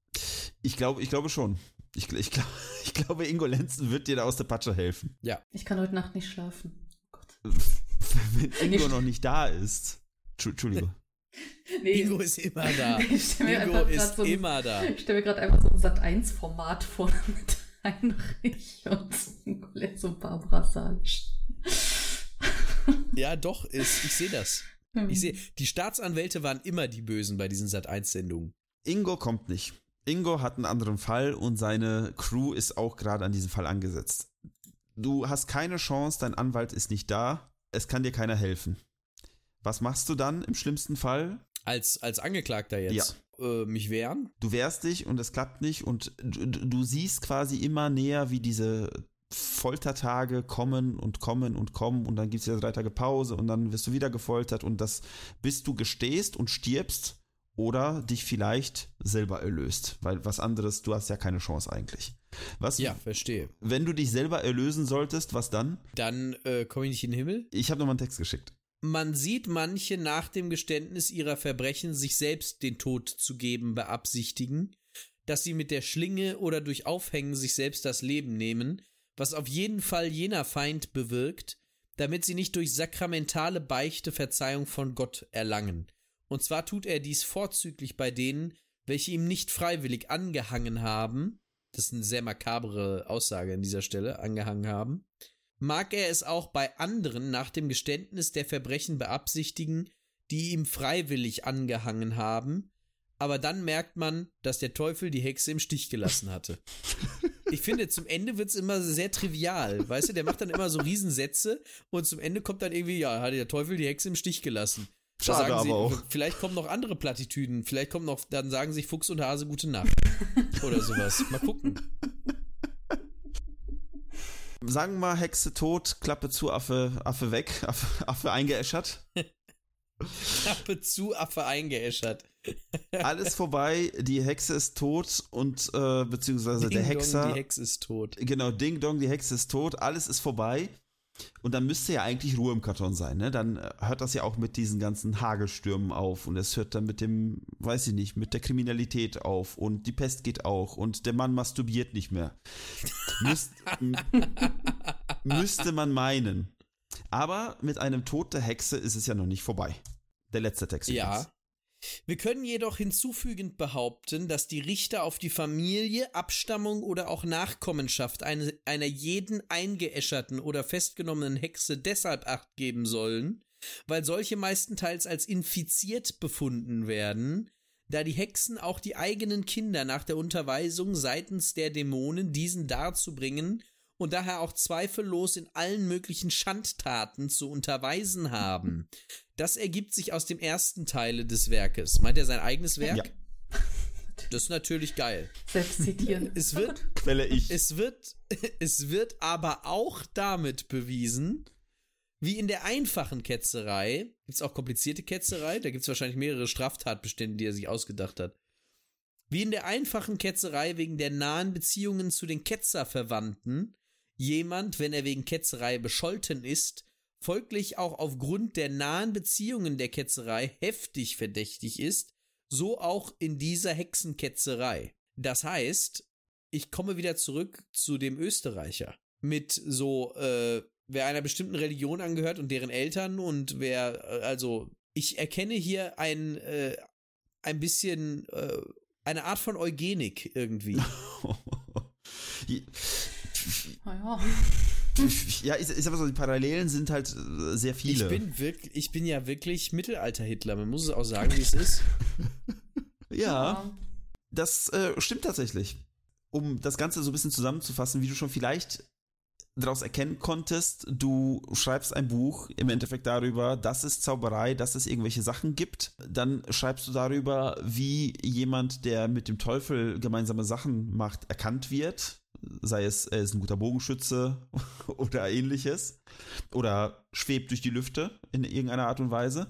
Ich glaube, ich glaube schon. Ich, ich, glaube, ich glaube, Ingo Lenzen wird dir da aus der Patsche helfen. Ja. Ich kann heute Nacht nicht schlafen. Oh Gott. Wenn Ingo noch nicht da ist. Entschuldigung. Nee, Ingo ist immer da. Ingo ist so ein, immer da. Ich stelle mir gerade einfach so ein Sat1-Format vor mit Heinrich und Nicoletto und Barbara Salisch. Ja, doch, ist, ich sehe das. Hm. Ich sehe, die Staatsanwälte waren immer die Bösen bei diesen Sat1-Sendungen. Ingo kommt nicht. Ingo hat einen anderen Fall und seine Crew ist auch gerade an diesem Fall angesetzt. Du hast keine Chance, dein Anwalt ist nicht da, es kann dir keiner helfen. Was machst du dann im schlimmsten Fall? Als, als Angeklagter jetzt? Ja. Äh, mich wehren? Du wehrst dich und es klappt nicht und du, du siehst quasi immer näher, wie diese Foltertage kommen und kommen und kommen und dann gibt es ja drei Tage Pause und dann wirst du wieder gefoltert und das, bis du gestehst und stirbst oder dich vielleicht selber erlöst, weil was anderes, du hast ja keine Chance eigentlich. Was? Ja, verstehe. Wenn du dich selber erlösen solltest, was dann? Dann äh, komme ich nicht in den Himmel. Ich habe nochmal einen Text geschickt. Man sieht manche nach dem Geständnis ihrer Verbrechen sich selbst den Tod zu geben beabsichtigen, dass sie mit der Schlinge oder durch Aufhängen sich selbst das Leben nehmen, was auf jeden Fall jener Feind bewirkt, damit sie nicht durch sakramentale Beichte Verzeihung von Gott erlangen. Und zwar tut er dies vorzüglich bei denen, welche ihm nicht freiwillig angehangen haben, das ist eine sehr makabere Aussage an dieser Stelle, angehangen haben, mag er es auch bei anderen nach dem Geständnis der Verbrechen beabsichtigen, die ihm freiwillig angehangen haben, aber dann merkt man, dass der Teufel die Hexe im Stich gelassen hatte. Ich finde, zum Ende wird es immer sehr trivial. Weißt du, der macht dann immer so Riesensätze und zum Ende kommt dann irgendwie, ja, hat der Teufel die Hexe im Stich gelassen. Schade aber sie, auch. Vielleicht kommen noch andere Plattitüden. Vielleicht kommen noch, dann sagen sich Fuchs und Hase gute Nacht. Oder sowas. Mal gucken. Sagen wir mal, Hexe tot, Klappe zu, Affe, Affe weg, Affe, Affe eingeäschert. Klappe zu, Affe eingeäschert. Alles vorbei, die Hexe ist tot und äh, beziehungsweise Ding der Hexer. Dong, die Hexe ist tot. Genau, Ding Dong, die Hexe ist tot, alles ist vorbei. Und dann müsste ja eigentlich Ruhe im Karton sein, ne? Dann äh, hört das ja auch mit diesen ganzen Hagelstürmen auf und es hört dann mit dem, weiß ich nicht, mit der Kriminalität auf und die Pest geht auch und der Mann masturbiert nicht mehr. Müsst, müsste man meinen. Aber mit einem Tod der Hexe ist es ja noch nicht vorbei. Der letzte Text. Ja. Wir können jedoch hinzufügend behaupten, dass die Richter auf die Familie, Abstammung oder auch Nachkommenschaft eine, einer jeden eingeäscherten oder festgenommenen Hexe deshalb acht geben sollen, weil solche meistenteils als infiziert befunden werden, da die Hexen auch die eigenen Kinder nach der Unterweisung seitens der Dämonen diesen darzubringen und daher auch zweifellos in allen möglichen Schandtaten zu unterweisen haben. Das ergibt sich aus dem ersten Teile des Werkes. Meint er sein eigenes Werk? Ja. Das ist natürlich geil. Selbst zitieren. Es wird, Quelle ich. Es wird, es wird aber auch damit bewiesen, wie in der einfachen Ketzerei, gibt es auch komplizierte Ketzerei, da gibt es wahrscheinlich mehrere Straftatbestände, die er sich ausgedacht hat. Wie in der einfachen Ketzerei wegen der nahen Beziehungen zu den Ketzerverwandten jemand, wenn er wegen Ketzerei bescholten ist, folglich auch aufgrund der nahen Beziehungen der Ketzerei heftig verdächtig ist, so auch in dieser Hexenketzerei. Das heißt, ich komme wieder zurück zu dem Österreicher. Mit so, äh, wer einer bestimmten Religion angehört und deren Eltern und wer, äh, also, ich erkenne hier ein, äh, ein bisschen, äh, eine Art von Eugenik irgendwie. Naja. Ja, ist, ist aber so, die Parallelen sind halt äh, sehr viele. Ich bin wirklich, ich bin ja wirklich Mittelalter-Hitler, man muss es auch sagen, wie es ist. ja, ja, das äh, stimmt tatsächlich. Um das Ganze so ein bisschen zusammenzufassen, wie du schon vielleicht daraus erkennen konntest, du schreibst ein Buch im Endeffekt darüber, dass es Zauberei, dass es irgendwelche Sachen gibt. Dann schreibst du darüber, wie jemand, der mit dem Teufel gemeinsame Sachen macht, erkannt wird sei es, er ist ein guter Bogenschütze oder ähnliches, oder schwebt durch die Lüfte in irgendeiner Art und Weise.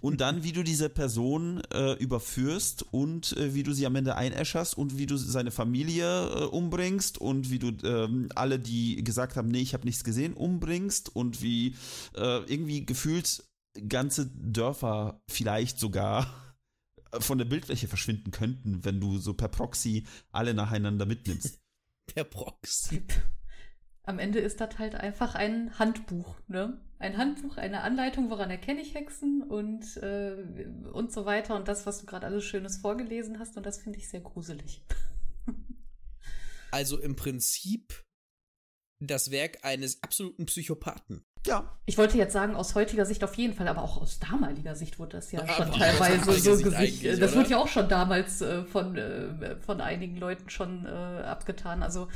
Und dann, wie du diese Person äh, überführst und äh, wie du sie am Ende einäscherst und wie du seine Familie äh, umbringst und wie du ähm, alle, die gesagt haben, nee, ich habe nichts gesehen, umbringst und wie äh, irgendwie gefühlt ganze Dörfer vielleicht sogar von der Bildfläche verschwinden könnten, wenn du so per Proxy alle nacheinander mitnimmst. Per Proxy. Am Ende ist das halt einfach ein Handbuch, ne? Ein Handbuch, eine Anleitung, woran erkenne ich Hexen und, äh, und so weiter. Und das, was du gerade alles Schönes vorgelesen hast. Und das finde ich sehr gruselig. Also im Prinzip das Werk eines absoluten Psychopathen. Ja. Ich wollte jetzt sagen, aus heutiger Sicht auf jeden Fall, aber auch aus damaliger Sicht wurde das ja aber schon teilweise so Gesicht. Das oder? wurde ja auch schon damals äh, von, äh, von einigen Leuten schon äh, abgetan. Also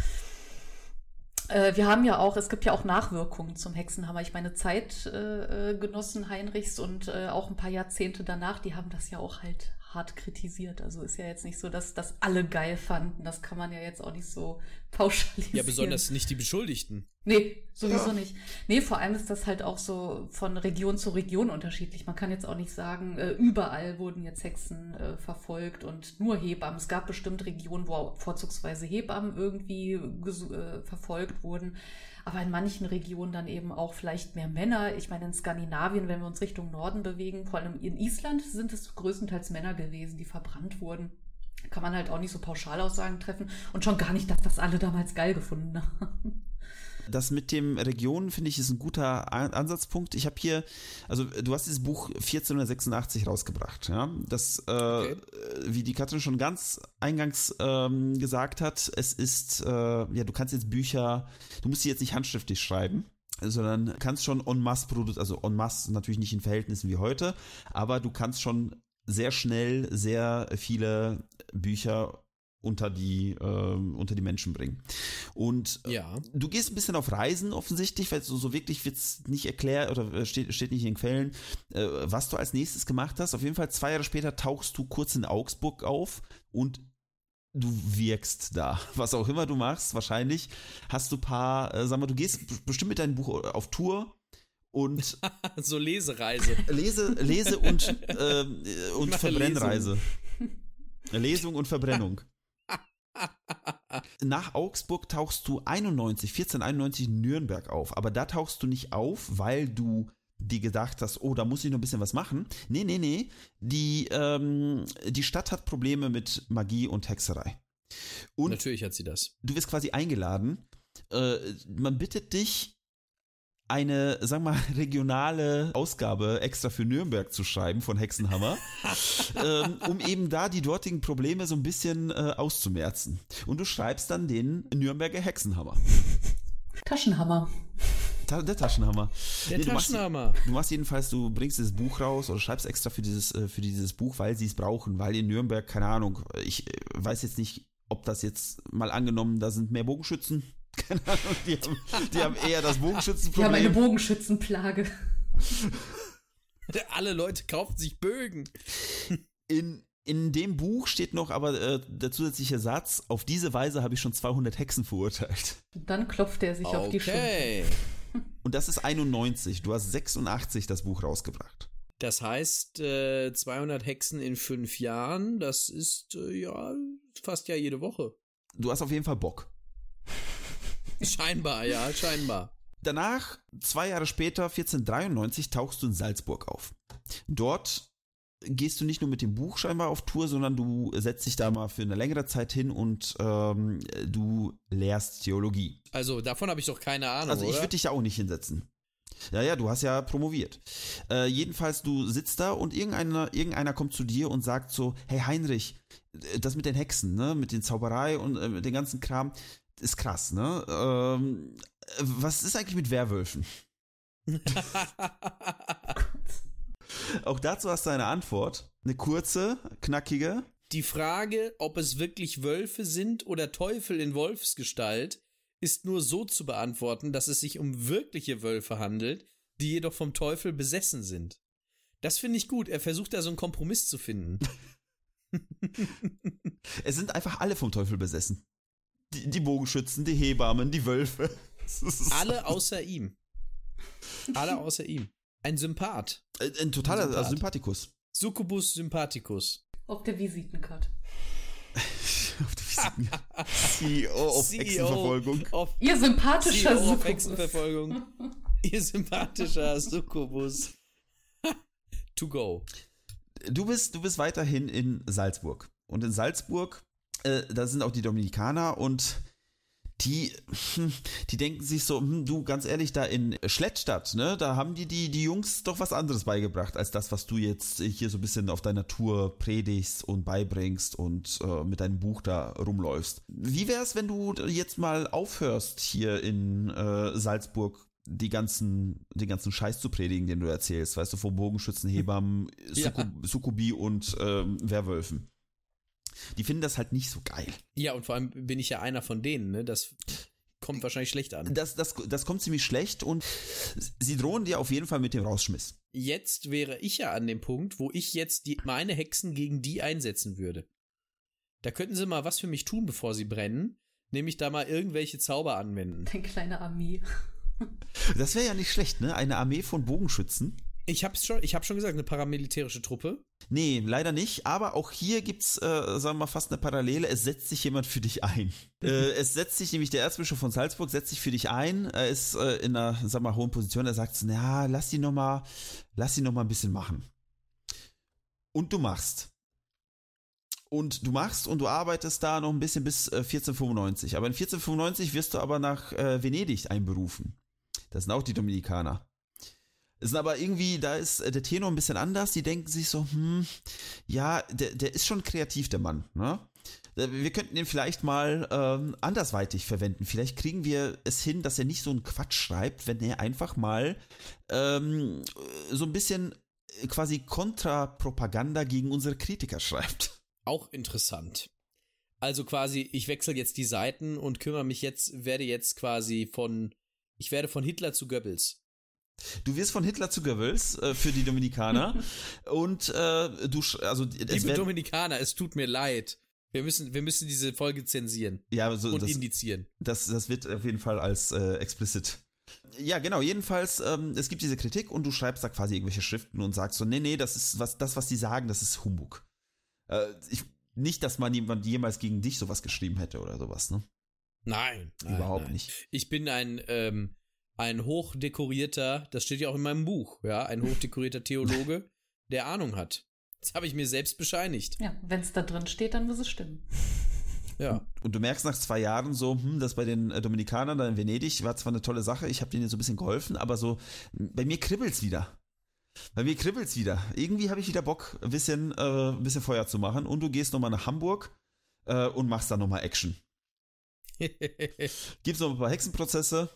äh, wir haben ja auch, es gibt ja auch Nachwirkungen zum Hexenhammer. Ich meine, Zeitgenossen äh, Heinrichs und äh, auch ein paar Jahrzehnte danach, die haben das ja auch halt hart kritisiert. Also ist ja jetzt nicht so, dass das alle geil fanden. Das kann man ja jetzt auch nicht so pauschalisieren. Ja, besonders nicht die Beschuldigten. Nee, sowieso ja. nicht. Nee, vor allem ist das halt auch so von Region zu Region unterschiedlich. Man kann jetzt auch nicht sagen, äh, überall wurden jetzt Hexen äh, verfolgt und nur Hebammen. Es gab bestimmt Regionen, wo vorzugsweise Hebammen irgendwie äh, verfolgt wurden aber in manchen Regionen dann eben auch vielleicht mehr Männer. Ich meine, in Skandinavien, wenn wir uns Richtung Norden bewegen, vor allem in Island sind es größtenteils Männer gewesen, die verbrannt wurden. Kann man halt auch nicht so Pauschalaussagen treffen und schon gar nicht, dass das alle damals geil gefunden haben. Das mit dem Regionen finde ich ist ein guter Ansatzpunkt. Ich habe hier, also du hast dieses Buch 1486 rausgebracht, ja. Das, äh, okay. wie die Katrin schon ganz eingangs ähm, gesagt hat, es ist, äh, ja, du kannst jetzt Bücher, du musst sie jetzt nicht handschriftlich schreiben sondern kannst schon en masse produzieren, also en masse natürlich nicht in Verhältnissen wie heute, aber du kannst schon sehr schnell sehr viele Bücher unter die, äh, unter die Menschen bringen. Und äh, ja. du gehst ein bisschen auf Reisen offensichtlich, weil so, so wirklich wird es nicht erklärt oder äh, steht, steht nicht in den Quellen, äh, was du als nächstes gemacht hast. Auf jeden Fall zwei Jahre später tauchst du kurz in Augsburg auf und du wirkst da. Was auch immer du machst, wahrscheinlich hast du ein paar, äh, sag mal, du gehst bestimmt mit deinem Buch auf Tour und so Lesereise. Lese, Lese und, äh, und Verbrennreise. Lesung. Lesung und Verbrennung. Nach Augsburg tauchst du 91, 1491 in Nürnberg auf. Aber da tauchst du nicht auf, weil du dir gedacht hast, oh, da muss ich noch ein bisschen was machen. Nee, nee, nee. Die, ähm, die Stadt hat Probleme mit Magie und Hexerei. Und Natürlich hat sie das. Du wirst quasi eingeladen. Äh, man bittet dich, eine, sag mal, regionale Ausgabe extra für Nürnberg zu schreiben von Hexenhammer, ähm, um eben da die dortigen Probleme so ein bisschen äh, auszumerzen. Und du schreibst dann den Nürnberger Hexenhammer. Taschenhammer. Ta der Taschenhammer. Der nee, du Taschenhammer. Machst, du machst jedenfalls, du bringst dieses Buch raus oder schreibst extra für dieses, äh, für dieses Buch, weil sie es brauchen, weil in Nürnberg, keine Ahnung, ich äh, weiß jetzt nicht, ob das jetzt mal angenommen, da sind mehr Bogenschützen keine Ahnung, die haben, die haben eher das Bogenschützenproblem. Die haben eine Bogenschützenplage. Alle Leute kaufen sich Bögen. In, in dem Buch steht noch aber äh, der zusätzliche Satz, auf diese Weise habe ich schon 200 Hexen verurteilt. Dann klopft er sich okay. auf die Schulter. Und das ist 91. Du hast 86 das Buch rausgebracht. Das heißt, äh, 200 Hexen in fünf Jahren, das ist äh, ja fast ja jede Woche. Du hast auf jeden Fall Bock. Scheinbar, ja, scheinbar. Danach, zwei Jahre später, 1493, tauchst du in Salzburg auf. Dort gehst du nicht nur mit dem Buch scheinbar auf Tour, sondern du setzt dich da mal für eine längere Zeit hin und ähm, du lehrst Theologie. Also davon habe ich doch keine Ahnung. Also ich würde dich ja auch nicht hinsetzen. Ja, ja, du hast ja promoviert. Äh, jedenfalls, du sitzt da und irgendeiner, irgendeiner kommt zu dir und sagt so, hey Heinrich, das mit den Hexen, ne, mit den Zauberei und äh, den ganzen Kram, ist krass, ne? Ähm, was ist eigentlich mit Werwölfen? Auch dazu hast du eine Antwort. Eine kurze, knackige. Die Frage, ob es wirklich Wölfe sind oder Teufel in Wolfsgestalt, ist nur so zu beantworten, dass es sich um wirkliche Wölfe handelt, die jedoch vom Teufel besessen sind. Das finde ich gut. Er versucht da so einen Kompromiss zu finden. es sind einfach alle vom Teufel besessen. Die, die Bogenschützen, die Hebammen, die Wölfe. Alle außer ihm. Alle außer ihm. Ein Sympath. Ein, ein totaler ein Sympath. Sympathikus. Succubus sympathicus. Auf der Visitenkarte. auf der Visitenkarte. CEO auf CEO Hexenverfolgung. Auf Ihr sympathischer CEO Succubus. Hexenverfolgung. Ihr sympathischer Succubus. to go. Du bist, du bist weiterhin in Salzburg. Und in Salzburg äh, da sind auch die Dominikaner und die, hm, die denken sich so, hm, du, ganz ehrlich, da in Schlettstadt, ne, da haben die, die, die Jungs doch was anderes beigebracht, als das, was du jetzt hier so ein bisschen auf deiner Tour predigst und beibringst und äh, mit deinem Buch da rumläufst. Wie wär's, wenn du jetzt mal aufhörst, hier in äh, Salzburg die ganzen, den ganzen Scheiß zu predigen, den du erzählst, weißt du, vom Bogenschützen, Hebammen, ja. Sukubi und ähm, Werwölfen die finden das halt nicht so geil. Ja, und vor allem bin ich ja einer von denen, ne? Das kommt wahrscheinlich schlecht an. Das, das, das kommt ziemlich schlecht und sie drohen dir auf jeden Fall mit dem Rausschmiss. Jetzt wäre ich ja an dem Punkt, wo ich jetzt die, meine Hexen gegen die einsetzen würde. Da könnten sie mal was für mich tun, bevor sie brennen, nämlich da mal irgendwelche Zauber anwenden. Eine kleine Armee. Das wäre ja nicht schlecht, ne? Eine Armee von Bogenschützen. Ich hab's schon, ich hab schon gesagt, eine paramilitärische Truppe. Nee, leider nicht. Aber auch hier gibt's, äh, sagen wir mal, fast eine Parallele. Es setzt sich jemand für dich ein. äh, es setzt sich nämlich der Erzbischof von Salzburg, setzt sich für dich ein. Er ist äh, in einer, sagen wir mal, hohen Position. Er sagt, na, lass die noch mal, lass die noch mal ein bisschen machen. Und du machst. Und du machst und du arbeitest da noch ein bisschen bis 1495. Äh, aber in 1495 wirst du aber nach äh, Venedig einberufen. Das sind auch die Dominikaner. Es sind aber irgendwie, da ist äh, der Tenor ein bisschen anders. Die denken sich so, hm, ja, der, der ist schon kreativ, der Mann. Ne? Wir könnten ihn vielleicht mal ähm, andersweitig verwenden. Vielleicht kriegen wir es hin, dass er nicht so einen Quatsch schreibt, wenn er einfach mal ähm, so ein bisschen quasi Kontrapropaganda gegen unsere Kritiker schreibt. Auch interessant. Also quasi, ich wechsle jetzt die Seiten und kümmere mich jetzt, werde jetzt quasi von, ich werde von Hitler zu Goebbels. Du wirst von Hitler zu Goebbels äh, für die Dominikaner und äh, du, also liebe Dominikaner, es tut mir leid. Wir müssen, wir müssen diese Folge zensieren ja, so, und das, indizieren. Das, das wird auf jeden Fall als äh, explicit ja, genau. Jedenfalls, ähm, es gibt diese Kritik und du schreibst da quasi irgendwelche Schriften und sagst so, nee, nee, das ist was, das, was die sagen, das ist Humbug. Äh, ich, nicht, dass man jemand jemals gegen dich sowas geschrieben hätte oder sowas, ne? Nein. Überhaupt nein. nicht. Ich bin ein, ähm, ein hochdekorierter, das steht ja auch in meinem Buch, ja, ein hochdekorierter Theologe, der Ahnung hat. Das habe ich mir selbst bescheinigt. Ja, wenn es da drin steht, dann muss es stimmen. Ja. Und du merkst nach zwei Jahren so, hm, das bei den äh, Dominikanern da in Venedig war zwar eine tolle Sache, ich habe denen so ein bisschen geholfen, aber so, bei mir kribbelt's wieder. Bei mir kribbelt's wieder. Irgendwie habe ich wieder Bock, ein bisschen, äh, ein bisschen Feuer zu machen. Und du gehst nochmal nach Hamburg äh, und machst da nochmal Action. Gibt's noch ein paar Hexenprozesse.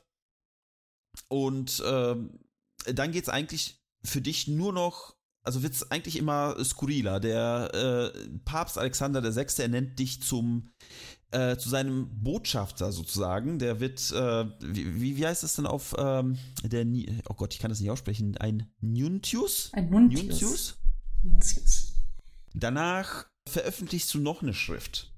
Und äh, dann geht's eigentlich für dich nur noch also wird es eigentlich immer skurriler. Der äh, Papst Alexander VI. ernennt dich zum äh, zu seinem Botschafter sozusagen. Der wird, äh, wie, wie heißt das denn auf ähm, der, oh Gott, ich kann das nicht aussprechen, ein Nuntius? Ein Nuntius. Nuntius. Nuntius. Danach veröffentlichst du noch eine Schrift.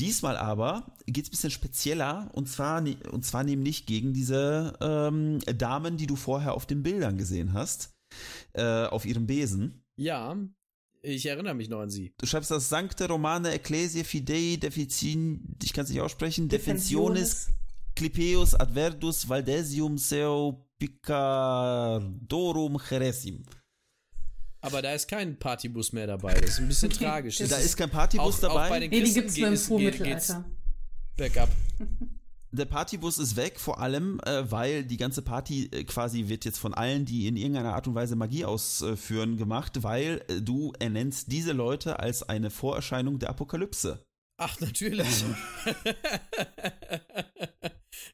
Diesmal aber geht es ein bisschen spezieller und zwar, und zwar nämlich gegen diese ähm, Damen, die du vorher auf den Bildern gesehen hast äh, auf ihrem Besen. Ja, ich erinnere mich noch an sie. Du schreibst das Sancte Romane Ecclesia Fidei Deficin, ich kann es nicht aussprechen, Defensionis Clipeus Adverdus Valdesium Seu Picardorum Cheresim. Aber da ist kein Partybus mehr dabei. Das ist ein bisschen tragisch. da ist kein Partybus auch, dabei. Auch bei den nee, die gibt's nur im Vormittelalter. Bergab. der Partybus ist weg, vor allem, äh, weil die ganze Party äh, quasi wird jetzt von allen, die in irgendeiner Art und Weise Magie ausführen, gemacht, weil äh, du ernennst diese Leute als eine Vorerscheinung der Apokalypse. Ach, natürlich.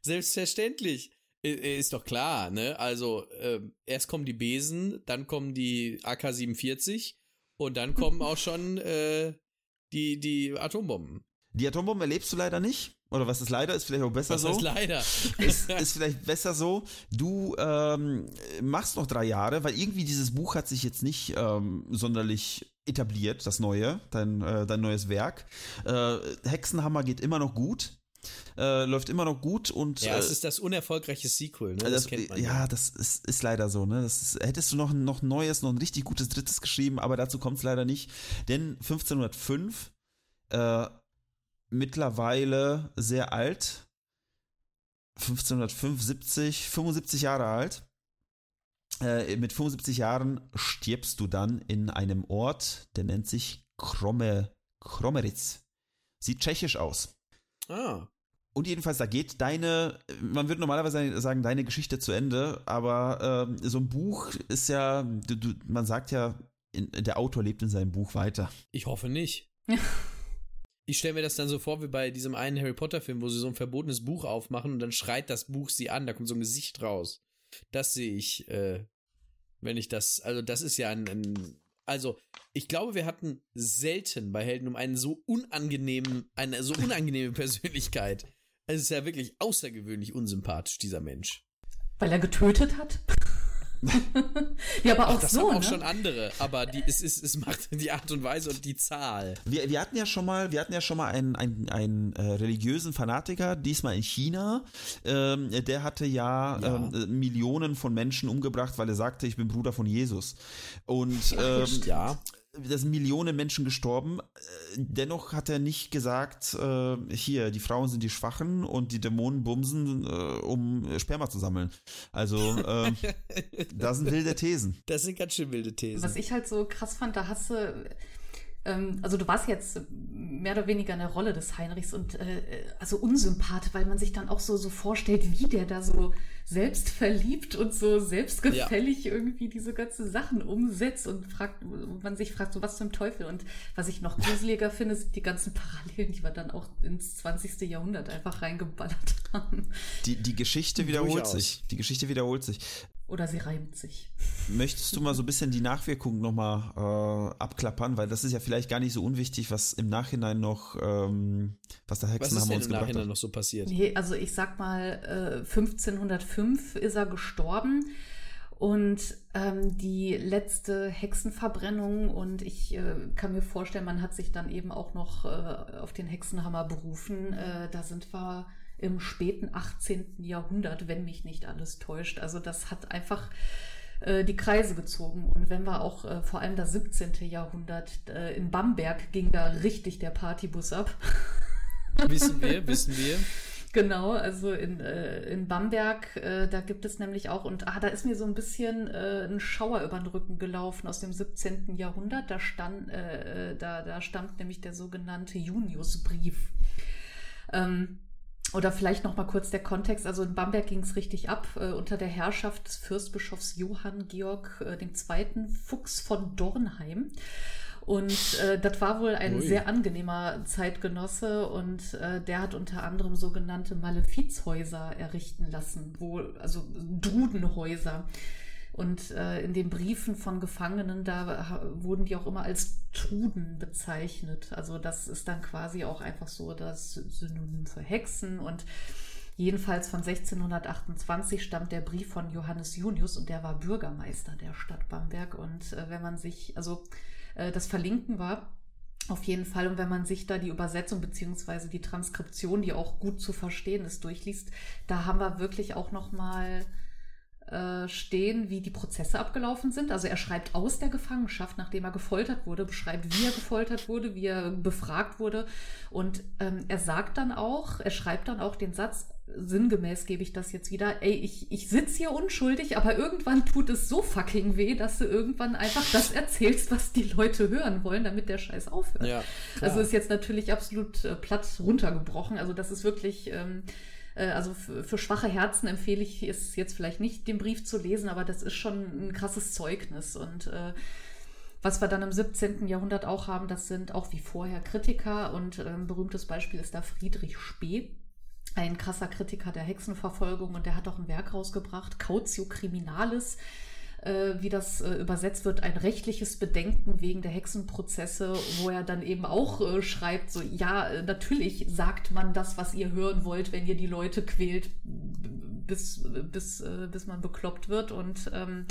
Selbstverständlich. Ist doch klar, ne? Also, äh, erst kommen die Besen, dann kommen die AK-47 und dann kommen auch schon äh, die, die Atombomben. Die Atombomben erlebst du leider nicht. Oder was ist leider, ist vielleicht auch besser was so. Was ist leider? ist, ist vielleicht besser so. Du ähm, machst noch drei Jahre, weil irgendwie dieses Buch hat sich jetzt nicht ähm, sonderlich etabliert, das neue, dein, äh, dein neues Werk. Äh, Hexenhammer geht immer noch gut. Äh, läuft immer noch gut und ja, es äh, ist das unerfolgreiche Sequel, ne? Das, das kennt man ja, ja. das ist, ist, leider so, ne? Das ist, hättest du noch noch neues, noch ein richtig gutes drittes geschrieben, aber dazu kommt es leider nicht, denn 1505 äh, mittlerweile sehr alt. 1575, 75 Jahre alt. Äh, mit 75 Jahren stirbst du dann in einem Ort, der nennt sich Krome, Kromeritz. Sieht tschechisch aus. Ah. Und jedenfalls, da geht deine, man würde normalerweise sagen, deine Geschichte zu Ende, aber äh, so ein Buch ist ja, du, du, man sagt ja, in, der Autor lebt in seinem Buch weiter. Ich hoffe nicht. ich stelle mir das dann so vor wie bei diesem einen Harry Potter Film, wo sie so ein verbotenes Buch aufmachen und dann schreit das Buch sie an, da kommt so ein Gesicht raus. Das sehe ich, äh, wenn ich das, also das ist ja ein, ein, also ich glaube, wir hatten selten bei Helden um einen so unangenehmen, eine so unangenehme Persönlichkeit. Es ist ja wirklich außergewöhnlich unsympathisch, dieser Mensch. Weil er getötet hat? ja, aber auch Ach, das so. haben auch ne? schon andere, aber die, es, es, es macht die Art und Weise und die Zahl. Wir, wir hatten ja schon mal, wir hatten ja schon mal einen, einen, einen äh, religiösen Fanatiker, diesmal in China. Ähm, der hatte ja, ja. Ähm, Millionen von Menschen umgebracht, weil er sagte, ich bin Bruder von Jesus. Und ähm, ja da sind Millionen Menschen gestorben. Äh, dennoch hat er nicht gesagt, äh, hier, die Frauen sind die Schwachen und die Dämonen bumsen, äh, um Sperma zu sammeln. Also, äh, das sind wilde Thesen. Das sind ganz schön wilde Thesen. Was ich halt so krass fand, da hast du ähm, also du warst jetzt mehr oder weniger in der Rolle des Heinrichs und äh, also unsympath, weil man sich dann auch so, so vorstellt, wie der da so selbstverliebt und so selbstgefällig ja. irgendwie diese ganzen Sachen umsetzt und fragt, man sich fragt, so was zum Teufel. Und was ich noch gruseliger finde, sind die ganzen Parallelen, die wir dann auch ins 20. Jahrhundert einfach reingeballert haben. Die, die Geschichte wiederholt Durchaus. sich. Die Geschichte wiederholt sich. Oder sie reimt sich. Möchtest du mal so ein bisschen die Nachwirkungen nochmal äh, abklappern? Weil das ist ja vielleicht gar nicht so unwichtig, was im Nachhinein noch, ähm, was der Hexenhammer uns gebracht Nachhinein hat. noch so passiert? Nee, also ich sag mal, äh, 1505 ist er gestorben. Und ähm, die letzte Hexenverbrennung und ich äh, kann mir vorstellen, man hat sich dann eben auch noch äh, auf den Hexenhammer berufen. Äh, da sind wir im späten 18. Jahrhundert, wenn mich nicht alles täuscht. Also das hat einfach äh, die Kreise gezogen. Und wenn wir auch äh, vor allem das 17. Jahrhundert äh, in Bamberg ging da richtig der Partybus ab. Wissen wir, wissen wir. Genau, also in, äh, in Bamberg, äh, da gibt es nämlich auch, und ah, da ist mir so ein bisschen äh, ein Schauer über den Rücken gelaufen aus dem 17. Jahrhundert. Da stand, äh, äh, da, da stammt nämlich der sogenannte Juniusbrief. Ähm, oder vielleicht noch mal kurz der Kontext. Also in Bamberg ging es richtig ab äh, unter der Herrschaft des Fürstbischofs Johann Georg äh, II. Fuchs von Dornheim. Und äh, das war wohl ein Ui. sehr angenehmer Zeitgenosse und äh, der hat unter anderem sogenannte Malefizhäuser errichten lassen, wo, also Drudenhäuser. Und äh, in den Briefen von Gefangenen, da wurden die auch immer als Truden bezeichnet. Also das ist dann quasi auch einfach so das Synonym für Hexen. Und jedenfalls von 1628 stammt der Brief von Johannes Junius und der war Bürgermeister der Stadt Bamberg. Und äh, wenn man sich, also äh, das Verlinken war auf jeden Fall. Und wenn man sich da die Übersetzung beziehungsweise die Transkription, die auch gut zu verstehen ist, durchliest, da haben wir wirklich auch noch mal äh, stehen, wie die Prozesse abgelaufen sind. Also er schreibt aus der Gefangenschaft, nachdem er gefoltert wurde, beschreibt, wie er gefoltert wurde, wie er befragt wurde. Und ähm, er sagt dann auch, er schreibt dann auch den Satz, sinngemäß gebe ich das jetzt wieder, ey, ich, ich sitze hier unschuldig, aber irgendwann tut es so fucking weh, dass du irgendwann einfach das erzählst, was die Leute hören wollen, damit der Scheiß aufhört. Ja, also ist jetzt natürlich absolut äh, platt runtergebrochen. Also das ist wirklich. Ähm, äh, also für, schwache Herzen empfehle ich es jetzt vielleicht nicht, den Brief zu lesen, aber das ist schon ein krasses Zeugnis. Und äh, was wir dann im 17. Jahrhundert auch haben, das sind auch wie vorher Kritiker und ein berühmtes Beispiel ist da Friedrich Spee. Ein krasser Kritiker der Hexenverfolgung und der hat auch ein Werk rausgebracht, Cautio Criminalis, äh, wie das äh, übersetzt wird, ein rechtliches Bedenken wegen der Hexenprozesse, wo er dann eben auch äh, schreibt, so ja, äh, natürlich sagt man das, was ihr hören wollt, wenn ihr die Leute quält, bis, bis, äh, bis man bekloppt wird. Und ähm,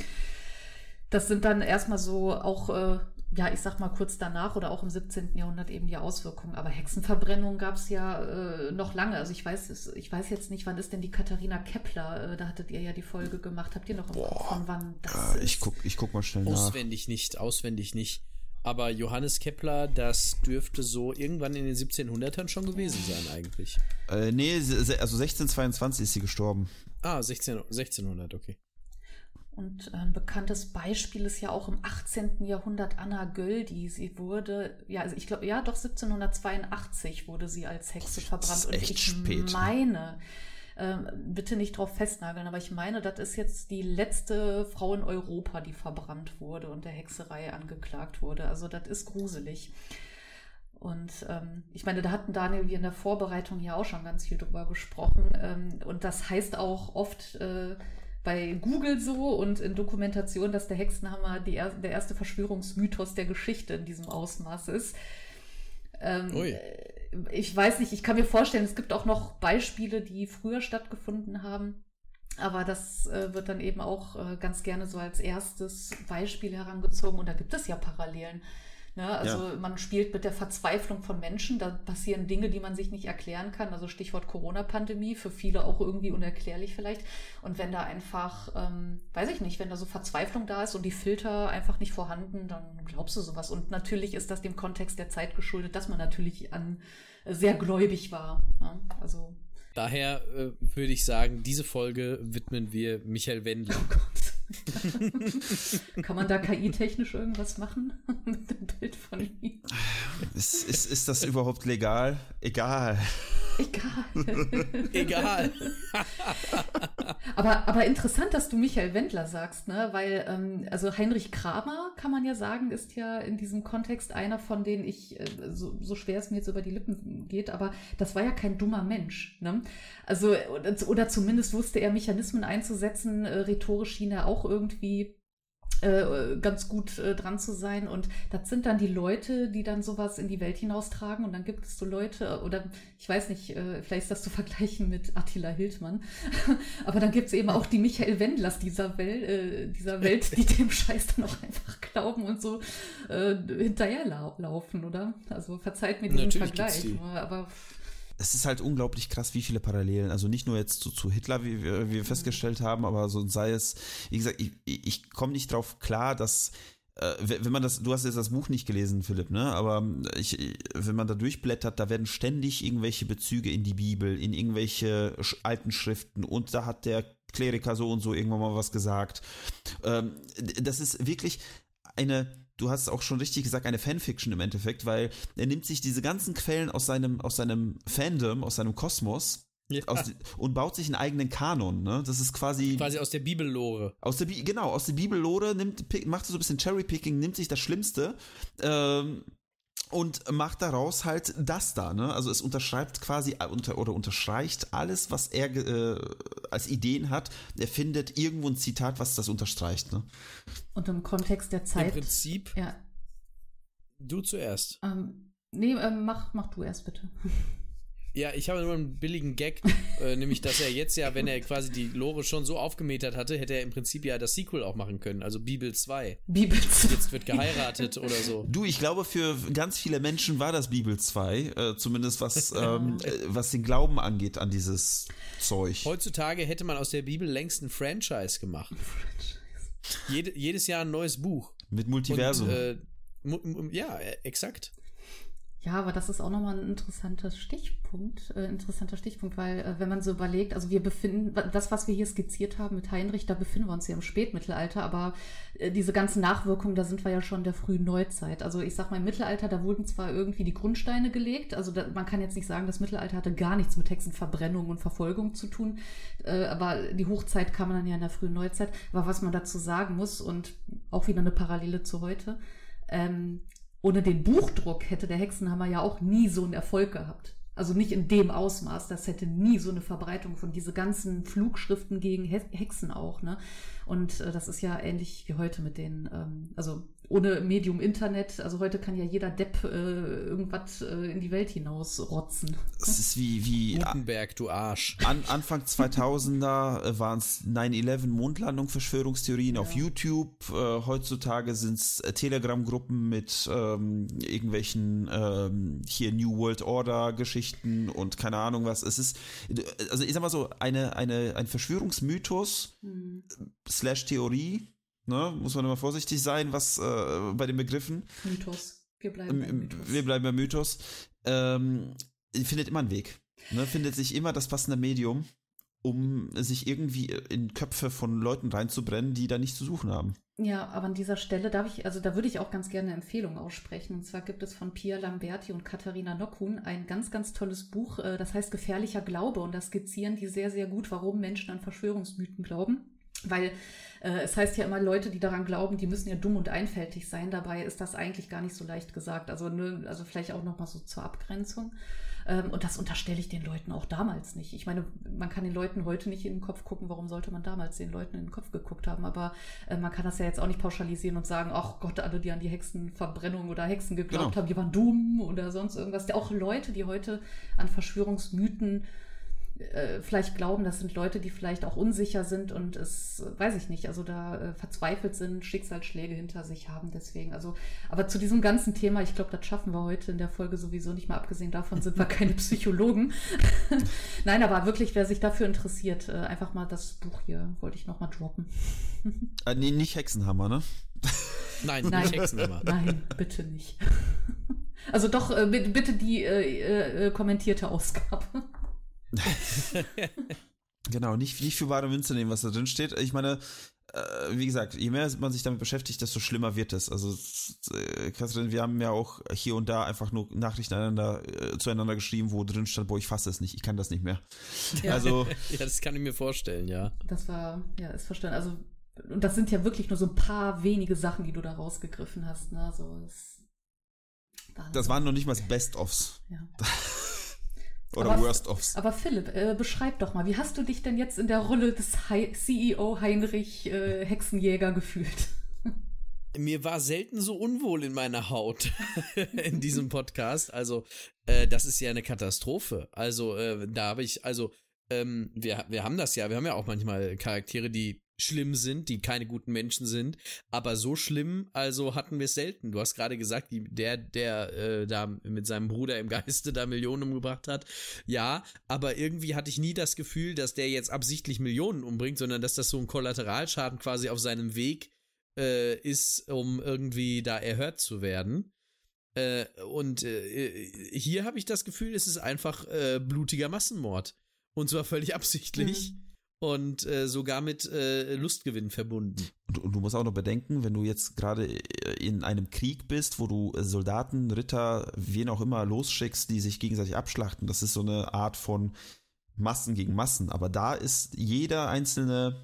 das sind dann erstmal so auch äh, ja, ich sag mal kurz danach oder auch im 17. Jahrhundert eben die Auswirkungen. Aber Hexenverbrennung gab es ja äh, noch lange. Also ich weiß, ich weiß jetzt nicht, wann ist denn die Katharina Kepler? Äh, da hattet ihr ja die Folge gemacht. Habt ihr noch im Boah, von wann das äh, Ich guck, ich guck mal schnell nach. Auswendig nicht, auswendig nicht. Aber Johannes Kepler, das dürfte so irgendwann in den 1700ern schon gewesen sein eigentlich. Äh, nee, also 1622 ist sie gestorben. Ah, 16, 1600, okay. Und ein bekanntes Beispiel ist ja auch im 18. Jahrhundert Anna Göldi. Sie wurde, ja, also ich glaube, ja, doch 1782 wurde sie als Hexe verbrannt. Und ich spät. meine, äh, bitte nicht drauf festnageln, aber ich meine, das ist jetzt die letzte Frau in Europa, die verbrannt wurde und der Hexerei angeklagt wurde. Also das ist gruselig. Und ähm, ich meine, da hatten Daniel wie in der Vorbereitung ja auch schon ganz viel drüber gesprochen. Ähm, und das heißt auch oft, äh, bei Google so und in Dokumentation, dass der Hexenhammer die er der erste Verschwörungsmythos der Geschichte in diesem Ausmaß ist. Ähm, ich weiß nicht, ich kann mir vorstellen, es gibt auch noch Beispiele, die früher stattgefunden haben. Aber das äh, wird dann eben auch äh, ganz gerne so als erstes Beispiel herangezogen. Und da gibt es ja Parallelen. Ne? Also ja. man spielt mit der Verzweiflung von Menschen, da passieren Dinge, die man sich nicht erklären kann. Also Stichwort Corona-Pandemie, für viele auch irgendwie unerklärlich vielleicht. Und wenn da einfach, ähm, weiß ich nicht, wenn da so Verzweiflung da ist und die Filter einfach nicht vorhanden, dann glaubst du sowas. Und natürlich ist das dem Kontext der Zeit geschuldet, dass man natürlich an äh, sehr gläubig war. Ne? Also Daher äh, würde ich sagen, diese Folge widmen wir Michael Wendler. Oh Kann man da KI-technisch irgendwas machen mit dem Bild von ihm? Ist, ist, ist das überhaupt legal? Egal. Egal. Egal. aber, aber interessant, dass du Michael Wendler sagst, ne? Weil, ähm, also Heinrich Kramer, kann man ja sagen, ist ja in diesem Kontext einer, von denen ich, äh, so, so schwer es mir jetzt über die Lippen geht, aber das war ja kein dummer Mensch. Ne? Also, oder, zumindest wusste er Mechanismen einzusetzen, äh, rhetorisch schien er auch irgendwie äh, ganz gut äh, dran zu sein. Und das sind dann die Leute, die dann sowas in die Welt hinaustragen. Und dann gibt es so Leute, oder ich weiß nicht, vielleicht ist das zu vergleichen mit Attila Hildmann, aber dann gibt es eben auch die Michael Wendlers dieser, Wel äh, dieser Welt, die dem Scheiß dann auch einfach glauben und so hinterherlaufen, oder? Also verzeiht mir diesen Natürlich Vergleich. Aber es ist halt unglaublich krass, wie viele Parallelen, also nicht nur jetzt zu, zu Hitler, wie, wie wir festgestellt haben, aber so sei es, wie gesagt, ich, ich komme nicht drauf klar, dass äh, wenn man das, du hast jetzt das Buch nicht gelesen, Philipp, ne? Aber ich, wenn man da durchblättert, da werden ständig irgendwelche Bezüge in die Bibel, in irgendwelche alten Schriften und da hat der Kleriker so und so irgendwann mal was gesagt. Ähm, das ist wirklich eine du hast auch schon richtig gesagt, eine Fanfiction im Endeffekt, weil er nimmt sich diese ganzen Quellen aus seinem, aus seinem Fandom, aus seinem Kosmos ja. Aus, und baut sich einen eigenen Kanon, ne? Das ist quasi. Quasi aus der Bibellore. Aus der Bi genau, aus der Bibellore nimmt, macht so ein bisschen Cherrypicking, nimmt sich das Schlimmste ähm, und macht daraus halt das da, ne? Also es unterschreibt quasi äh, unter, oder unterstreicht alles, was er äh, als Ideen hat. Er findet irgendwo ein Zitat, was das unterstreicht, ne? Und im Kontext der Zeit. Im Prinzip. Ja. Du zuerst. Ähm, nee, ähm, mach, mach du erst bitte. Ja, ich habe nur einen billigen Gag, äh, nämlich, dass er jetzt ja, wenn er quasi die Lore schon so aufgemetert hatte, hätte er im Prinzip ja das Sequel auch machen können, also Bibel 2. Bibel 2. Jetzt wird geheiratet oder so. Du, ich glaube, für ganz viele Menschen war das Bibel 2, äh, zumindest was, ähm, äh, was den Glauben angeht an dieses Zeug. Heutzutage hätte man aus der Bibel längst ein Franchise gemacht. Jede, jedes Jahr ein neues Buch. Mit Multiversum. Und, äh, ja, äh, exakt. Ja, aber das ist auch nochmal ein interessanter Stichpunkt, äh, interessanter Stichpunkt, weil äh, wenn man so überlegt, also wir befinden, das, was wir hier skizziert haben mit Heinrich, da befinden wir uns ja im Spätmittelalter, aber äh, diese ganzen Nachwirkungen, da sind wir ja schon der frühen Neuzeit. Also ich sag mal, im Mittelalter, da wurden zwar irgendwie die Grundsteine gelegt, also da, man kann jetzt nicht sagen, das Mittelalter hatte gar nichts mit Hexenverbrennung und Verfolgung zu tun, äh, aber die Hochzeit kam dann ja in der frühen Neuzeit. Aber was man dazu sagen muss und auch wieder eine Parallele zu heute, ähm, ohne den Buchdruck hätte der Hexenhammer ja auch nie so einen Erfolg gehabt. Also nicht in dem Ausmaß, das hätte nie so eine Verbreitung von diese ganzen Flugschriften gegen Hexen auch, ne? Und äh, das ist ja ähnlich wie heute mit den, ähm, also ohne Medium Internet, also heute kann ja jeder Depp äh, irgendwas äh, in die Welt hinaus rotzen. Es ist wie, wie Gutenberg, du Arsch. An, Anfang 2000er äh, waren es 9-11 Mondlandung Verschwörungstheorien ja. auf YouTube. Äh, heutzutage sind es äh, Telegram-Gruppen mit ähm, irgendwelchen ähm, hier New World Order Geschichten und keine Ahnung was. Es ist, also ich sag mal so, eine, eine, ein Verschwörungsmythos hm. slash Theorie Ne? Muss man immer vorsichtig sein, was äh, bei den Begriffen. Mythos. Wir bleiben beim Mythos. Wir bleiben beim Mythos. Ähm, findet immer einen Weg. Ne? Findet sich immer das passende Medium, um sich irgendwie in Köpfe von Leuten reinzubrennen, die da nichts zu suchen haben. Ja, aber an dieser Stelle darf ich, also da würde ich auch ganz gerne eine Empfehlung aussprechen. Und zwar gibt es von Pia Lamberti und Katharina Nockhuhn ein ganz, ganz tolles Buch, äh, das heißt Gefährlicher Glaube. Und da skizzieren die sehr, sehr gut, warum Menschen an Verschwörungsmythen glauben. Weil es heißt ja immer, Leute, die daran glauben, die müssen ja dumm und einfältig sein. Dabei ist das eigentlich gar nicht so leicht gesagt. Also, ne, also vielleicht auch nochmal so zur Abgrenzung. Ähm, und das unterstelle ich den Leuten auch damals nicht. Ich meine, man kann den Leuten heute nicht in den Kopf gucken, warum sollte man damals den Leuten in den Kopf geguckt haben. Aber äh, man kann das ja jetzt auch nicht pauschalisieren und sagen, ach Gott, alle, die an die Hexenverbrennung oder Hexen geglaubt genau. haben, die waren dumm oder sonst irgendwas. Auch Leute, die heute an Verschwörungsmythen äh, vielleicht glauben, das sind Leute, die vielleicht auch unsicher sind und es, weiß ich nicht, also da äh, verzweifelt sind, Schicksalsschläge hinter sich haben deswegen. Also, aber zu diesem ganzen Thema, ich glaube, das schaffen wir heute in der Folge sowieso nicht mehr. Abgesehen davon sind wir keine Psychologen. Nein, aber wirklich, wer sich dafür interessiert, äh, einfach mal das Buch hier wollte ich nochmal droppen. äh, nee, nicht Hexenhammer, ne? Nein, Nein, nicht Hexenhammer. Nein, bitte nicht. Also doch, äh, bitte die äh, äh, kommentierte Ausgabe. genau, nicht, nicht für wahre Münze nehmen, was da drin steht. Ich meine, äh, wie gesagt, je mehr man sich damit beschäftigt, desto schlimmer wird es. Also, äh, Katrin, wir haben ja auch hier und da einfach nur Nachrichten einander, äh, zueinander geschrieben, wo drin stand, boah, ich fasse es nicht, ich kann das nicht mehr. Ja. Also, ja, das kann ich mir vorstellen, ja. Das war, ja, ist verstanden. Also, und das sind ja wirklich nur so ein paar wenige Sachen, die du da rausgegriffen hast, ne? So, das, das waren noch nicht mal Best-ofs. Ja. Oder aber, Worst-ofs. Aber Philipp, äh, beschreib doch mal, wie hast du dich denn jetzt in der Rolle des Hi CEO Heinrich äh, Hexenjäger gefühlt? Mir war selten so unwohl in meiner Haut in diesem Podcast. Also, äh, das ist ja eine Katastrophe. Also, äh, da habe ich, also, ähm, wir, wir haben das ja, wir haben ja auch manchmal Charaktere, die schlimm sind, die keine guten Menschen sind, aber so schlimm, also hatten wir es selten. Du hast gerade gesagt, die, der, der äh, da mit seinem Bruder im Geiste da Millionen umgebracht hat, ja, aber irgendwie hatte ich nie das Gefühl, dass der jetzt absichtlich Millionen umbringt, sondern dass das so ein Kollateralschaden quasi auf seinem Weg äh, ist, um irgendwie da erhört zu werden. Äh, und äh, hier habe ich das Gefühl, es ist einfach äh, blutiger Massenmord. Und zwar völlig absichtlich. Mhm und äh, sogar mit äh, Lustgewinn verbunden. Und, und, du musst auch noch bedenken, wenn du jetzt gerade in einem Krieg bist, wo du Soldaten, Ritter, wen auch immer losschickst, die sich gegenseitig abschlachten, das ist so eine Art von Massen gegen Massen. Aber da ist jeder einzelne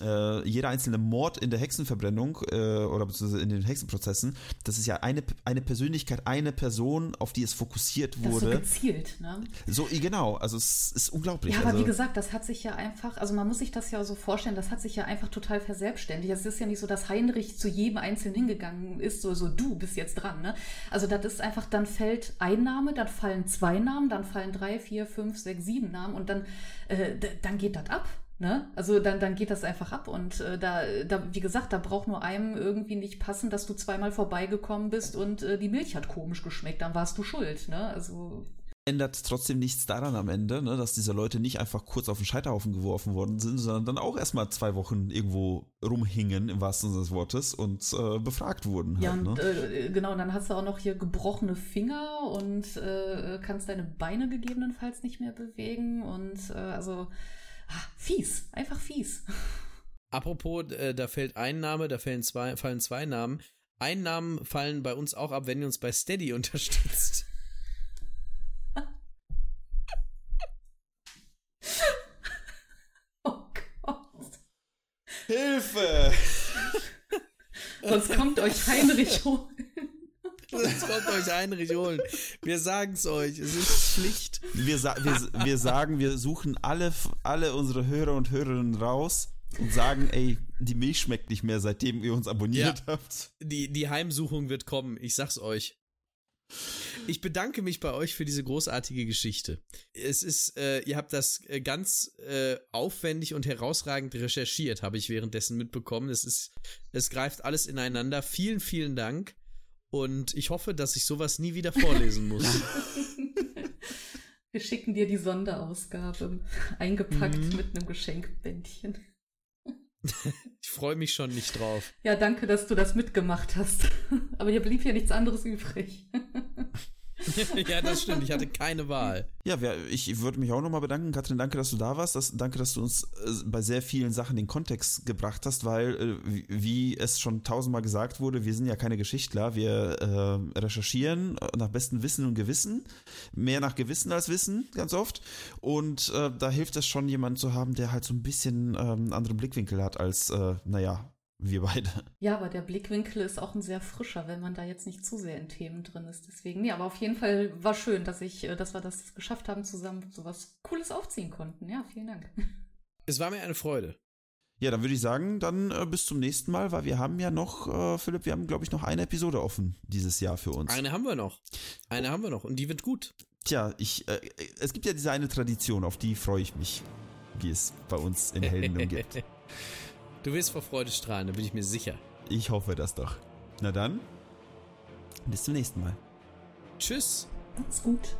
äh, jeder einzelne Mord in der Hexenverbrennung äh, oder beziehungsweise in den Hexenprozessen, das ist ja eine, eine Persönlichkeit, eine Person, auf die es fokussiert wurde. Das so gezielt, ne? So, genau, also es ist unglaublich. Ja, aber also, wie gesagt, das hat sich ja einfach, also man muss sich das ja so vorstellen, das hat sich ja einfach total verselbstständigt. Es ist ja nicht so, dass Heinrich zu jedem Einzelnen hingegangen ist, so, so du bist jetzt dran, ne? Also das ist einfach, dann fällt ein Name, dann fallen zwei Namen, dann fallen drei, vier, fünf, sechs, sieben Namen und dann, äh, dann geht das ab. Ne? Also dann, dann geht das einfach ab und äh, da, da, wie gesagt, da braucht nur einem irgendwie nicht passen, dass du zweimal vorbeigekommen bist und äh, die Milch hat komisch geschmeckt, dann warst du schuld. Ne? Also ändert trotzdem nichts daran am Ende, ne, dass diese Leute nicht einfach kurz auf den Scheiterhaufen geworfen worden sind, sondern dann auch erstmal zwei Wochen irgendwo rumhingen, im wahrsten Sinne des Wortes, und äh, befragt wurden. Halt, ja, und, ne? äh, genau, und dann hast du auch noch hier gebrochene Finger und äh, kannst deine Beine gegebenenfalls nicht mehr bewegen und äh, also fies, einfach fies. Apropos, äh, da fällt ein Name, da fallen zwei, fallen zwei Namen. Ein Namen fallen bei uns auch ab, wenn ihr uns bei Steady unterstützt. oh Gott. Hilfe! Sonst kommt euch Heinrich holen. Sonst kommt euch Heinrich holen. Wir sagen es euch, es ist Pflicht. Wir, sa wir, wir sagen, wir suchen alle, alle unsere Hörer und Hörerinnen raus und sagen, ey, die Milch schmeckt nicht mehr, seitdem ihr uns abonniert ja, habt. Die, die Heimsuchung wird kommen, ich sag's euch. Ich bedanke mich bei euch für diese großartige Geschichte. Es ist, äh, ihr habt das äh, ganz äh, aufwendig und herausragend recherchiert, habe ich währenddessen mitbekommen. Es ist, es greift alles ineinander. Vielen, vielen Dank. Und ich hoffe, dass ich sowas nie wieder vorlesen muss. Wir schicken dir die Sonderausgabe, eingepackt mhm. mit einem Geschenkbändchen. ich freue mich schon nicht drauf. Ja, danke, dass du das mitgemacht hast. Aber hier blieb ja nichts anderes übrig. ja, das stimmt. Ich hatte keine Wahl. Ja, ich würde mich auch nochmal bedanken. Katrin, danke, dass du da warst. Das, danke, dass du uns äh, bei sehr vielen Sachen den Kontext gebracht hast, weil, äh, wie, es schon tausendmal gesagt wurde, wir sind ja keine Geschichtler. Wir äh, recherchieren nach bestem Wissen und Gewissen. Mehr nach Gewissen als Wissen, ganz oft. Und äh, da hilft es schon, jemanden zu haben, der halt so ein bisschen ähm, anderen Blickwinkel hat als, naja, wir beide. Ja, aber der Blickwinkel ist auch ein sehr frischer, wenn man da jetzt nicht zu sehr in Themen drin ist. Deswegen, nee, aber auf jeden Fall war schön, dass ich, äh, dass wir das geschafft haben, zusammen so was Cooles aufziehen konnten. Ja, vielen Dank. Es war mir eine Freude. Ja, dann würde ich sagen, dann äh, bis zum nächsten Mal, weil wir haben ja noch, äh, Philipp, wir haben, glaube ich, noch eine Episode offen dieses Jahr für uns. Eine haben wir noch. Eine haben wir noch und die wird gut. Tja, ich, äh, es gibt ja diese eine Tradition, auf die freue ich mich, wie es bei uns in Helden gibt. Du wirst vor Freude strahlen, da bin ich mir sicher. Ich hoffe das doch. Na dann, bis zum nächsten Mal. Tschüss. Macht's gut.